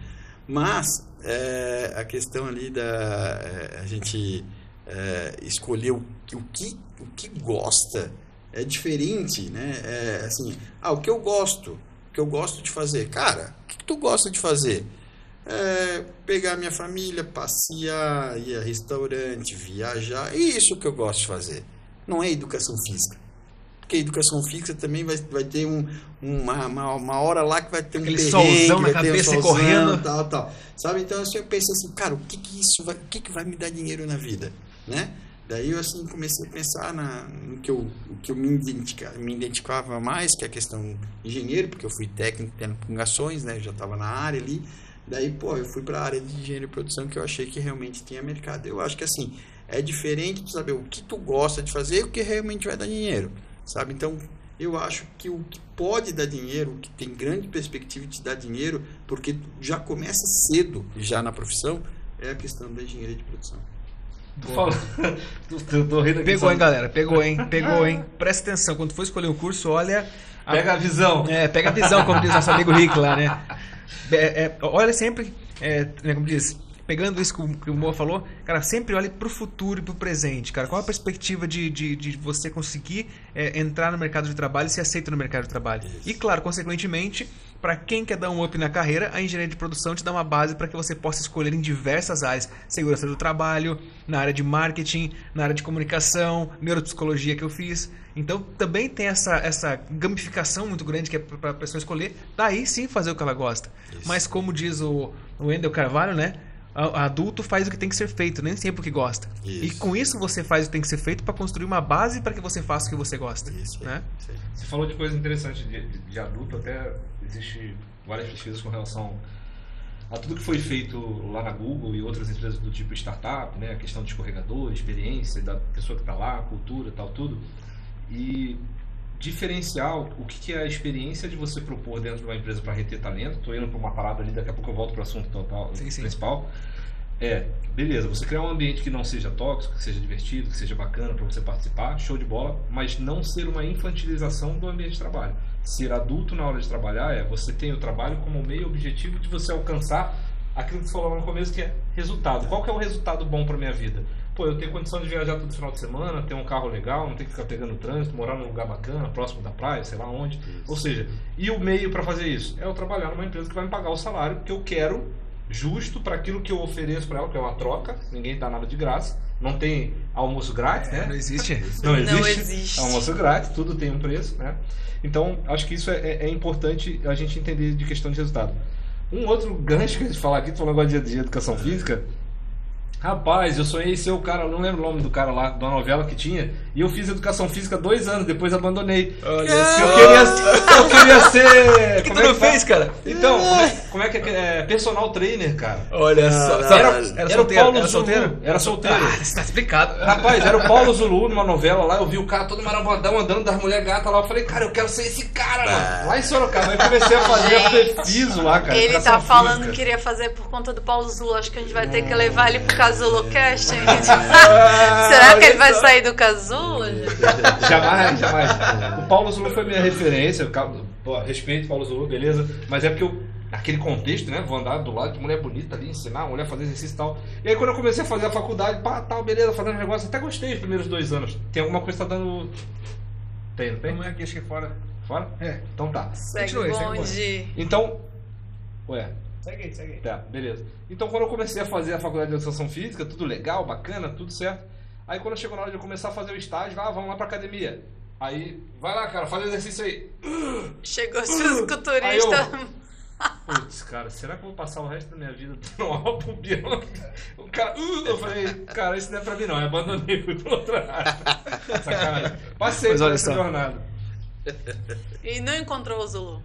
Mas é, a questão ali da é, a gente é, escolher o, o, que, o que gosta é diferente, né? É, assim, ah, o que eu gosto, o que eu gosto de fazer. Cara, o que, que tu gosta de fazer? É, pegar minha família, passear, ir a restaurante, viajar. É isso que eu gosto de fazer. Não é educação física. Porque educação física também vai, vai ter um, uma, uma, uma hora lá que vai ter um Aquele solzão na cabeça um correndo. Tal, tal. Sabe? Então assim, eu pensei assim, cara, o que, que isso vai, o que, que vai me dar dinheiro na vida? Né? Daí eu assim comecei a pensar na, no que eu, o que eu me, identificava, me identificava mais, que é a questão engenheiro, porque eu fui técnico tendo fungações, né? Eu já estava na área ali. Daí, pô, eu fui para a área de engenharia de produção que eu achei que realmente tinha mercado. Eu acho que assim, é diferente de saber o que tu gosta de fazer e o que realmente vai dar dinheiro, sabe? Então, eu acho que o que pode dar dinheiro, o que tem grande perspectiva de te dar dinheiro, porque já começa cedo já na profissão, é a questão da engenharia de produção. Pegou, hein, galera? Pegou, hein? Pegou, hein? Presta atenção, quando for escolher um curso, olha. A... Pega a visão. É, pega a visão, como diz nosso amigo Rick lá, né? É, é, olha sempre, é, né, como diz, pegando isso que o Moa falou, cara, sempre olhe para o futuro e para o presente, cara. Qual a perspectiva de, de, de você conseguir é, entrar no mercado de trabalho e ser aceito no mercado de trabalho? Isso. E, claro, consequentemente, para quem quer dar um up na carreira, a engenharia de produção te dá uma base para que você possa escolher em diversas áreas. Segurança do trabalho, na área de marketing, na área de comunicação, neuropsicologia que eu fiz. Então também tem essa, essa gamificação muito grande que é para a pessoa escolher, daí sim fazer o que ela gosta. Isso. Mas como diz o, o Wendel Carvalho, né? adulto faz o que tem que ser feito, nem sempre o que gosta. Isso. E com isso você faz o que tem que ser feito para construir uma base para que você faça o que você gosta. Isso. Né? Você falou de coisa interessante de, de, de adulto, até existe várias pesquisas com relação a tudo que foi feito lá na Google e outras empresas do tipo startup, né? A questão de escorregador, experiência da pessoa que está lá, cultura, tal, tudo. E diferencial, o que, que é a experiência de você propor dentro de uma empresa para reter talento. Estou indo para uma parada ali, daqui a pouco eu volto para o assunto total, sim, sim. principal. É, beleza, você criar um ambiente que não seja tóxico, que seja divertido, que seja bacana para você participar, show de bola, mas não ser uma infantilização do ambiente de trabalho. Ser adulto na hora de trabalhar é você tem o trabalho como meio objetivo de você alcançar aquilo que você falou no começo que é resultado. Qual que é o resultado bom para minha vida? pô, eu tenho condição de viajar todo final de semana, ter um carro legal, não ter que ficar pegando trânsito, morar num lugar bacana, próximo da praia, sei lá onde. Isso. Ou seja, e o meio para fazer isso? É eu trabalhar numa empresa que vai me pagar o salário que eu quero, justo para aquilo que eu ofereço para ela, que é uma troca, ninguém dá nada de graça. Não tem almoço grátis, né? Não existe. Não existe. Não existe. Almoço grátis, tudo tem um preço, né? Então, acho que isso é, é, é importante a gente entender de questão de resultado. Um outro gancho que a gente falar aqui, tu falou agora de, de educação física, Rapaz, eu sonhei ser o cara, não lembro o nome do cara lá, da novela que tinha, e eu fiz educação física dois anos, depois abandonei. Olha só. Eu queria, eu queria ser. O que como tu é não fez, cara? Então, como é, como é que é, é, Personal trainer, cara. Olha só. Era, era, era, solteiro, o Paulo era solteiro? Zulu. Era solteiro. Ah, está explicado. Rapaz, era o Paulo Zulu numa novela lá, eu vi o cara todo marabadão andando das mulheres gatas lá. Eu falei, cara, eu quero ser esse cara, mano. Lá em Sorocaba. Aí comecei a fazer piso lá, cara. Ele tá falando física. que queria fazer por conta do Paulo Zulu. Acho que a gente vai ter que levar ele pro Casulocast, Será que ele vai sair do Casulo? jamais, jamais. O Paulo Zulu foi minha referência. Respeito Paulo Zulu, beleza. Mas é porque eu, naquele contexto, né? Vou andar do lado de mulher bonita ali, ensinar a mulher a fazer exercício e tal. E aí quando eu comecei a fazer a faculdade, pá, tal, beleza, fazendo negócio, até gostei os primeiros dois anos. Tem alguma coisa que tá dando. Tem, não tem? Não é aqui, acho que é fora. Fora? É. Então tá. Segue Continue, bonde. Então. Ué. Segue aí, segue aí. Tá, beleza. Então quando eu comecei a fazer a faculdade de educação física, tudo legal, bacana, tudo certo. Aí quando chegou na hora de eu começar a fazer o estágio, ah, vamos lá pra academia. Aí, vai lá, cara, faz exercício aí. Chegou o fisiculturista. Putz, cara, será que eu vou passar o resto da minha vida no álbum biônico? O cara, uh, eu falei, cara, isso não é pra mim não, eu abandonei, fui pro outro lado. Sacanagem. Passei por essa jornada. E não encontrou o Zulu?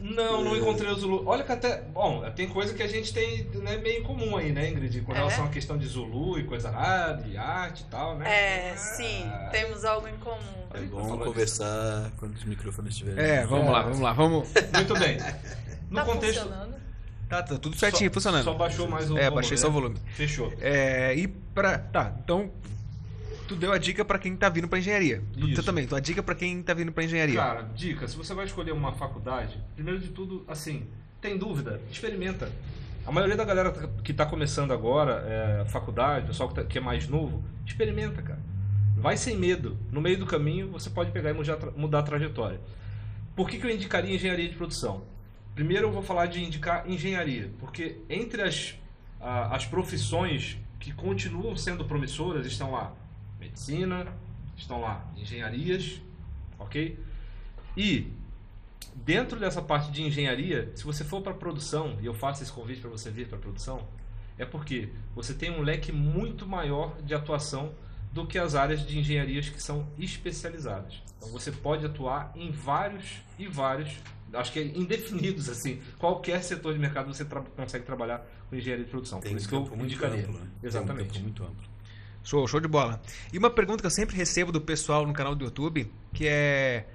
Não, não encontrei o Zulu. Olha que até. Bom, tem coisa que a gente tem né, meio em comum aí, né, Ingrid? Com relação é. à questão de Zulu e coisa arada, e arte e tal, né? É, ah, sim, temos algo em comum. É bom conversar disso. quando os microfones estiverem. É, vamos é. lá, vamos lá, vamos. Muito bem. No tá contexto. Funcionando? Tá, tá tudo certinho, só, funcionando. Só baixou mais o É, volume, baixei só o né? volume. Fechou. É, e pra. Tá, então tu deu a dica para quem tá vindo para engenharia. Isso. Tu também, tu a dica para quem tá vindo para engenharia. Cara, dica, se você vai escolher uma faculdade, primeiro de tudo, assim, tem dúvida, experimenta. A maioria da galera que está começando agora, é, faculdade, pessoal que, tá, que, é mais novo, experimenta, cara. Vai sem medo. No meio do caminho, você pode pegar e mudar, mudar a trajetória. Por que, que eu indicaria engenharia de produção? Primeiro eu vou falar de indicar engenharia, porque entre as, as profissões que continuam sendo promissoras estão lá medicina, estão lá engenharias, ok? E dentro dessa parte de engenharia, se você for para produção, e eu faço esse convite para você vir para produção, é porque você tem um leque muito maior de atuação do que as áreas de engenharias que são especializadas. Então você pode atuar em vários e vários, acho que é indefinidos assim, qualquer setor de mercado você tra consegue trabalhar com engenharia de produção. Tem Por isso que eu indicaria. Amplo, né? Exatamente. Tem um muito amplo. Show, show de bola. E uma pergunta que eu sempre recebo do pessoal no canal do YouTube, que é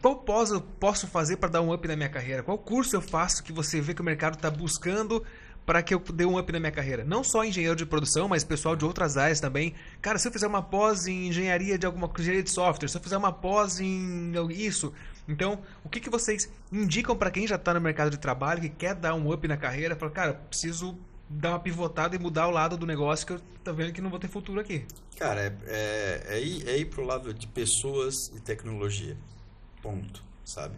qual pós eu posso fazer para dar um up na minha carreira? Qual curso eu faço que você vê que o mercado está buscando para que eu dê um up na minha carreira? Não só engenheiro de produção, mas pessoal de outras áreas também. Cara, se eu fizer uma pós em engenharia de alguma engenharia de software, se eu fizer uma pós em isso, então o que, que vocês indicam para quem já está no mercado de trabalho que quer dar um up na carreira? Fala, cara, preciso dar uma pivotada e mudar o lado do negócio que eu tô vendo que não vou ter futuro aqui. Cara, é, é, é ir, é ir pro lado de pessoas e tecnologia. Ponto, sabe?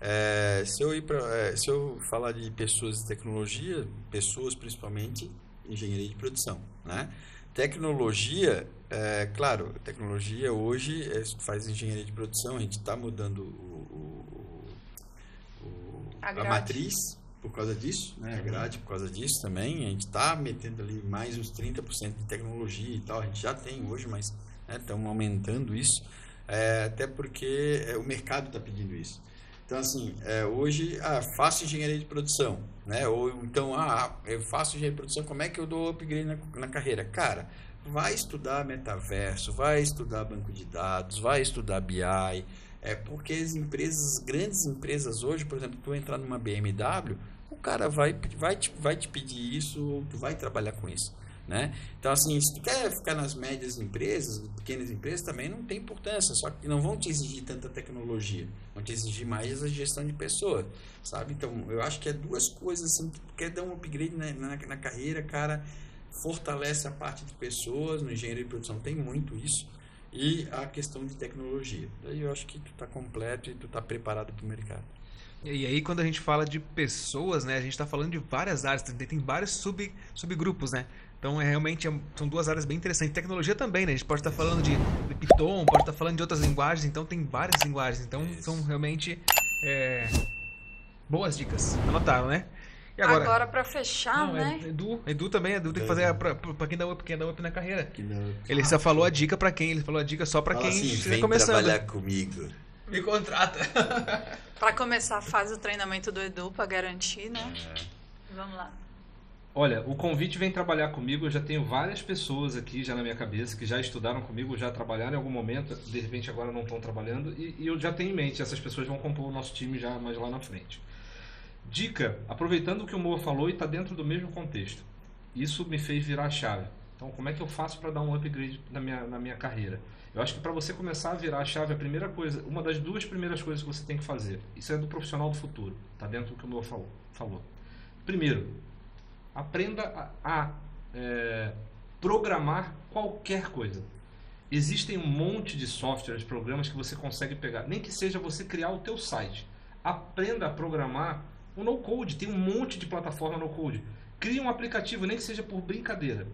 É, se, eu ir pra, é, se eu falar de pessoas e tecnologia, pessoas principalmente, engenharia de produção, né? Tecnologia, é, claro, tecnologia hoje é, faz engenharia de produção, a gente está mudando o, o, o, a, a matriz, por causa disso, né? A grade por causa disso também. A gente está metendo ali mais uns 30% de tecnologia e tal. A gente já tem hoje, mas estamos né, aumentando isso. É, até porque é, o mercado está pedindo isso. Então, assim, é, hoje, ah, faço engenharia de produção, né? Ou então, ah, eu faço engenharia de produção, como é que eu dou upgrade na, na carreira? Cara, vai estudar metaverso, vai estudar banco de dados, vai estudar BI, é porque as empresas, grandes empresas hoje, por exemplo, tu entrar numa BMW, o cara vai, vai, te, vai te pedir isso, tu vai trabalhar com isso. Né? Então, assim, se tu quer ficar nas médias empresas, pequenas empresas, também não tem importância, só que não vão te exigir tanta tecnologia, vão te exigir mais a gestão de pessoas, sabe? Então, eu acho que é duas coisas, assim, tu quer dar um upgrade na, na, na carreira, cara, fortalece a parte de pessoas, no engenharia de produção tem muito isso, e a questão de tecnologia. Daí eu acho que tu está completo e tu está preparado para o mercado. E aí quando a gente fala de pessoas, né, a gente está falando de várias áreas, tem, vários sub, subgrupos, né? Então, é, realmente, é, são duas áreas bem interessantes. Tecnologia também, né? A gente pode estar tá falando de, de Python, pode estar tá falando de outras linguagens, então tem várias linguagens. Então, Isso. são realmente é, boas dicas. Anotaram, né? E agora, agora para fechar, não, né? Edu, Edu também, Edu tem que fazer para quem dá up, quem dá up na carreira. Ele só falou a dica para quem, ele falou a dica só para quem assim, está começando. trabalhar comigo. Me contrata. para começar, faz o treinamento do Edu para garantir, né? É. Vamos lá. Olha, o convite vem trabalhar comigo. Eu já tenho várias pessoas aqui já na minha cabeça que já estudaram comigo, já trabalharam em algum momento. De repente agora não estão trabalhando e, e eu já tenho em mente essas pessoas vão compor o nosso time já mais lá na frente. Dica, aproveitando o que o Moa falou e está dentro do mesmo contexto. Isso me fez virar a chave. Então, como é que eu faço para dar um upgrade na minha, na minha carreira? Eu acho que para você começar a virar a chave, a primeira coisa, uma das duas primeiras coisas que você tem que fazer, isso é do profissional do futuro, está dentro do que o Moa falou. falou. Primeiro, aprenda a, a é, programar qualquer coisa. Existem um monte de softwares, programas que você consegue pegar, nem que seja você criar o teu site. Aprenda a programar o no code, tem um monte de plataforma no code. Crie um aplicativo, nem que seja por brincadeira.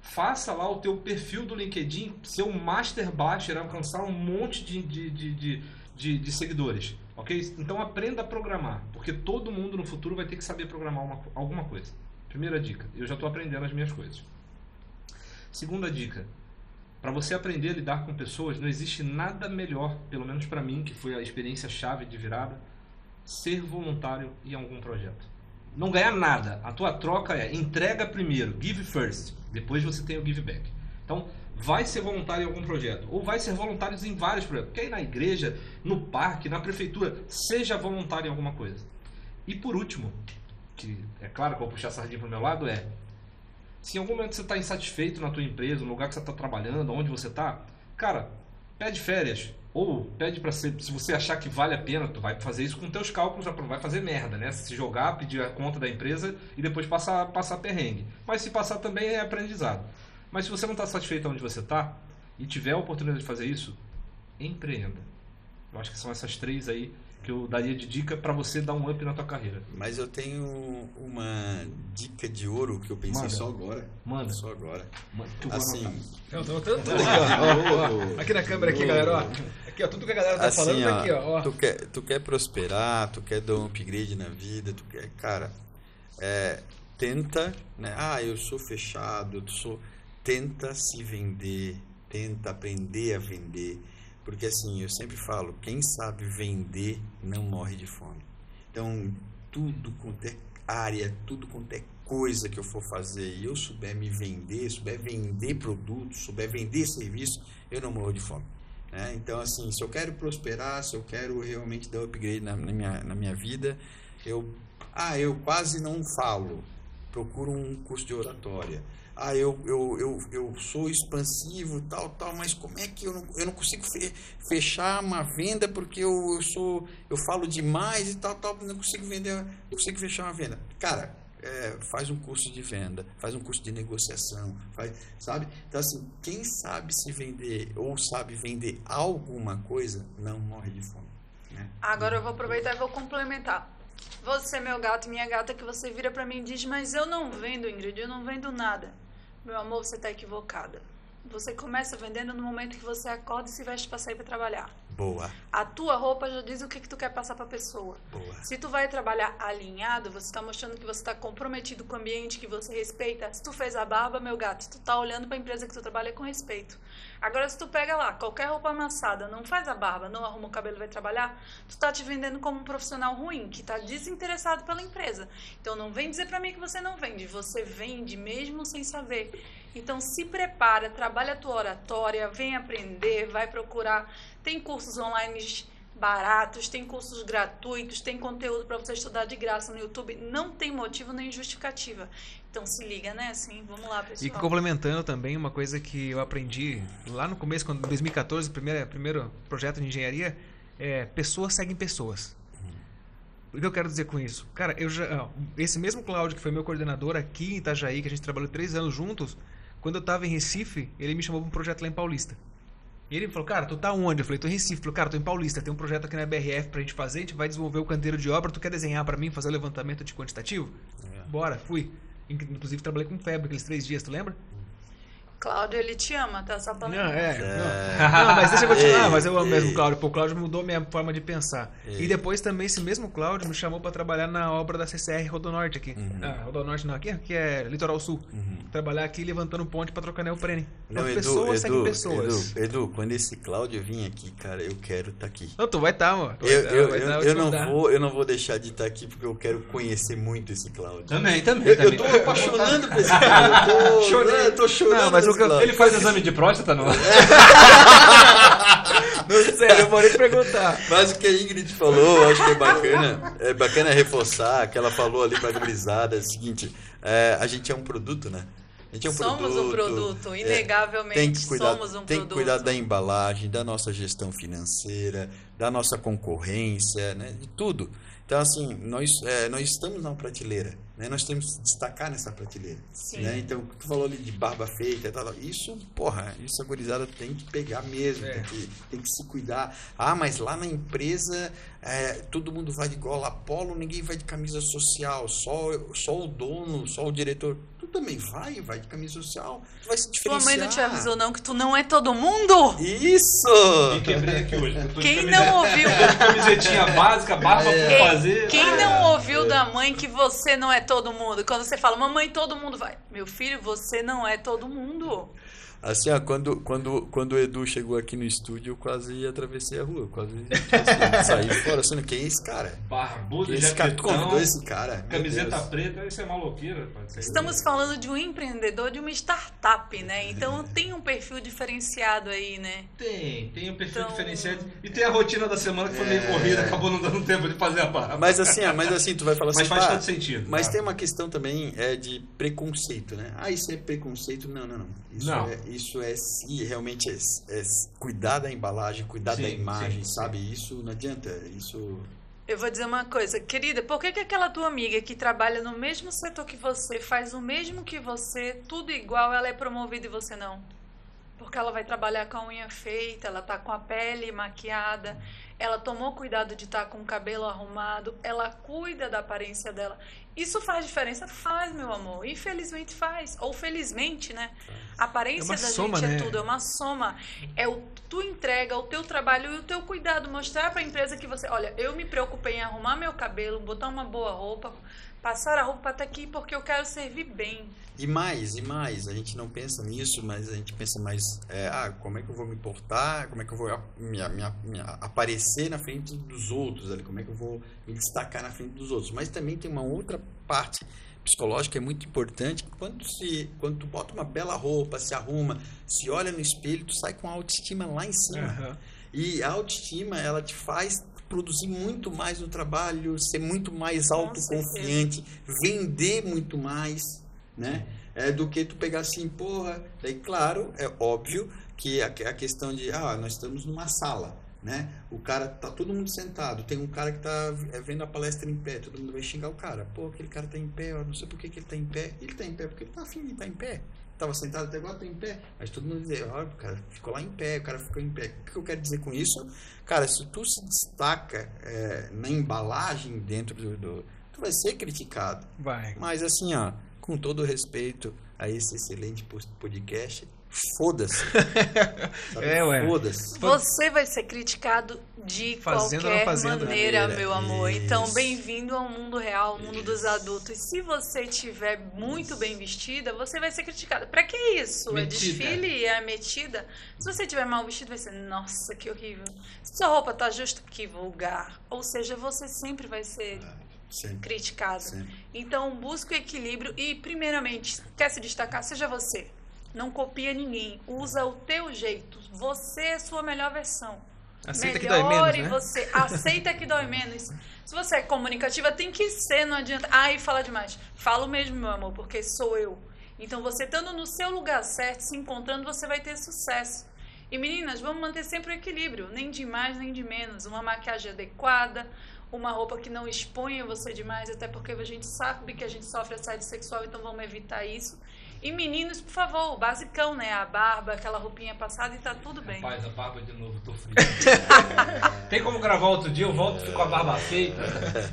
Faça lá o teu perfil do LinkedIn, ser um master basher, alcançar um monte de, de, de, de, de seguidores. Ok? Então aprenda a programar, porque todo mundo no futuro vai ter que saber programar uma, alguma coisa. Primeira dica, eu já estou aprendendo as minhas coisas. Segunda dica, para você aprender a lidar com pessoas, não existe nada melhor, pelo menos para mim, que foi a experiência chave de virada, ser voluntário em algum projeto. Não ganhar nada. A tua troca é entrega primeiro, give first. Depois você tem o give back. Então, vai ser voluntário em algum projeto. Ou vai ser voluntário em vários projetos. Quer ir na igreja, no parque, na prefeitura. Seja voluntário em alguma coisa. E por último, que é claro que eu vou puxar a sardinha para o meu lado, é se em algum momento você está insatisfeito na tua empresa, no lugar que você está trabalhando, onde você está, cara, pede férias, ou pede para ser, se você achar que vale a pena, tu vai fazer isso com teus cálculos, vai fazer merda, né? Se jogar, pedir a conta da empresa e depois passar, passar perrengue. Mas se passar também é aprendizado. Mas se você não está satisfeito onde você está e tiver a oportunidade de fazer isso, empreenda. Eu acho que são essas três aí que eu daria de dica para você dar um up na tua carreira. Mas eu tenho uma dica de ouro que eu pensei Manda. só agora. Manda. Só agora. Manda. Assim. Eu tô, tô, aqui, ó, aqui na câmera aqui, galera, ó. Aqui, ó, tudo que a galera tá assim, falando tá aqui, ó. Tu quer, tu quer prosperar, tu quer dar um upgrade na vida, tu quer, cara, é, tenta, né? Ah, eu sou fechado, eu sou tenta se vender, tenta aprender a vender porque assim, eu sempre falo, quem sabe vender não morre de fome. Então, tudo quanto é área, tudo quanto é coisa que eu for fazer e eu souber me vender, souber vender produtos, souber vender serviço, eu não morro de fome. Né? Então, assim, se eu quero prosperar, se eu quero realmente dar upgrade na, na, minha, na minha vida, eu, ah, eu quase não falo, procuro um curso de oratória ah, eu, eu, eu, eu sou expansivo tal, tal, mas como é que eu não, eu não consigo fechar uma venda porque eu, eu sou eu falo demais e tal, tal, não consigo vender, não consigo fechar uma venda. Cara, é, faz um curso de venda, faz um curso de negociação, faz, sabe? Então assim, quem sabe se vender ou sabe vender alguma coisa, não morre de fome. Né? Agora eu vou aproveitar e vou complementar. Você, meu gato, minha gata, que você vira para mim e diz, mas eu não vendo, Ingrid, eu não vendo nada. Meu amor, você está equivocada. Você começa vendendo no momento que você acorda e se veste para sair para trabalhar. Boa. A tua roupa já diz o que, que tu quer passar pra pessoa. Boa. Se tu vai trabalhar alinhado, você está mostrando que você está comprometido com o ambiente, que você respeita. Se tu fez a barba, meu gato, tu tá olhando para a empresa que tu trabalha com respeito. Agora, se tu pega lá qualquer roupa amassada, não faz a barba, não arruma o cabelo vai trabalhar, tu tá te vendendo como um profissional ruim, que tá desinteressado pela empresa. Então, não vem dizer para mim que você não vende. Você vende mesmo sem saber. Então, se prepara, trabalha a tua oratória, vem aprender, vai procurar. Tem cursos online baratos, tem cursos gratuitos, tem conteúdo para você estudar de graça no YouTube. Não tem motivo nem justificativa. Então se liga, né? Assim, vamos lá, pessoal. E complementando também uma coisa que eu aprendi lá no começo, quando em 2014, primeiro, primeiro projeto de engenharia, é pessoas seguem pessoas. O que eu quero dizer com isso? Cara, eu já, esse mesmo Cláudio, que foi meu coordenador aqui em Itajaí, que a gente trabalhou três anos juntos, quando eu estava em Recife, ele me chamou para um projeto lá em Paulista. E ele falou, cara, tu tá onde? Eu falei, tô em Recife. Ele falou, cara, tô em Paulista, tem um projeto aqui na BRF pra gente fazer, a gente vai desenvolver o canteiro de obra, tu quer desenhar para mim, fazer o levantamento de quantitativo? É. Bora, fui. Inclusive trabalhei com febre aqueles três dias, tu lembra? Cláudio, ele te ama, tá? Só pra não, é, é. Não. não, mas deixa eu continuar, mas eu amo mesmo o Cláudio. Pô, o Cláudio mudou minha forma de pensar. E depois também esse mesmo Cláudio me chamou para trabalhar na obra da CCR Rodonorte aqui. Uhum. Ah, Rodonorte não, aqui, aqui é Litoral Sul. Uhum. Trabalhar aqui levantando ponte para trocar neoprene. Não, Edu, pessoas seguem pessoas. Edu, Edu, quando esse Cláudio vir aqui, cara, eu quero estar tá aqui. Não, tu vai estar, tá, mano. Eu, eu, eu, eu, eu não vou, eu não vou deixar de estar tá aqui porque eu quero conhecer muito esse Cláudio. Também, também. Eu, também. eu tô apaixonando por esse cara. Eu tô chorando. Eu tô chorando. Não, mas ele faz exame de próstata, não? não sei, eu vou nem perguntar. Mas o que a Ingrid falou, acho que é bacana. É bacana reforçar que ela falou ali pra grisada, é o seguinte, é, a gente é um produto, né? A gente é um somos produto, um produto, inegavelmente é, tem que cuidar, somos um tem produto. que cuidar da embalagem, da nossa gestão financeira, da nossa concorrência, né? De tudo. Então, assim, nós, é, nós estamos na prateleira. Né? Nós temos que destacar nessa prateleira. Né? Então, tu falou ali de barba feita, tal, isso, porra, isso a gurizada tem que pegar mesmo, é. tem, que, tem que se cuidar. Ah, mas lá na empresa é, todo mundo vai de gola polo, ninguém vai de camisa social, só, só o dono, só o diretor. Também vai, vai de camisa social, tu vai se diferenciar. Tua mãe não te avisou não que tu não é todo mundo? Isso! Me quebrei aqui hoje. Quem não ouviu? Camisetinha básica, barba é. pra fazer. Quem não ouviu da mãe que você não é todo mundo? Quando você fala, mamãe, todo mundo vai. Meu filho, você não é todo mundo. Assim, ó, quando, quando, quando o Edu chegou aqui no estúdio, eu quase atravessei a rua, quase assim, saí fora, sendo quem é esse cara? Barbudo, esse cara, tu convidou esse cara? Camiseta preta, isso é maloqueira. Estamos falando de um empreendedor de uma startup, né? Então tem um perfil diferenciado aí, né? Tem, tem um perfil então... diferenciado. E tem a rotina da semana que foi meio é... corrida, acabou não dando tempo de fazer a barba. Mas assim, mas assim, tu vai falar assim, mas faz todo sentido. Mas tá? tem uma questão também é, de preconceito, né? Ah, isso é preconceito? Não, não, não. Isso não. é isso é se realmente é, é, cuidar da embalagem, cuidar sim, da imagem, sim, sabe? Sim. Isso não adianta. Isso. Eu vou dizer uma coisa, querida, por que, que aquela tua amiga que trabalha no mesmo setor que você, faz o mesmo que você, tudo igual, ela é promovida e você não? Porque ela vai trabalhar com a unha feita, ela tá com a pele maquiada, ela tomou cuidado de estar tá com o cabelo arrumado, ela cuida da aparência dela. Isso faz diferença? Faz, meu amor. Infelizmente faz. Ou felizmente, né? A aparência é da soma, gente é né? é tudo, é uma soma. É o tu entrega o teu trabalho e o teu cuidado, mostrar para a empresa que você, olha, eu me preocupei em arrumar meu cabelo, botar uma boa roupa, passar a roupa estar aqui porque eu quero servir bem. E mais, e mais, a gente não pensa nisso, mas a gente pensa mais, é, ah, como é que eu vou me portar, como é que eu vou me, me, me, aparecer na frente dos outros, ali, como é que eu vou me destacar na frente dos outros. Mas também tem uma outra parte psicológica é muito importante. Quando, se, quando tu bota uma bela roupa, se arruma, se olha no espelho, tu sai com a autoestima lá em cima. Uhum. E a autoestima, ela te faz produzir muito mais no trabalho, ser muito mais autoconfiante, vender muito mais, né? É, do que tu pegar assim, porra. Daí, claro, é óbvio que a, a questão de, ah, nós estamos numa sala, né? O cara tá todo mundo sentado, tem um cara que tá é, vendo a palestra em pé, todo mundo vai xingar o cara. Pô, aquele cara tá em pé, eu não sei por que, que ele tá em pé. Ele tá em pé porque ele tá afim de estar tá em pé. Tava sentado até agora, tá em pé. Mas todo mundo dizer, ó, o cara ficou lá em pé, o cara ficou em pé. O que eu quero dizer com isso? Cara, se tu se destaca é, na embalagem dentro do, do, Tu vai ser criticado. Vai. Mas assim, ó, com todo respeito a esse excelente podcast, foda-se. É, ué. Foda-se. Você vai ser criticado de qualquer fazendo. maneira, Maneira, meu amor. Então, isso. bem-vindo ao mundo real, ao mundo dos Isso. adultos. Se você estiver muito bem vestida, você vai ser criticada. Pra que isso? É Metida. desfile? É metida? Se você estiver mal vestido, vai ser, nossa, que horrível. Se sua roupa tá justa, que vulgar. Ou seja, você sempre vai ser Sempre. criticado. Sempre. Então, busque o equilíbrio e, primeiramente, quer se destacar, seja você. Não copia ninguém. Usa o teu jeito. Você é a sua melhor versão. Aceita que dói menos, Melhore né? você. Aceita que dói menos. Se você é comunicativa, tem que ser, não adianta. Ai, fala demais. Falo mesmo, meu amor, porque sou eu. Então, você estando no seu lugar certo, se encontrando, você vai ter sucesso. E meninas, vamos manter sempre o equilíbrio, nem de mais nem de menos. Uma maquiagem adequada, uma roupa que não exponha você demais, até porque a gente sabe que a gente sofre assédio sexual, então vamos evitar isso. E meninos, por favor, o basicão, né? A barba, aquela roupinha passada e tá tudo bem. Rapaz, a barba de novo, tô frio. Tem como gravar outro dia? Eu volto com a barba feita.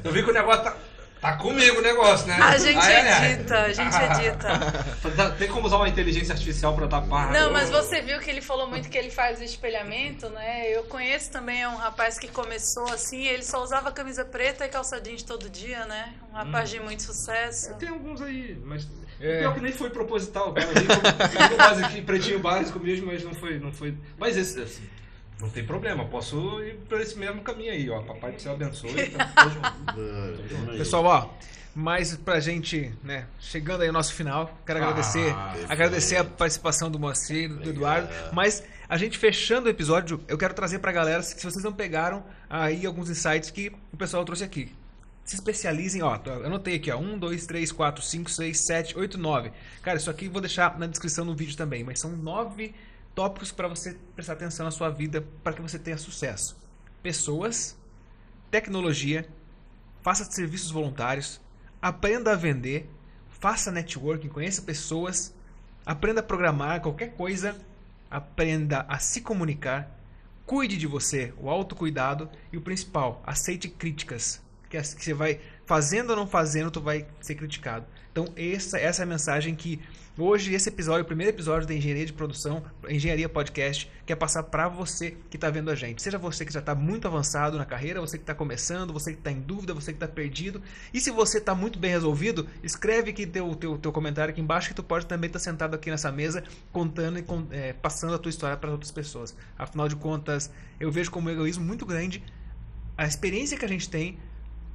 Eu vi que o negócio tá. Tá comigo o negócio, né? A gente Ai, ai, ai. edita, a gente edita. Dá- Tem como usar uma inteligência artificial pra tapar? Não, mas você viu que ele falou muito que ele faz o espelhamento, né? Eu conheço também um rapaz que começou assim, ele só usava camisa preta e calça jeans todo dia, né? Um rapaz de muito sucesso. Tem alguns aí, mas. É. Pior que nem foi proposital, cara. Vi base aqui, pretinho básico mesmo, mas não foi. Não foi... Mas esse, assim, não tem problema, posso ir por esse mesmo caminho aí, ó. Papai do céu abençoe. Tá, tamo junto. Pessoal, ó, mas pra gente, né, chegando aí ao nosso final, quero agradecer, Ah, agradecer a participação do Moacir, do Eduardo, mas a gente fechando o episódio, eu quero trazer pra galera, se vocês não pegaram aí alguns insights que o pessoal trouxe aqui. Se especializem, ó, eu anotei aqui, ó, 1, 2, 3, 4, 5, 6, 7, 8, 9. Cara, isso aqui eu vou deixar na descrição no vídeo também, mas são nove tópicos para você prestar atenção na sua vida para que você tenha sucesso. Pessoas, tecnologia, faça serviços voluntários, aprenda a vender, faça networking, conheça pessoas, aprenda a programar qualquer coisa, aprenda a se comunicar, cuide de você, o autocuidado e o principal, aceite críticas, que você vai fazendo ou não fazendo, tu vai ser criticado. Então essa, essa é a mensagem que hoje esse episódio, o primeiro episódio da Engenharia de Produção, Engenharia Podcast, quer passar para você que está vendo a gente. Seja você que já está muito avançado na carreira, você que está começando, você que está em dúvida, você que está perdido. E se você está muito bem resolvido, escreve aqui teu, teu, teu comentário aqui embaixo que tu pode também estar sentado aqui nessa mesa contando e é, passando a tua história para outras pessoas. Afinal de contas, eu vejo como um egoísmo muito grande a experiência que a gente tem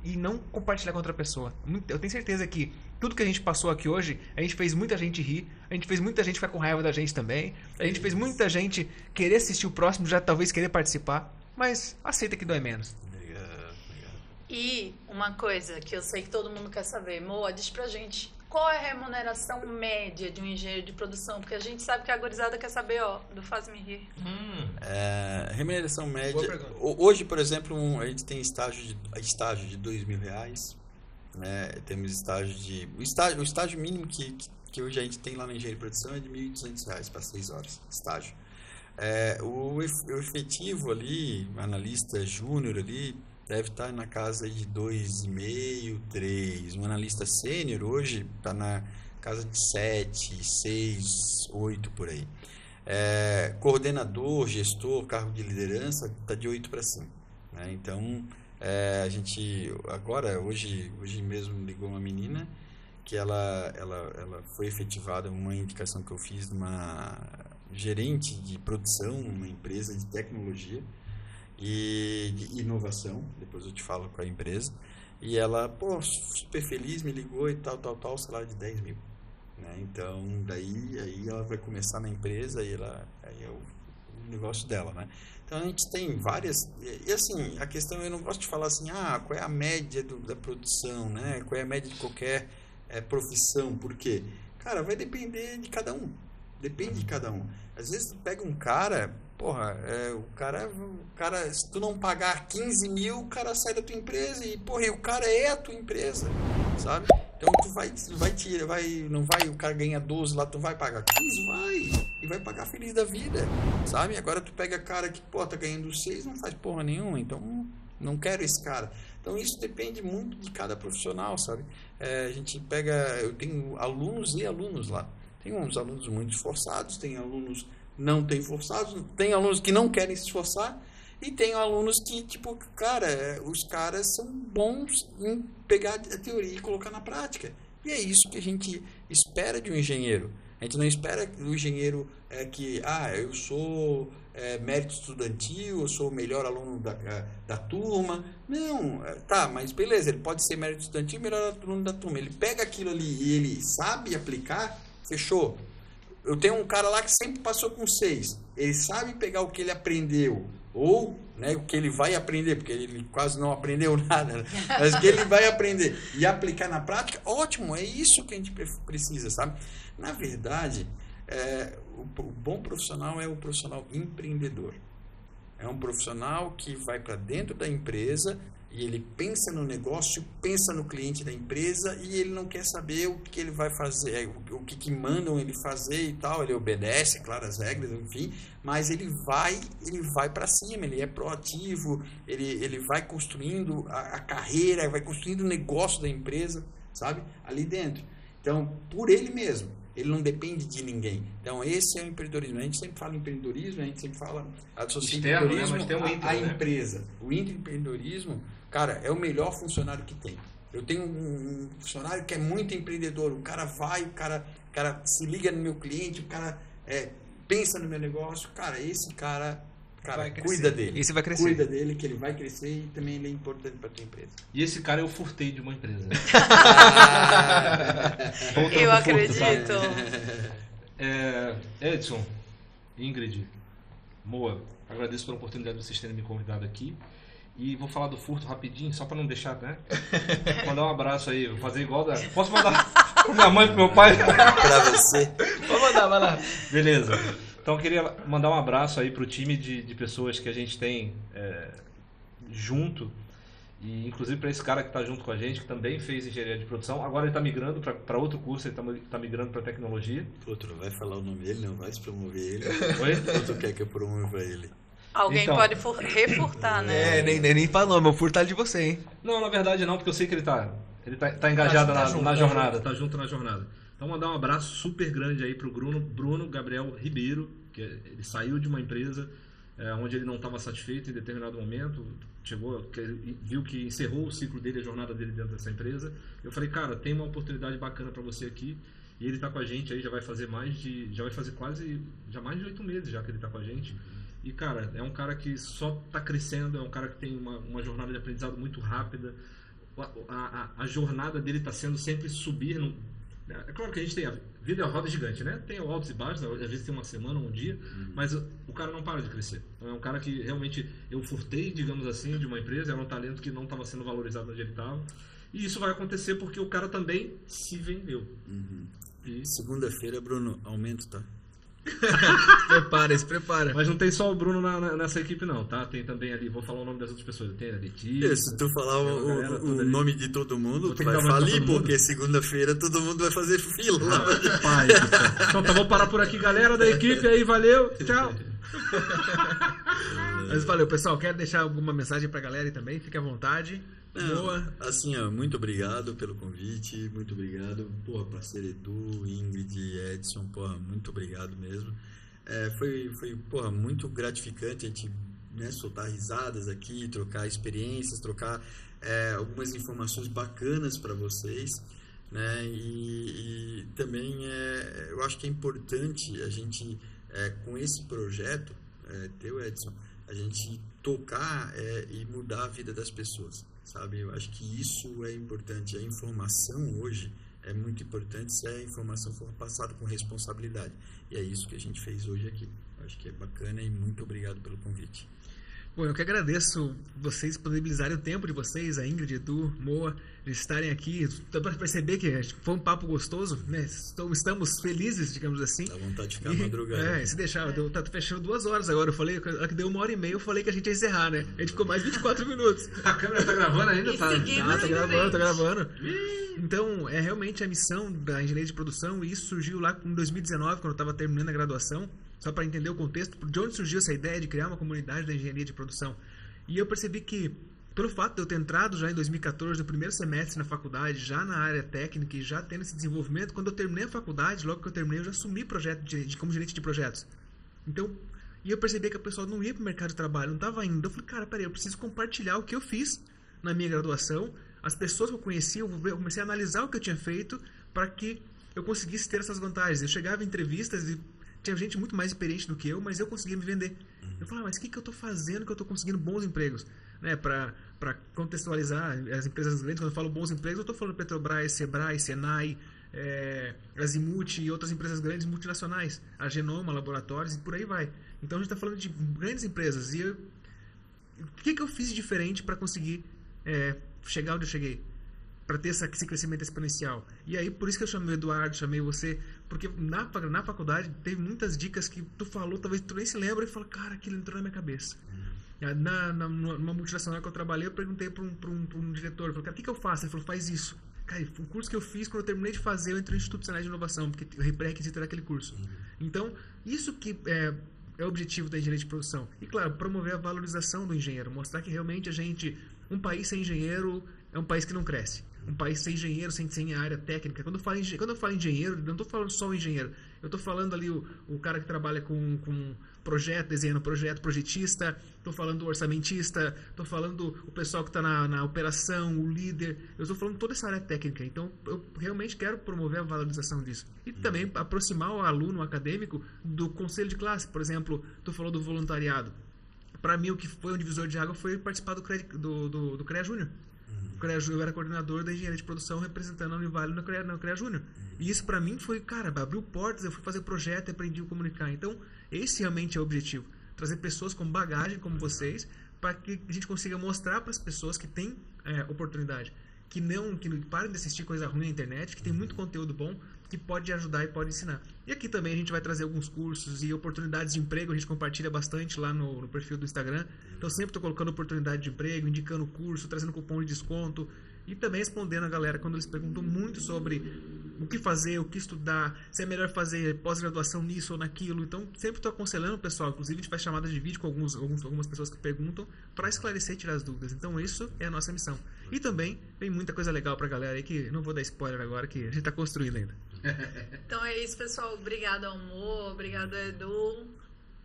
e não compartilhar com outra pessoa. Eu tenho certeza que tudo que a gente passou aqui hoje, a gente fez muita gente rir, a gente fez muita gente ficar com raiva da gente também, a gente fez muita gente querer assistir o próximo, já talvez querer participar, mas aceita que dói menos. Obrigado, obrigado. E uma coisa que eu sei que todo mundo quer saber, Moa, diz pra gente qual é a remuneração média de um engenheiro de produção? Porque a gente sabe que a gorizada quer saber, ó, do Faz-me Rir. Hum, É, remuneração média. Hoje, por exemplo, um- a gente tem estágio de, estágio de dois mil reais. Né? Temos estágio de. O estágio, o estágio mínimo que, que, que hoje a gente tem lá na engenharia de produção é de 1.200 reais para seis horas. Estágio. É, o efetivo ali, analista júnior ali, deve estar na casa de 2,5, 3. Um analista sênior hoje está na casa de 7, 6, 8 por aí. É, coordenador, gestor, cargo de liderança, está de 8 para cima. né? Então, é, a gente, agora, hoje, hoje mesmo ligou uma menina que ela, ela, ela foi efetivada, uma indicação que eu fiz de uma gerente de produção, uma empresa de tecnologia e de inovação, depois eu te falo é a empresa, e ela, pô, super feliz, me ligou e tal, tal, tal, salário de 10 mil. Né? Então, daí aí ela vai começar na empresa e ela, aí é o, negócio dela, né? Então, a gente tem várias... E, assim, a questão, eu não gosto de falar assim, ah, qual é a média do, da produção, né? Qual é a média de qualquer eh, profissão, por quê? Cara, vai depender de cada um. Depende de cada um. Às vezes tu pega um cara, porra, é, o cara, o cara, se tu não pagar 15 mil, o cara sai da tua empresa e, porra, o cara é a tua empresa, sabe? Então tu vai, vai tirar, vai, não vai, o cara ganha 12 lá, tu vai pagar 15, vai, e vai pagar feliz da vida, sabe? Agora tu pega cara que, pô, tá ganhando 6, não faz porra nenhuma, então não quero esse cara. Então isso depende muito de cada profissional, sabe? É, a gente pega, eu tenho alunos e alunos lá. Tem uns alunos muito esforçados, tem alunos não tão forçados, tem alunos que não querem se esforçar e tem alunos que, tipo, cara, é, os caras são bons em pegar a teoria e colocar na prática. E é isso que a gente espera de um engenheiro. A gente não espera do engenheiro é, que, ah, eu sou é, mérito estudantil, eu sou o melhor aluno da, é, da turma. Não, é, tá, mas beleza, ele pode ser mérito estudantil melhor aluno da turma. Ele pega aquilo ali e ele sabe aplicar, fechou. Eu tenho um cara lá que sempre passou com seis. Ele sabe pegar o que ele aprendeu, ou né, o que ele vai aprender, porque ele quase não aprendeu nada, né? mas que ele vai aprender e aplicar na prática, ótimo, é isso que a gente precisa, sabe? Na verdade, é, o, o bom profissional é o profissional empreendedor. É um profissional que vai para dentro da empresa e ele pensa no negócio, pensa no cliente da empresa e ele não quer saber o que ele vai fazer, o que, que mandam ele fazer e tal. Ele obedece, claro, as regras, enfim, mas ele vai, ele vai para cima, ele é proativo, ele, ele vai construindo a, a carreira, vai construindo o negócio da empresa, sabe? Ali dentro. Então, por ele mesmo. Ele não depende de ninguém. Então, esse é o empreendedorismo. A gente sempre fala em empreendedorismo, a gente sempre fala associa empreendedorismo né? um né? empresa. O empreendedorismo Cara, é o melhor funcionário que tem. Eu tenho um, funcionário que é muito empreendedor. O cara vai, o cara, o cara se liga no meu cliente, o cara é, pensa no meu negócio. Cara, esse cara, cara cuida dele. Esse vai crescer. Cuida dele, que ele vai crescer e também ele é importante para tua empresa. E esse cara eu furtei de uma empresa. eu acredito. É, Edson, Ingrid, Moa, agradeço pela oportunidade de vocês terem me convidado aqui. E vou falar do furto rapidinho, só pra não deixar, né? mandar um abraço aí, vou fazer igual da. Posso mandar pra minha mãe, pro meu pai? pra você. Vou mandar, vai lá. Beleza. Então eu queria mandar um abraço aí pro time de, de pessoas que a gente tem é, junto. E inclusive para esse cara que está junto com a gente, que também fez engenharia de produção. Agora ele está migrando para outro curso, ele está tá migrando para tecnologia. Outro, vai falar o nome dele, não vai se promover ele. Oi? Outro quer que eu promova ele. Alguém então, pode refurtar, né? É, nem, nem, nem falou, meu furtar é de você, hein? Não, na verdade não, porque eu sei que ele tá, ele tá, tá engajado tá, tá na, junto, na tá jornada, tá junto na jornada. Então mandar um abraço super grande aí pro Bruno, Bruno Gabriel Ribeiro, que ele saiu de uma empresa é, onde ele não estava satisfeito em determinado momento, chegou, que viu que encerrou o ciclo dele, a jornada dele dentro dessa empresa. Eu falei, cara, tem uma oportunidade bacana para você aqui. E ele está com a gente aí, já vai fazer mais de, já vai fazer quase, já mais de oito meses já que ele está com a gente. E, cara, é um cara que só está crescendo, é um cara que tem uma, uma jornada de aprendizado muito rápida. A, a, a jornada dele está sendo sempre subir. No... É claro que a gente tem. A vida é uma roda gigante, né? Tem altos e baixos, às vezes tem uma semana, um dia, uhum. mas o cara não para de crescer. Então é um cara que realmente eu furtei, digamos assim, de uma empresa, era um talento que não estava sendo valorizado onde ele estava. E isso vai acontecer porque o cara também se vendeu. Uhum. E... Segunda-feira, Bruno, aumento, tá? prepara, se prepara. Mas não tem só o Bruno na, na, nessa equipe, não, tá? Tem também ali, vou falar o nome das outras pessoas. Tem a Letícia. Se tu falar o, galera, o, o nome de todo mundo, tu vai falir, porque segunda-feira todo mundo vai fazer fila. Ah, pai, então tá, vou parar por aqui, galera da equipe aí, valeu, tchau. Mas valeu, pessoal. Quer deixar alguma mensagem pra galera aí também? Fique à vontade. Boa. Assim, ó, muito obrigado pelo convite, muito obrigado, porra, parceiro Edu, Ingrid, Edson, porra, muito obrigado mesmo. É, foi, foi, porra, muito gratificante a gente né, soltar risadas aqui, trocar experiências, trocar é, algumas informações bacanas para vocês, né, e, e também é, eu acho que é importante a gente, é, com esse projeto, é, teu Edson, a gente tocar é, e mudar a vida das pessoas sabe? Eu acho que isso é importante. A informação hoje é muito importante se a informação for passada com responsabilidade. E é isso que a gente fez hoje aqui. Eu acho que é bacana e muito obrigado pelo convite. Bom, eu que agradeço vocês disponibilizarem o tempo de vocês, a Ingrid, Edu, Moa, de estarem aqui. Dá para perceber que foi um papo gostoso, né? Estamos felizes, digamos assim. Dá vontade de ficar e, madrugada. É, se deixar, deu, tá fechando duas horas agora. Eu falei, que deu uma hora e meia, eu falei que a gente ia encerrar, né? A gente ficou mais 24 minutos. a câmera tá gravando ainda? Tá, tá, tá gravando, tá gravando. Então, é realmente a missão da engenharia de produção, e isso surgiu lá em 2019, quando eu estava terminando a graduação só para entender o contexto, de onde surgiu essa ideia de criar uma comunidade da engenharia de produção. E eu percebi que pelo fato de eu ter entrado já em 2014, no primeiro semestre na faculdade, já na área técnica e já tendo esse desenvolvimento, quando eu terminei a faculdade, logo que eu terminei, eu já assumi projeto de, de como gerente de projetos. Então, e eu percebi que a pessoa não ia para o mercado de trabalho, não estava indo. Eu falei, cara, peraí, eu preciso compartilhar o que eu fiz na minha graduação, as pessoas que eu conheci, eu comecei a analisar o que eu tinha feito para que eu conseguisse ter essas vantagens. Eu chegava em entrevistas e tinha gente muito mais experiente do que eu, mas eu conseguia me vender. Eu falava, mas o que, que eu estou fazendo que eu estou conseguindo bons empregos? Né, para contextualizar as empresas grandes, quando eu falo bons empregos, eu estou falando Petrobras, Sebrae, Senai, é, Azimuth e outras empresas grandes multinacionais, a Genoma, laboratórios e por aí vai. Então a gente está falando de grandes empresas. E eu, o que, que eu fiz diferente para conseguir é, chegar onde eu cheguei? Para ter essa, esse crescimento exponencial. E aí, por isso que eu chamei o Eduardo, chamei você, porque na, na faculdade teve muitas dicas que tu falou, talvez tu nem se lembra, e falou, cara, aquilo entrou na minha cabeça. Uhum. Na, na, numa multinacional que eu trabalhei, eu perguntei para um, um, um diretor, falei, cara, o que, que eu faço? Ele falou, faz isso. Cara, o curso que eu fiz, quando eu terminei de fazer, eu entrei no Instituto de Inovação, porque o pré-requisito era aquele curso. Uhum. Então, isso que é, é o objetivo da engenharia de produção. E, claro, promover a valorização do engenheiro, mostrar que realmente a gente, um país sem engenheiro é um país que não cresce. Um país sem engenheiro, sem, sem área técnica. Quando eu falo, quando eu falo engenheiro, não estou falando só o engenheiro. Eu estou falando ali o, o cara que trabalha com, com projeto, desenhando projeto, projetista, estou falando o orçamentista, estou falando o pessoal que está na, na operação, o líder. Eu estou falando toda essa área técnica. Então, eu realmente quero promover a valorização disso. E uhum. também aproximar o aluno o acadêmico do conselho de classe. Por exemplo, tu falou do voluntariado. Para mim, o que foi um divisor de água foi participar do, do, do, do CREA Júnior. CREA eu era coordenador da engenharia de produção representando a Univale no CREA, no CREA Júnior. E isso para mim foi, cara, abriu portas, eu fui fazer projeto, aprendi a comunicar. Então, esse realmente é o objetivo. Trazer pessoas com bagagem como vocês para que a gente consiga mostrar para as pessoas que têm é, oportunidade. Que não, que não parem de assistir coisa ruim na internet, que tem muito conteúdo bom, que pode ajudar e pode ensinar. E aqui também a gente vai trazer alguns cursos e oportunidades de emprego, a gente compartilha bastante lá no, no perfil do Instagram. Então sempre estou colocando oportunidade de emprego, indicando curso, trazendo cupom de desconto e também respondendo a galera quando eles perguntam muito sobre o que fazer, o que estudar, se é melhor fazer pós-graduação nisso ou naquilo. Então, sempre estou aconselhando o pessoal. Inclusive, a gente faz chamadas de vídeo com alguns, alguns algumas pessoas que perguntam para esclarecer e tirar as dúvidas. Então, isso é a nossa missão. E também tem muita coisa legal para a galera aí que não vou dar spoiler agora, que a gente está construindo ainda. Então é isso, pessoal. Obrigado, Amor. Obrigado, Edu.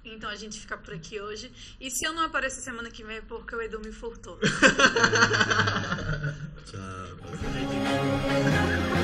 Então a gente fica por aqui hoje. E se eu não aparecer semana que vem é porque o Edu me furtou. Tchau.